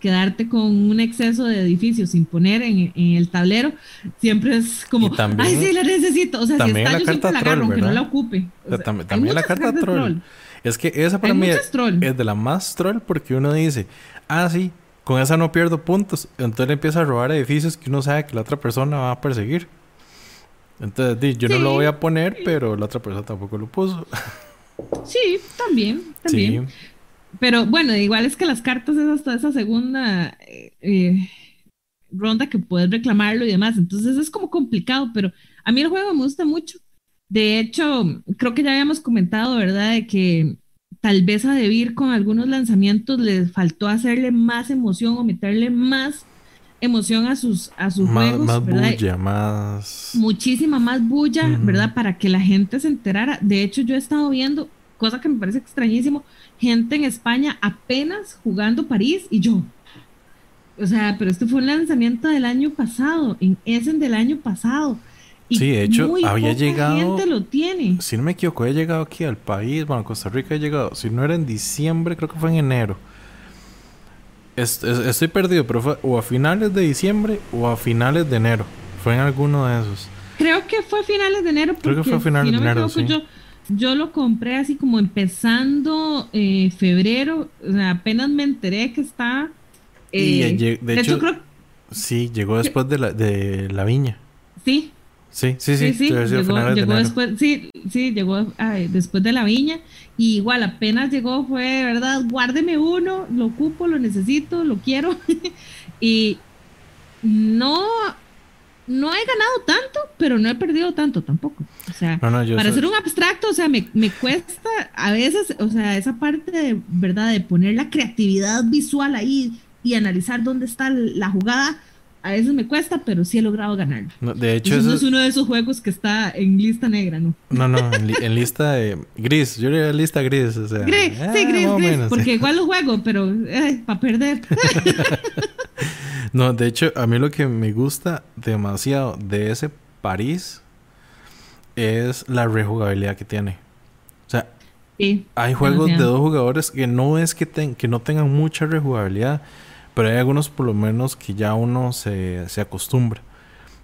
quedarte con un exceso de edificios sin poner en, el tablero, siempre es como, ay, sí, la necesito. O sea, si está, yo siempre la agarro, aunque no la ocupe. también, la carta troll. Es que esa para mí es, de la más troll porque uno dice, ah, sí, con esa no pierdo puntos. Entonces empieza a robar edificios que uno sabe que la otra persona va a perseguir. Entonces, yo no lo voy a poner, pero la otra persona tampoco lo puso. Sí, también, también. Pero bueno, igual es que las cartas es hasta esa segunda eh, eh, ronda que puedes reclamarlo y demás. Entonces es como complicado, pero a mí el juego me gusta mucho. De hecho, creo que ya habíamos comentado, ¿verdad? De que tal vez a Debir con algunos lanzamientos les faltó hacerle más emoción o meterle más emoción a sus, a sus juegos. Más bulla, más. Muchísima más bulla, ¿verdad? Para que la gente se enterara. De hecho, yo he estado viendo, cosa que me parece extrañísimo, gente en España apenas jugando París y yo. O sea, pero esto fue un lanzamiento del año pasado, en Essen del año pasado sí, de hecho, había llegado. Gente lo tiene. Si no me equivoco, había llegado aquí al país. Bueno, Costa Rica ha llegado. Si no era en diciembre, creo que fue en enero. estoy perdido, pero fue o a finales de diciembre o a finales de enero. Fue en alguno de esos. Creo que fue a finales de enero. creo que fue a finales de enero. Sí. Yo, yo lo compré así como empezando eh, febrero. O sea, apenas me enteré que está. Eh, de, hecho, creo, sí, llegó después de la, de la viña. Sí, Sí, sí, sí. Sí, sí, llegó, después, sí, sí, llegó después de la viña. Y igual, apenas llegó, fue, ¿verdad? Guárdeme uno, lo ocupo, lo necesito, lo quiero. y no, no he ganado tanto, pero no he perdido tanto tampoco. O sea, para ser un abstracto, o sea, me, me, cuesta a veces, o sea, esa parte de, ¿verdad? De poner la creatividad visual ahí y analizar dónde está la jugada a veces me cuesta, pero sí he logrado ganar. de hecho, eso es uno de esos juegos que está en lista negra, ¿no? No, no, en, lista gris. Yo diría lista gris, o sea. Gris, sí, ah, gris, gris. porque igual lo juego, pero eh, para perder. no, de hecho, a mí lo que me gusta demasiado de ese París es la rejugabilidad que tiene. O sea, hay juegos de dos jugadores que no es que, que no tengan mucha rejugabilidad pero hay algunos por lo menos que ya uno se, se acostumbra.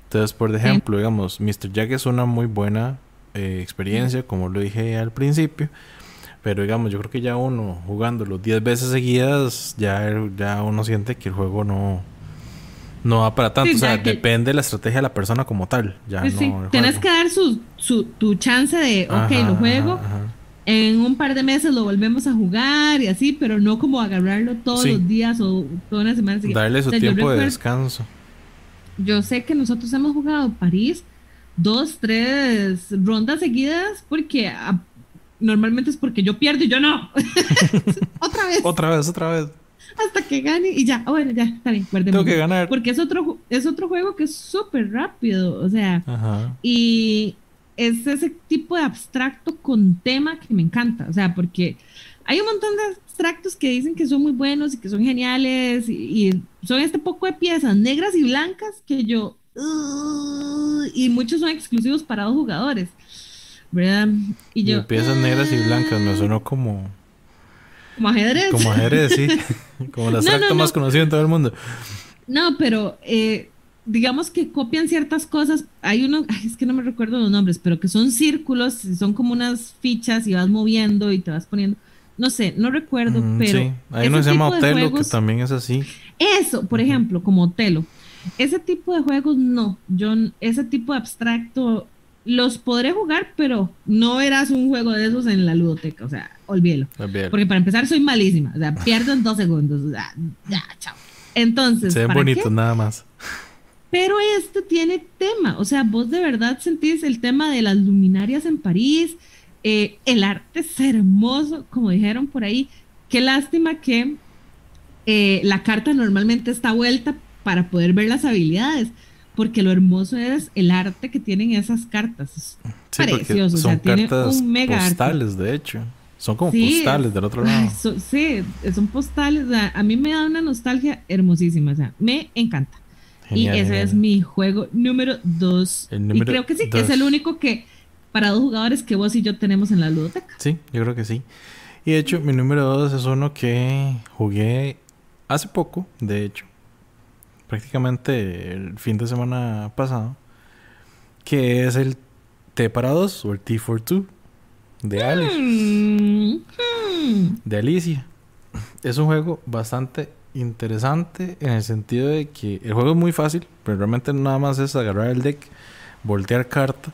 Entonces, por ejemplo, digamos, Mr. Jack es una muy buena eh, experiencia, como lo dije al principio. Pero digamos, yo creo que ya uno jugándolo 10 veces seguidas, ya, ya uno siente que el juego no, no va para tanto. o sea, depende de la estrategia de la persona como tal. Ya no Tienes que dar su, su, tu chance de, ok, lo juego en un par de meses lo volvemos a jugar y así, pero no como agarrarlo todos los días o toda una semana. Darle su tiempo de descanso. Yo sé que nosotros hemos jugado París dos, tres rondas seguidas porque ah, normalmente es porque yo pierdo y yo no. otra vez. Otra vez, otra vez. Hasta que gane y ya, bueno, ya, está bien, Tengo que ganar. Porque es otro, es otro juego que es súper rápido, o sea, y es ese tipo de abstracto con tema que me encanta, o sea, porque hay un montón de abstractos que dicen que son muy buenos y que son geniales y, son este poco de piezas negras y blancas que yo... y muchos son exclusivos para dos jugadores, ¿verdad? Y yo... piezas negras y blancas me sonó como... Como ajedrez. Como ajedrez, sí. como el abstracto más conocido en todo el mundo. No, pero... Eh, digamos que copian ciertas cosas. Hay uno, es que no me recuerdo los nombres, pero que son círculos, son como unas fichas y vas moviendo y te vas poniendo. No sé, no recuerdo, mm, pero. Sí, hay uno se llama Otelo que también es así. Eso, por ejemplo, como Otelo. Ese tipo de juegos no. Yo, ese tipo de abstracto los podré jugar, pero no verás un juego de esos en la ludoteca. O sea, olvídelo. Porque para empezar soy malísima. O sea, pierdo en dos segundos. O sea, ya, chao. Entonces. Se ven bonitos, nada más. Pero este tiene tema, o sea, vos de verdad sentís el tema de las luminarias en París, eh, el arte es hermoso, como dijeron por ahí. Qué lástima que eh, la carta normalmente está vuelta para poder ver las habilidades, porque lo hermoso es el arte que tienen esas cartas. Es precioso, son o sea, cartas un mega postales, de hecho. Son como postales del otro lado. sí, son postales. a mí me da una nostalgia hermosísima. O sea, me encanta y ese es mi juego número dos. y creo que sí, que es el único que para dos jugadores que vos y yo tenemos en la ludoteca. Sí, yo creo que sí. Y de hecho, mi número dos es uno que jugué hace poco, de hecho. Prácticamente el fin de semana pasado. Que es el T para dos o el T for two de Alice. Mm, hmm. De Alicia. Es un juego bastante interesante en el sentido de que el juego es muy fácil, pero realmente nada más es agarrar el deck, voltear carta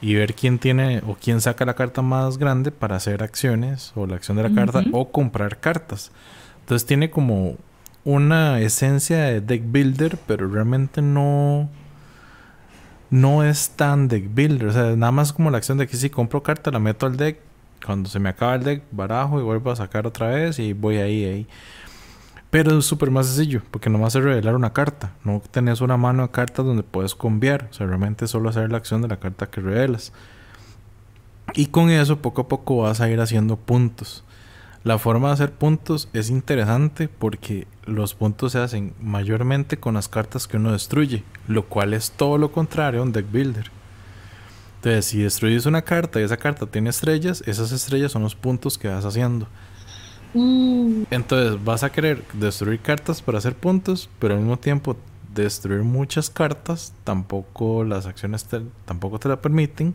y ver quién tiene o quién saca la carta más grande para hacer acciones o la acción de la carta o comprar cartas. Entonces tiene como una esencia de deck builder, pero realmente no no es tan deck builder, o sea, nada más como la acción de que si compro carta la meto al deck, cuando se me acaba el deck barajo y vuelvo a sacar otra vez y voy ahí ahí. Pero es súper más sencillo, porque no vas a revelar una carta. No tenés una mano de cartas donde puedes cambiar. O sea, realmente solo hacer la acción de la carta que revelas. Y con eso, poco a poco vas a ir haciendo puntos. La forma de hacer puntos es interesante porque los puntos se hacen mayormente con las cartas que uno destruye, lo cual es todo lo contrario a un deck builder. Entonces, si destruyes una carta y esa carta tiene estrellas, esas estrellas son los puntos que vas haciendo. Mm. Entonces vas a querer destruir cartas para hacer puntos, pero al mismo tiempo destruir muchas cartas tampoco las acciones tampoco te la permiten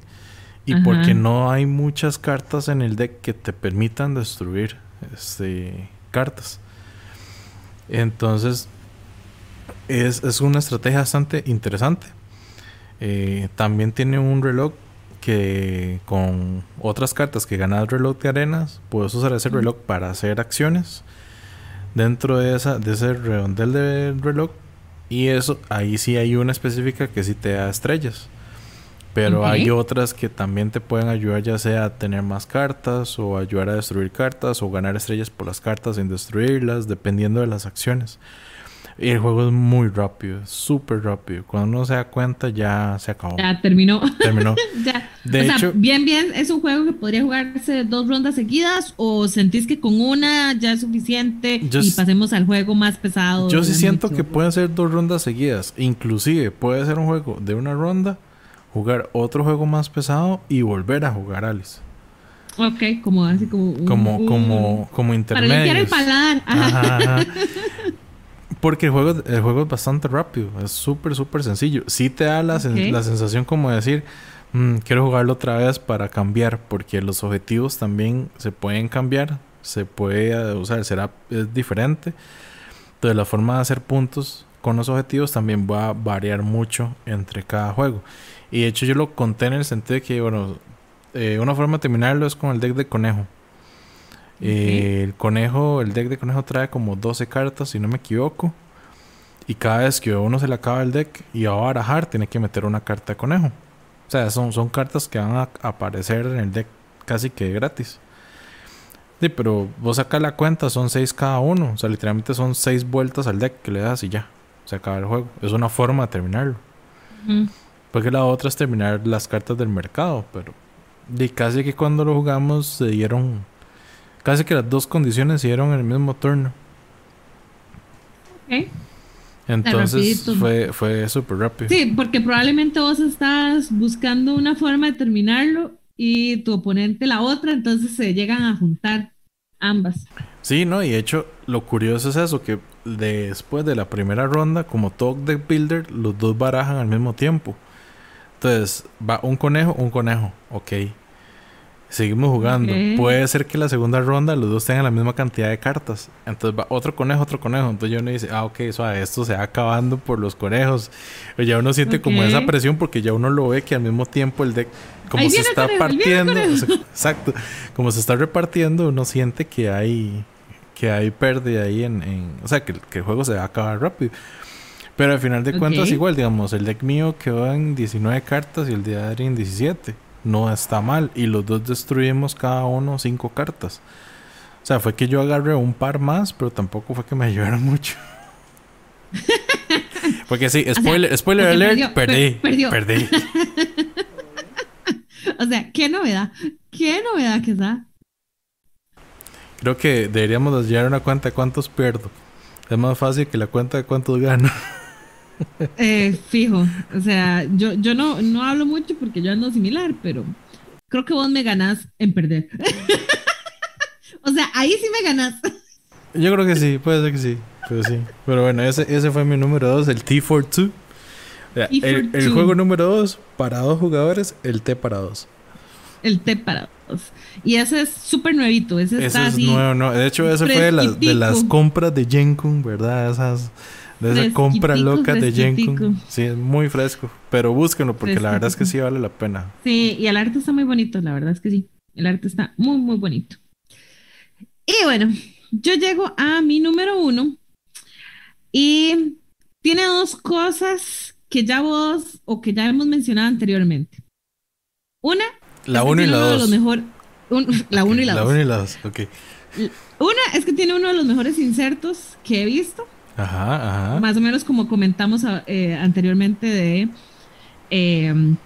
y porque no hay muchas cartas en el deck que te permitan destruir este, cartas. Entonces es, es una estrategia bastante interesante. Eh, también tiene un reloj que con otras cartas que ganas reloj de arenas, puedes usar ese reloj para hacer acciones dentro de, esa, de ese redondel de reloj. Y eso, ahí sí hay una específica que sí te da estrellas. Pero hay otras que también te pueden ayudar, ya sea a tener más cartas, o ayudar a destruir cartas, o ganar estrellas por las cartas sin destruirlas, dependiendo de las acciones. Y el juego es muy rápido, súper rápido. Cuando uno se da cuenta, ya se acabó. Ya terminó. Terminó. ya. De hecho, bien, bien, es un juego que podría jugarse dos rondas seguidas o sentís que con una ya es suficiente y pasemos al juego más pesado. Yo sí siento que pueden ser dos rondas seguidas. Inclusive puede ser un juego de una ronda, jugar otro juego más pesado y volver a jugar Alice. Ok, como así como... como, como, como intermedio. Para limpiar el paladar. Ajá. Porque el juego, el juego es bastante rápido, es súper, súper sencillo. Sí te da la, la sensación como de decir, mm, quiero jugarlo otra vez para cambiar, porque los objetivos también se pueden cambiar, se puede usar, será es diferente. Entonces la forma de hacer puntos con los objetivos también va a variar mucho entre cada juego. Y de hecho yo lo conté en el sentido de que, bueno, eh, una forma de terminarlo es con el deck de conejo. Eh, el conejo, el deck de conejo trae como 12 cartas, si no me equivoco. Y cada vez que uno se le acaba el deck y va a barajar, tiene que meter una carta de conejo. O sea, son, son cartas que van a aparecer en el deck casi que gratis. Sí, pero vos sacas la cuenta, son 6 cada uno. O sea, literalmente son 6 vueltas al deck que le das y ya. Se acaba el juego. Es una forma de terminarlo. Porque la otra es terminar las cartas del mercado. Pero de casi que cuando lo jugamos se dieron Casi que las dos condiciones se dieron en el mismo turno. Ok. Entonces fue, fue súper rápido. Sí, porque probablemente vos estás buscando una forma de terminarlo y tu oponente la otra, entonces se llegan a juntar ambas. Sí, no, y de hecho lo curioso es eso, que después de la primera ronda, como Talk Deck Builder, los dos barajan al mismo tiempo. Entonces va un conejo, un conejo, ok. Seguimos jugando. Puede ser que la segunda ronda los dos tengan la misma cantidad de cartas. Entonces va otro conejo, otro conejo. Entonces uno dice, ah, ok, suave, esto se va acabando por los conejos. O ya uno siente como esa presión porque ya uno lo ve que al mismo tiempo el deck, como se está partiendo, exacto, como se está repartiendo, uno siente que hay que hay pérdida ahí en, o sea, que, el juego se va a acabar rápido. Pero al final de cuentas, igual, digamos, el deck mío quedó en 19 cartas y el de Adri en 17 no está mal. Y los dos destruimos cada uno cinco cartas. O sea, fue que yo agarré un par más, pero tampoco fue que me ayudaron mucho. Porque sí, spoiler, spoiler alert, perdí. Perdí. o sea, qué novedad. Qué novedad que da. Creo que deberíamos llevar una cuenta de cuántos pierdo. Es más fácil que la cuenta de cuántos gano. Eh, fijo. O sea, yo, yo no, no hablo mucho porque yo ando similar, pero creo que vos me ganás en perder. o sea, ahí sí me ganás. Yo creo que sí, puede ser que sí. Pero sí. Pero bueno, ese, ese fue mi número 2, el T42. El, el, juego número 2 para dos jugadores, el T para dos. El T para dos. Y ese es súper nuevito. Ese, ese es nuevo, no. De hecho, ese fue de las, de las compras de Genkun, ¿verdad? Esas de esa compra loca de Jenkins. Sí, es muy fresco. Pero búsquenlo porque la verdad es que sí vale la pena. Sí, y el arte está muy bonito, la verdad es que sí. El arte está muy, muy bonito. Y bueno, yo llego a mi número uno y tiene dos cosas que ya vos o que ya hemos mencionado anteriormente. Una. La uno y la dos. la uno y la dos. La uno y la dos, ok. Una es que tiene uno de los mejores insertos que he visto. Ajá, ajá. Más o menos como comentamos eh, anteriormente de... Em,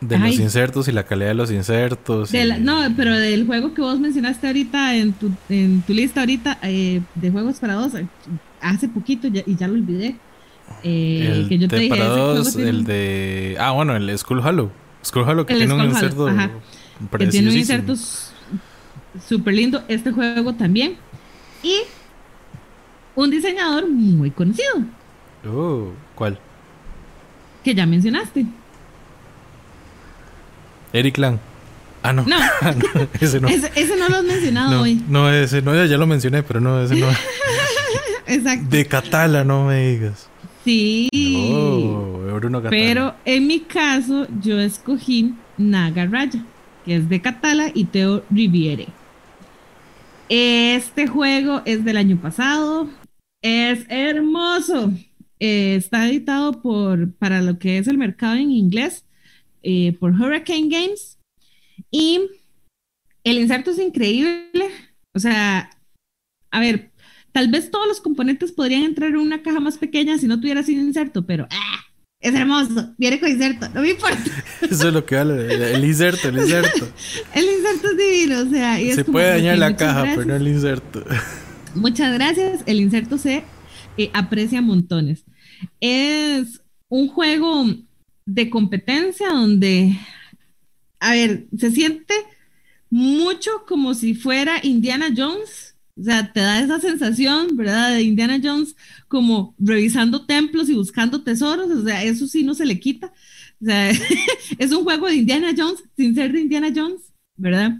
de los insertos y la calidad de los insertos. no, pero del juego que vos mencionaste ahorita en tu, en tu lista ahorita eh, de juegos para dos, hace poquito y ya lo olvidé. Eh, el que yo te dije, el de... Ah, bueno, el Skull Hollow. Skull Hollow que tiene un inserto... Que tiene un inserto súper lindo. Este juego también. Y un diseñador muy conocido. Oh, ¿cuál? Que ya mencionaste. Eric Lang. Ah, no. No. ese no. Ese, no lo has mencionado hoy. No, ese no, ya lo mencioné, pero no, ese no. Exacto. De Catala, no me digas. Sí. Oh, Bruno Catala. Pero en mi caso, yo escogí Nagaraya, que es de Catala y Teo Riviere. Este juego es del año pasado. Es hermoso. Eh, está editado por, para lo que es el mercado en inglés, eh, por Hurricane Games. Y el inserto es increíble. O sea, a ver, tal vez todos los componentes podrían entrar en una caja más pequeña si no tuviera sido inserto, pero ¡ah! es hermoso. Viene con inserto, no me importa. Eso es lo que vale, el inserto, el inserto. el inserto es divino, o sea. se puede dañar la caja, pero no el inserto. Muchas gracias. El inserto se eh, aprecia montones. Es un juego de competencia donde, a ver, se siente mucho como si fuera Indiana Jones. O sea, te da esa sensación, ¿verdad? De Indiana Jones como revisando templos y buscando tesoros. O sea, eso sí no se le quita. O sea, es un juego de Indiana Jones sin ser de Indiana Jones, ¿verdad?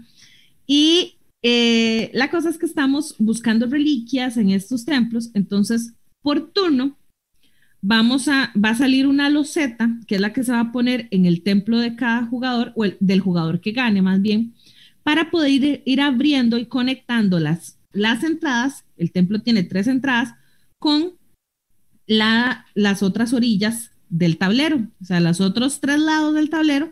Y eh, la cosa es que estamos buscando reliquias en estos templos. Entonces, por turno, vamos a, va a salir una loseta, que es la que se va a poner en el templo de cada jugador, o el, del jugador que gane más bien, para poder ir, abriendo y conectando las, las entradas, el templo tiene tres entradas, con la, las otras orillas del tablero. O sea, los otros tres lados del tablero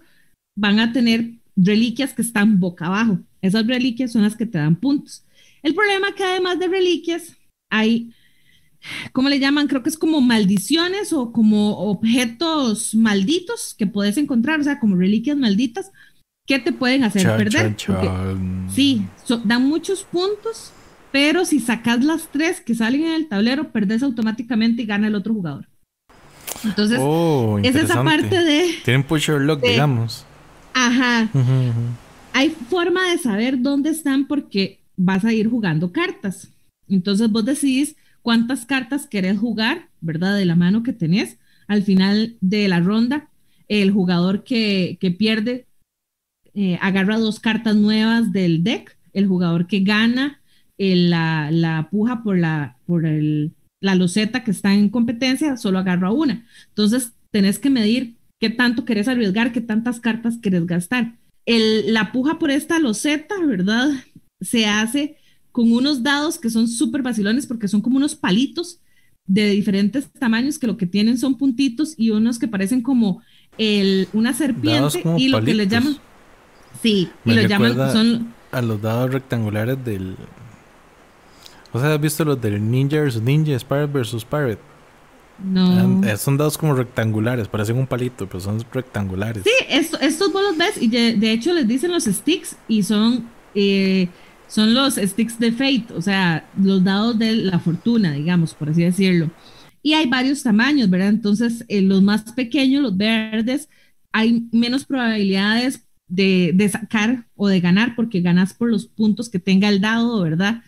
van a tener reliquias que están boca abajo. Esas reliquias son las que te dan puntos. El problema es que además de reliquias, hay ¿cómo le llaman? Creo que es como maldiciones o como objetos malditos que puedes encontrar, o sea, como reliquias malditas que te pueden hacer perder. sí, dan muchos puntos, pero si sacas las tres que salen en el tablero, perdes automáticamente y gana el otro jugador. Entonces, oh, es esa parte de. Tienen lock, digamos. Ajá. Hay forma de saber dónde están porque vas a ir jugando cartas. Entonces vos decidís cuántas cartas querés jugar, ¿verdad? De la mano que tenés. Al final de la ronda, el jugador que, pierde eh, agarra dos cartas nuevas del deck. El jugador que gana la, la, puja por, la, por la loseta que está en competencia solo agarra una. Entonces, tenés que medir qué tanto querés arriesgar, qué tantas cartas querés gastar. El, la puja por esta loseta, ¿verdad? Se hace con unos dados que son súper vacilones porque son como unos palitos de diferentes tamaños que lo que tienen son puntitos y unos que parecen como el, una serpiente y lo que le llaman... Sí, y lo llaman... Son, a los dados rectangulares del... O sea, ¿has visto los del Ninja vs Ninja, Pirate vs Pirate? No. Eh, son dados como rectangulares, parecen un palito, pero son rectangulares. Sí, estos vos los ves y de, hecho les dicen los sticks y son eh, son los sticks de fate, o sea, los dados de la fortuna, digamos, por así decirlo. Y hay varios tamaños, ¿verdad? Entonces, en los más pequeños, los verdes, hay menos probabilidades de, de, sacar o de ganar porque ganas por los puntos que tenga el dado, ¿verdad?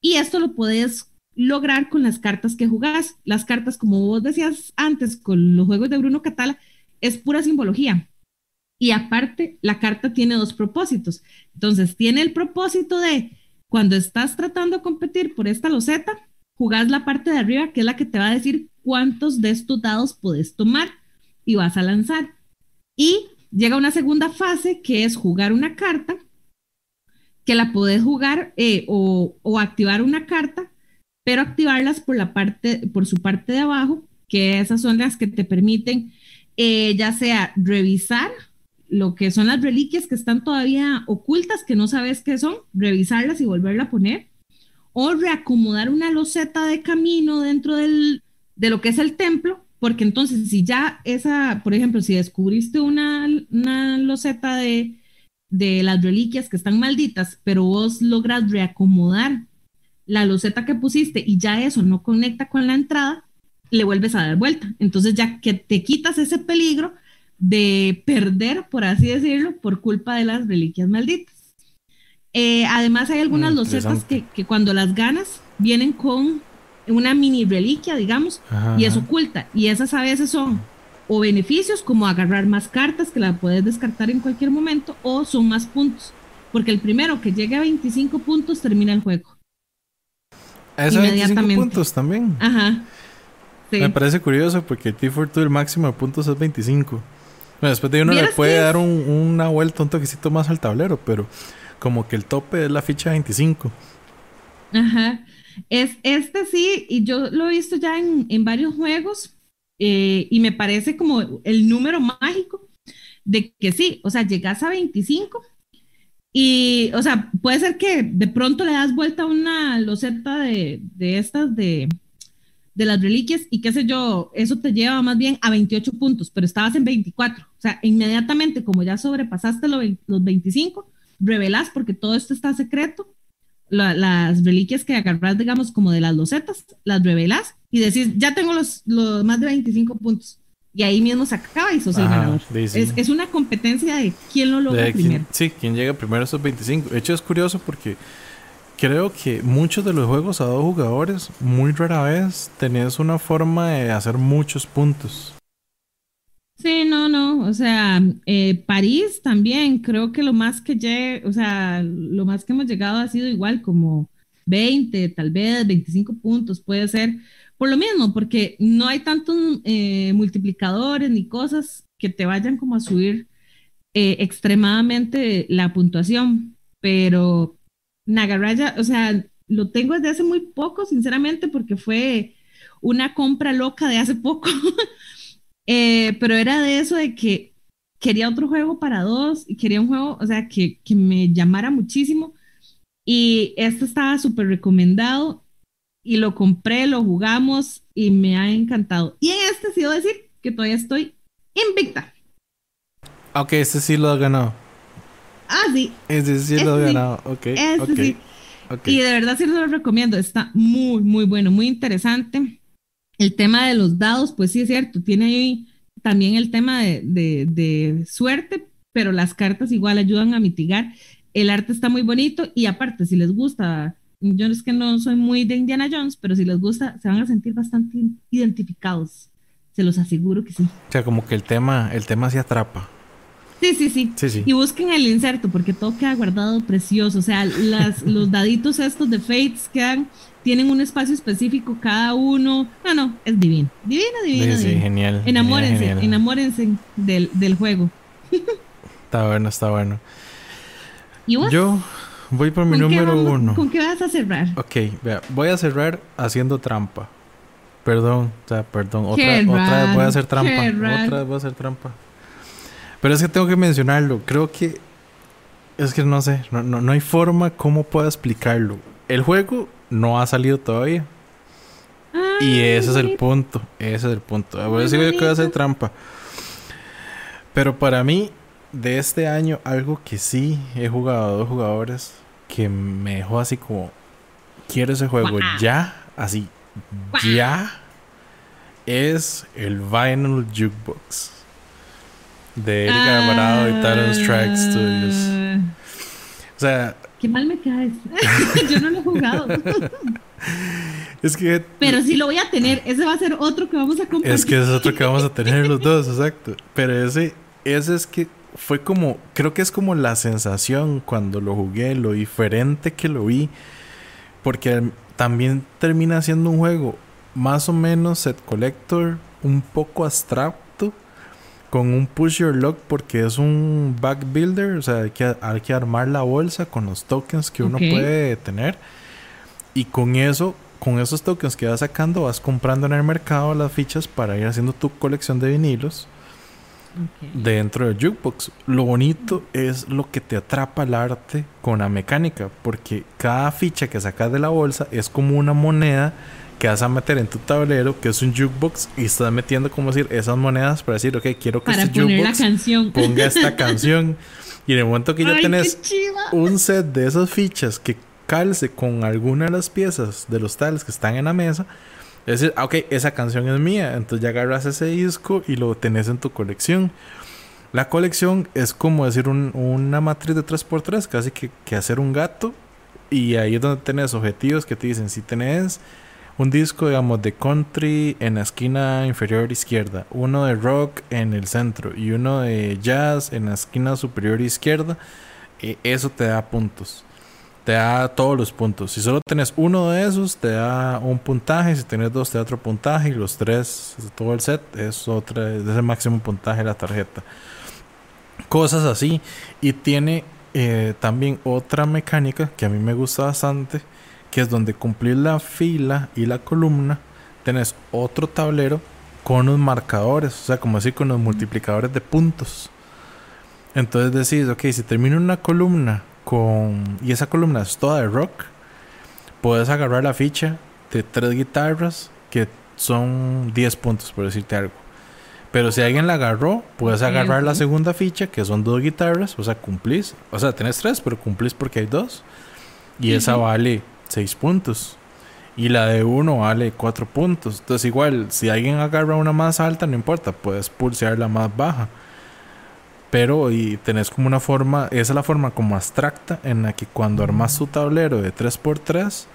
Y esto lo puedes lograr con las cartas que jugás. Las cartas, como vos decías antes, con los juegos de Bruno Catala, es pura simbología. Y aparte, la carta tiene dos propósitos. Entonces, tiene el propósito de cuando estás tratando de competir por esta loseta, jugás la parte de arriba, que es la que te va a decir cuántos de estos dados puedes tomar y vas a lanzar. Y llega una segunda fase, que es jugar una carta, que la puedes jugar eh, o, activar una carta, pero activarlas por la parte, por su parte de abajo, que esas son las que te permiten eh, ya sea revisar lo que son las reliquias que están todavía ocultas, que no sabes qué son, revisarlas y volverla a poner, o reacomodar una loseta de camino dentro del, de lo que es el templo, porque entonces si ya esa, por ejemplo, si descubriste una, una loseta de, de las reliquias que están malditas, pero vos logras reacomodar la loseta que pusiste y ya eso no conecta con la entrada, le vuelves a dar vuelta. Entonces ya que te quitas ese peligro, de perder, por así decirlo, por culpa de las reliquias malditas. Eh, además hay algunas mm, losetas que, que, cuando las ganas vienen con una mini reliquia, digamos, y es oculta. Y esas a veces son o beneficios como agarrar más cartas que la puedes descartar en cualquier momento o son más puntos. Porque el primero que llegue a 25 puntos termina el juego. ¿A 25 puntos también? Ajá. Me parece curioso porque el T42 el máximo de puntos es 25. Bueno, después de uno le puede dar una vuelta un toquecito más al tablero, pero como que el tope es la ficha 25. Ajá. Es, este sí, y yo lo he visto ya en, en varios juegos, eh, y me parece como el número mágico de que sí, o sea, llegas a 25 y, o sea, puede ser que de pronto le das vuelta a una loseta de, de estas de, de las reliquias y qué sé yo, eso te lleva más bien a 28 puntos, pero estabas en 24. O sea, inmediatamente como ya sobrepasaste los 25, revelás porque todo esto está secreto. las reliquias que agarras, digamos, como de las losetas, las revelás y decís, ya tengo los, los más de 25 puntos. Y ahí mismo se acaba y sos el ganador. Es, es, una competencia de quién lo logra primero. sí, quién llega primero a esos 25. De hecho, es curioso porque creo que muchos de los juegos a dos jugadores, muy rara vez tenés una forma de hacer muchos puntos. Sí, no, no, o sea, eh, París también, creo que lo más que llegue, o sea, lo más que hemos llegado ha sido igual, como 20, tal vez 25 puntos, puede ser, por lo mismo, porque no hay tantos eh, multiplicadores ni cosas que te vayan como a subir eh, extremadamente la puntuación, pero Nagaraya, o sea, lo tengo desde hace muy poco, sinceramente, porque fue una compra loca de hace poco. Eh, pero era de eso de que quería otro juego para dos y quería un juego, o sea, que, que me llamara muchísimo. Y este estaba súper recomendado y lo compré, lo jugamos y me ha encantado. Y en este sí debo decir que todavía estoy invicta. Ok, este sí lo ha ganado. Ah, sí. Ese sí lo he ganado. Ok. sí. Y de verdad sí lo recomiendo. Está muy, muy bueno, muy interesante. El tema de los dados, pues sí es cierto. Tiene ahí también el tema de, de, suerte, pero las cartas igual ayudan a mitigar. El arte está muy bonito y aparte, si les gusta, yo es que no soy muy de Indiana Jones, pero si les gusta, se van a sentir bastante identificados. Se los aseguro que sí. O sea, como que el tema, el tema se atrapa. Sí, sí, sí, Y busquen el inserto porque todo queda guardado precioso. O sea, las, los daditos estos de Fates quedan, tienen un espacio específico cada uno. No, no, es divino. Divino, divino. Sí, genial. Enamórense, enamórense del, del juego. está bueno, está bueno. ¿Y vos? Yo voy por mi número uno. ¿Con qué vas a cerrar? Ok, vea, voy a cerrar haciendo trampa. Perdón, o sea, perdón. Otra, otra vez voy a hacer trampa. Otra vez voy a hacer trampa. Pero es que tengo que mencionarlo. Creo que. Es que no sé. No, no, hay forma como pueda explicarlo. El juego no ha salido todavía. y ese es el punto. Ese es el punto. Voy a decir que voy a hacer trampa. Pero para mí, de este año, algo que sí he jugado a dos jugadores que me dejó así como. Quiero ese juego ya. Así. Ya. Es el Vinyl Jukebox de Eric Alvarado y Talon Strike Studios. O sea. Qué mal me caes. Yo no lo he jugado. es que. Pero sí lo voy a tener. Ese va a ser otro que vamos a comprar. Es que ese es otro que vamos a tener los dos, exacto. Pero ese, ese es que fue como. Creo que es como la sensación cuando lo jugué, lo diferente que lo vi. Porque también termina siendo un juego más o menos set collector, un poco abstracto con un push your luck porque es un back builder, o sea, hay que, hay que armar la bolsa con los tokens que uno puede tener y con eso, con esos tokens que vas sacando, vas comprando en el mercado las fichas para ir haciendo tu colección de vinilos dentro del jukebox. Lo bonito es lo que te atrapa el arte con la mecánica, porque cada ficha que sacas de la bolsa es como una moneda que vas a meter en tu tablero, que es un jukebox, y estás metiendo, como decir, esas monedas para decir, ok, quiero que este jukebox ponga esta canción. Y en el momento que ya tenés un set de esas fichas que calce con alguna de las piezas de los tales que están en la mesa, es decir, ah, ok, esa canción es mía. Entonces ya agarras ese disco y lo tenés en tu colección. La colección es como decir una matriz de 3x3, casi que, que hacer un gato. Y ahí es donde tenés objetivos que te dicen, si tenés un disco, digamos, de country en la esquina inferior izquierda, uno de rock en el centro y uno de jazz en la esquina superior izquierda, eh, eso te da puntos. Te da todos los puntos. Si solo tenés uno de esos, te da un puntaje. Si tenés dos, te da otro puntaje. Y los tres, todo el set, es, otra, es el máximo puntaje de la tarjeta. Cosas así. Y tiene eh, también otra mecánica que a mí me gusta bastante. Que es donde cumplir la fila y la columna. Tenés otro tablero con los marcadores. O sea, como decir, con los multiplicadores de puntos. Entonces decís, ok, si termino una columna con. Y esa columna es toda de rock. Puedes agarrar la ficha de tres guitarras que son 10 puntos, por decirte algo. Pero si alguien la agarró, puedes agarrar la segunda ficha, que son dos guitarras, o sea, cumplís. O sea, tenés tres, pero cumplís porque hay dos. Y esa vale 6 puntos. Y la de uno vale 4 puntos. Entonces, igual, si alguien agarra una más alta, no importa, puedes pulsear la más baja pero y tenés como una forma, esa es la forma como abstracta en la que cuando armas tu tablero de 3x3,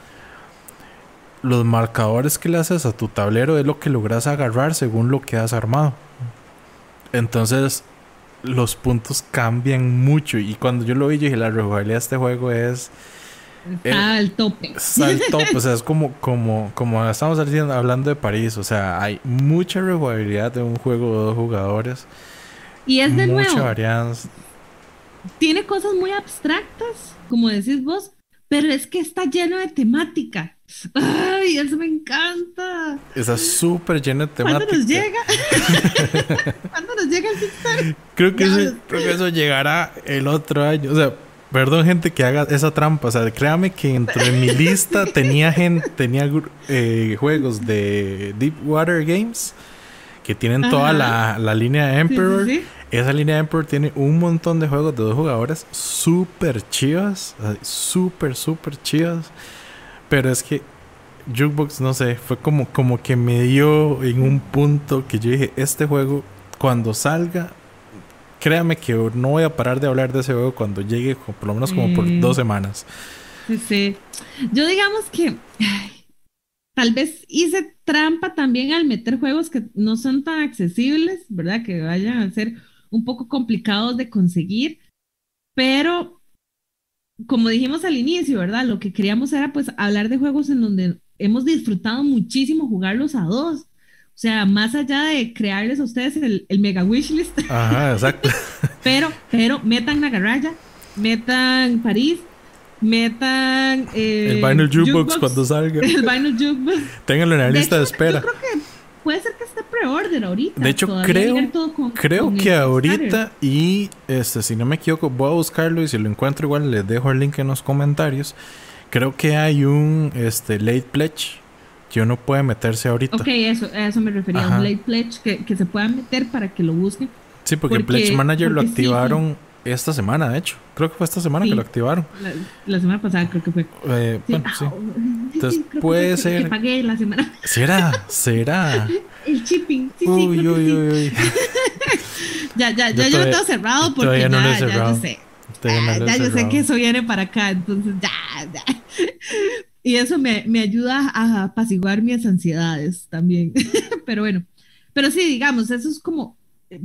los marcadores que le haces a tu tablero es lo que logras agarrar según lo que has armado. Entonces, los puntos cambian mucho. Y cuando yo lo vi, yo dije: La rejugabilidad de este juego es. Está al tope. Está al tope. o sea, es como, como, como estamos hablando de París. O sea, hay mucha rejugabilidad de un juego de dos jugadores. Y es de nuevo. Tiene cosas muy abstractas, como decís vos, pero es que está lleno de temática. ¡Ay, eso me encanta! Está súper lleno de temática. ¿Cuándo nos llega? ¿Cuándo nos llega el Kickstarter? Creo que, eso, creo que eso llegará el otro año. O sea, perdón, gente, que haga esa trampa. O sea, créame que dentro de mi lista tenía, gente, tenía eh, juegos de Deepwater Games que tienen toda la, la, línea de Emperor. Esa línea de Emperor tiene un montón de juegos de dos jugadores súper chivas, súper, súper chivas. Pero es que Jukebox, no sé, fue como, como que me dio en un punto que yo dije, este juego, cuando salga, créame que no voy a parar de hablar de ese juego cuando llegue, por lo menos como por dos semanas. Sí, sí. Yo digamos que tal vez hice trampa también al meter juegos que no son tan accesibles, ¿verdad? Que vayan a ser un poco complicados de conseguir, pero como dijimos al inicio, ¿verdad? Lo que queríamos era pues hablar de juegos en donde hemos disfrutado muchísimo jugarlos a dos. O sea, más allá de crearles a ustedes el, mega wishlist. Ajá, exacto. pero, pero metan Nagaraya, metan París, metan eh, el Vinyl Jukebox, cuando salga. El Vinyl Jukebox. Ténganlo en la lista de espera. Yo creo que puede ser que esté pre-order ahorita. De hecho, creo, creo que ahorita y este, si no me equivoco, voy a buscarlo y si lo encuentro igual les dejo el link en los comentarios. Creo que hay un este late pledge que uno puede meterse ahorita. Ok, eso, a eso me refería, un late pledge que, que, se pueda meter para que lo busquen. Sí, porque, el Pledge Manager lo activaron esta semana, de hecho. Creo que fue esta semana que lo activaron. La, semana pasada creo que fue. Eh, bueno, sí. Entonces puede ser. Que pagué la semana. ¿Será? ¿Será? El shipping. Sí, uy, sí, uy, uy, uy. ya, ya, ya yo, lo tengo cerrado porque ya, no lo he cerrado. ya yo sé. Ah, ya yo sé que eso viene para acá, entonces ya, ya. Y eso me, me ayuda a apaciguar mis ansiedades también. pero bueno, pero sí, digamos, eso es como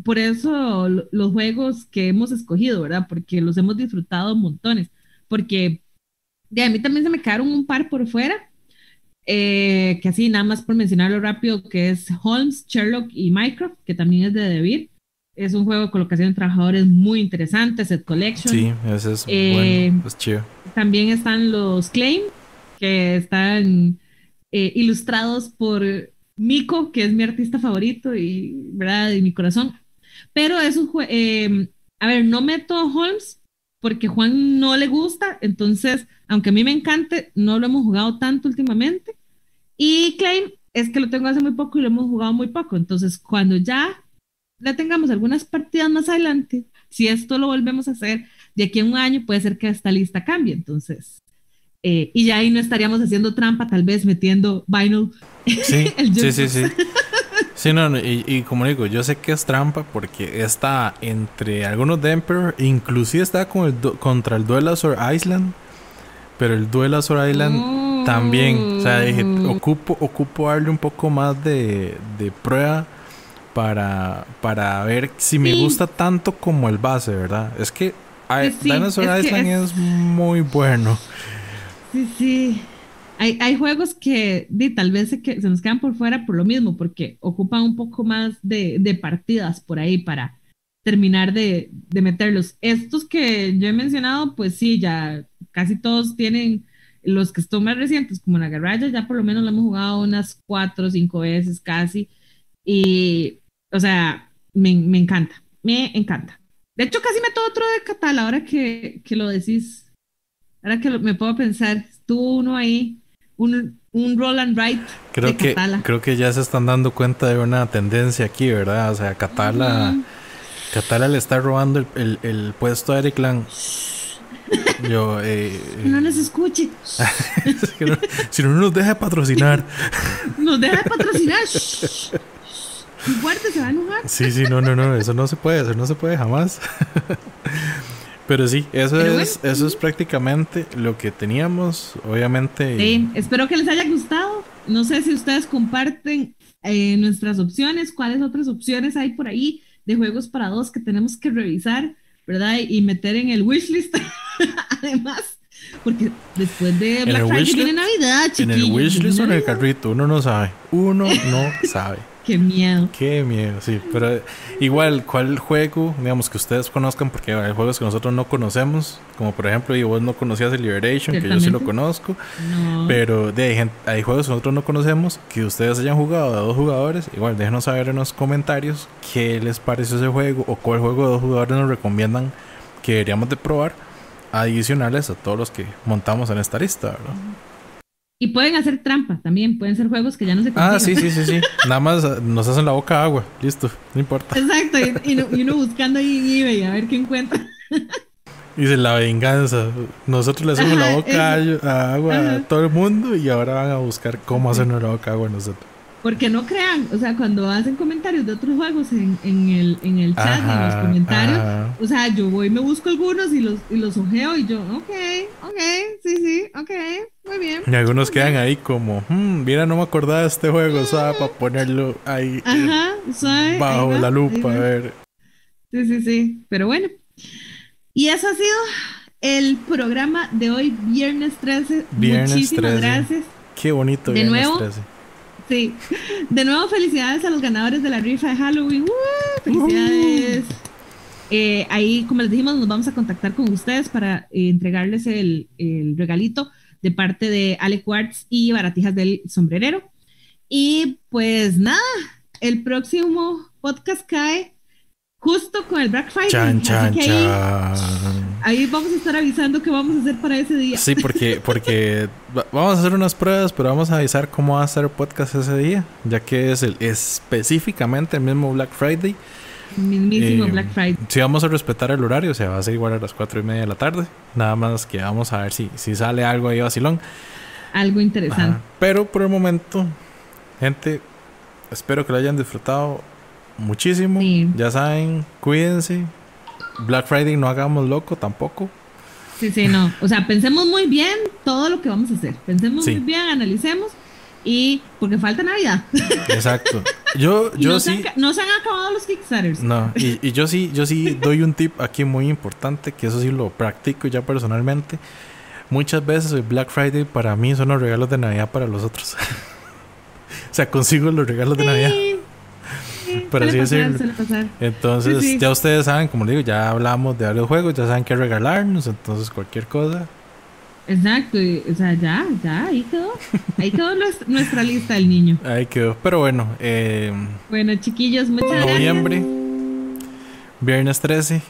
por eso los juegos que hemos escogido, ¿verdad? Porque los hemos disfrutado montones. Porque de a mí también se me quedaron un par por fuera, eh, que así nada más por mencionarlo rápido, que es Holmes, Sherlock y Minecraft, que también es de Debir. Es un juego de colocación de trabajadores muy interesante, Set Collection. Sí, ese es eh, bueno, es chido. También están los Claim, que están eh, ilustrados por Miko, que es mi artista favorito y, ¿verdad? Y mi corazón. Pero es un eh, a ver, no meto a Holmes porque Juan no le gusta, entonces, aunque a mí me encante, no lo hemos jugado tanto últimamente. Y Claim es que lo tengo hace muy poco y lo hemos jugado muy poco. Entonces, cuando ya le tengamos algunas partidas más adelante, si esto lo volvemos a hacer de aquí a un año, puede ser que esta lista cambie. Entonces, eh, y ya ahí no estaríamos haciendo trampa, tal vez metiendo vinyl. Sí, sí, sí, sí. Sí, no, y, como digo, yo sé que es trampa porque está entre algunos de Emperor, inclusive está con el contra el Duelasor Island, pero el Duelasor Island también, o sea, dije, ocupo, ocupo darle un poco más de, de prueba para, para ver si me gusta tanto como el base, ¿verdad? Es que Ay, Sí, sí, Dinosaur es que Island es- es... muy bueno. Sí, sí. Hay, hay juegos que di, tal vez se, que, se nos quedan por fuera por lo mismo, porque ocupan un poco más de, de partidas por ahí para terminar de, de meterlos. Estos que yo he mencionado, pues sí, ya casi todos tienen, los que están más recientes, como la Garraya, ya por lo menos lo hemos jugado unas cuatro o cinco veces casi. Y, o sea, me, me encanta, me encanta. De hecho, casi meto otro de Catal ahora que, que lo decís. Ahora que lo- me puedo pensar, estuvo uno ahí, un, un roll and write Creo de que, Catala. creo que ya se están dando cuenta de una tendencia aquí, ¿verdad? O sea, Catala. Catala le está robando el, el- el puesto a Eric Lang. Yo, eh, No nos escuche. no- si no nos deja patrocinar. Nos deja de patrocinar. Fuerte, se va a enojar. Sí, sí, no, no, no, eso no se puede, eso no se puede jamás. Pero sí, eso Pero es, eso es prácticamente lo que teníamos. Obviamente, Sí, espero que les haya gustado. No sé si ustedes comparten eh, nuestras opciones, cuáles otras opciones hay por ahí de juegos para dos que tenemos que revisar, ¿verdad? Y meter en el wishlist. Además, porque después de el Black Friday wishlist- viene Navidad, en el wishlist o en el carrito, uno no sabe. Uno no sabe. Qué miedo. Qué miedo, sí. Pero igual, ¿cuál juego, digamos, que ustedes conozcan? Porque hay juegos que nosotros no conocemos, como por ejemplo, y vos no conocías el Liberation, que yo sí lo conozco. No. Pero de, hay, hay juegos que nosotros no conocemos que ustedes hayan jugado de dos jugadores. Igual déjenos saber en los comentarios qué les pareció ese juego o cuál juego de dos jugadores nos recomiendan que deberíamos de probar adicionales a todos los que montamos en esta lista, ¿verdad? Y pueden hacer trampa también, pueden ser juegos que ya no se Ah, consiguen. sí, sí, sí, sí. Nada más ah, nos hacen la boca agua. Listo, no importa. Exacto, y, y uno, y uno buscando ahí en eBay a ver qué encuentra. Dice la venganza. Nosotros le hacemos la boca a- agua a todo el mundo y ahora van a buscar cómo hacernos la boca agua a nosotros. Porque no crean, o sea, cuando hacen comentarios de otros juegos en, en el, en el chat, en los Ajá, comentarios, ajá. o sea, yo voy y me busco algunos y los, y los ojeo y yo, ok, ok, sí, sí, ok, muy bien. Y algunos quedan ahí como, "Hmm, mira, no me acordaba de este juego, ¿sabes? Para ponerlo ahí eh, Ajá, bajo ahí va, la lupa, a ver. Sí, sí, sí, pero bueno. Y eso ha sido el programa de hoy, viernes 13. Viernes Muchísimas 13. gracias. Qué bonito. De viernes nuevo, 13. Sí. De nuevo, felicidades a los ganadores de la rifa de Halloween. ¡Woo! Felicidades. Eh, ahí, como les dijimos, nos vamos a contactar con ustedes para eh, entregarles el, el regalito de parte de Ale Quartz y Baratijas del Sombrerero. Y pues nada, el próximo podcast cae justo con el Black Friday. Chan, así chan, que ahí, chan. ahí vamos a estar avisando qué vamos a hacer para ese día. Sí, porque, porque va- vamos a hacer unas pruebas, pero vamos a avisar cómo va a ser el podcast ese día, ya que es el específicamente el mismo Black Friday. Mismísimo Eh, Black Friday. Si vamos a respetar el horario, o sea, va a ser igual a las cuatro y media de la tarde. Nada más que vamos a ver si, si sale algo ahí vacilón. Algo interesante. Ajá. Pero por el momento, gente, espero que lo hayan disfrutado muchísimo. Sí. Ya saben, cuídense. Black Friday no hagamos loco tampoco. Sí, sí, no. O sea, pensemos muy bien todo lo que vamos a hacer. Pensemos Sí. muy bien, analicemos. Y porque falta Navidad. Exacto. Yo, yo no, se sí. han, ca- no se han acabado los Kickstarters. No, y, y yo sí, yo sí doy un tip aquí muy importante, que eso sí lo practico ya personalmente. Muchas veces el Black Friday para mí son los regalos de Navidad para los otros. o sea, consigo los regalos de Navidad. Sí, Por así pasar, decirlo. Entonces, Sí, sí. ya ustedes saben, como digo, ya hablamos de varios juegos, ya saben qué regalarnos, entonces cualquier cosa. Exacto. y, o sea, ya, ya, ahí quedó. Ahí quedó nuestra, nuestra lista del niño. Ahí quedó. Pero bueno, eh, Bueno, chiquillos, muchas gracias. noviembre, viernes 13.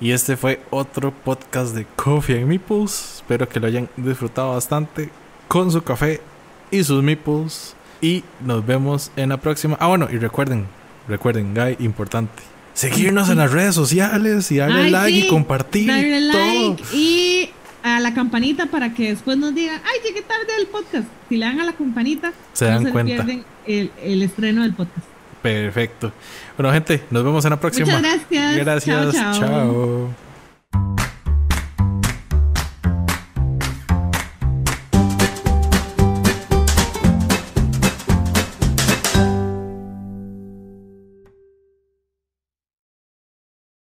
Y este fue otro podcast de Coffee and Meeples. Espero que lo hayan disfrutado bastante con su café y sus meeples. Y nos vemos en la próxima. Ah, bueno, y recuerden, recuerden, guy, importante. Seguirnos en las redes sociales y darle Ay, like y compartir Darle todo. like y a la campanita para que después nos digan, ay, llegué tarde al podcast. Si le dan a la campanita, Se no dan se cuenta. pierden el, el estreno del podcast. Perfecto. Bueno, gente, nos vemos en la próxima. Muchas gracias. Gracias. Chao, chao. chao.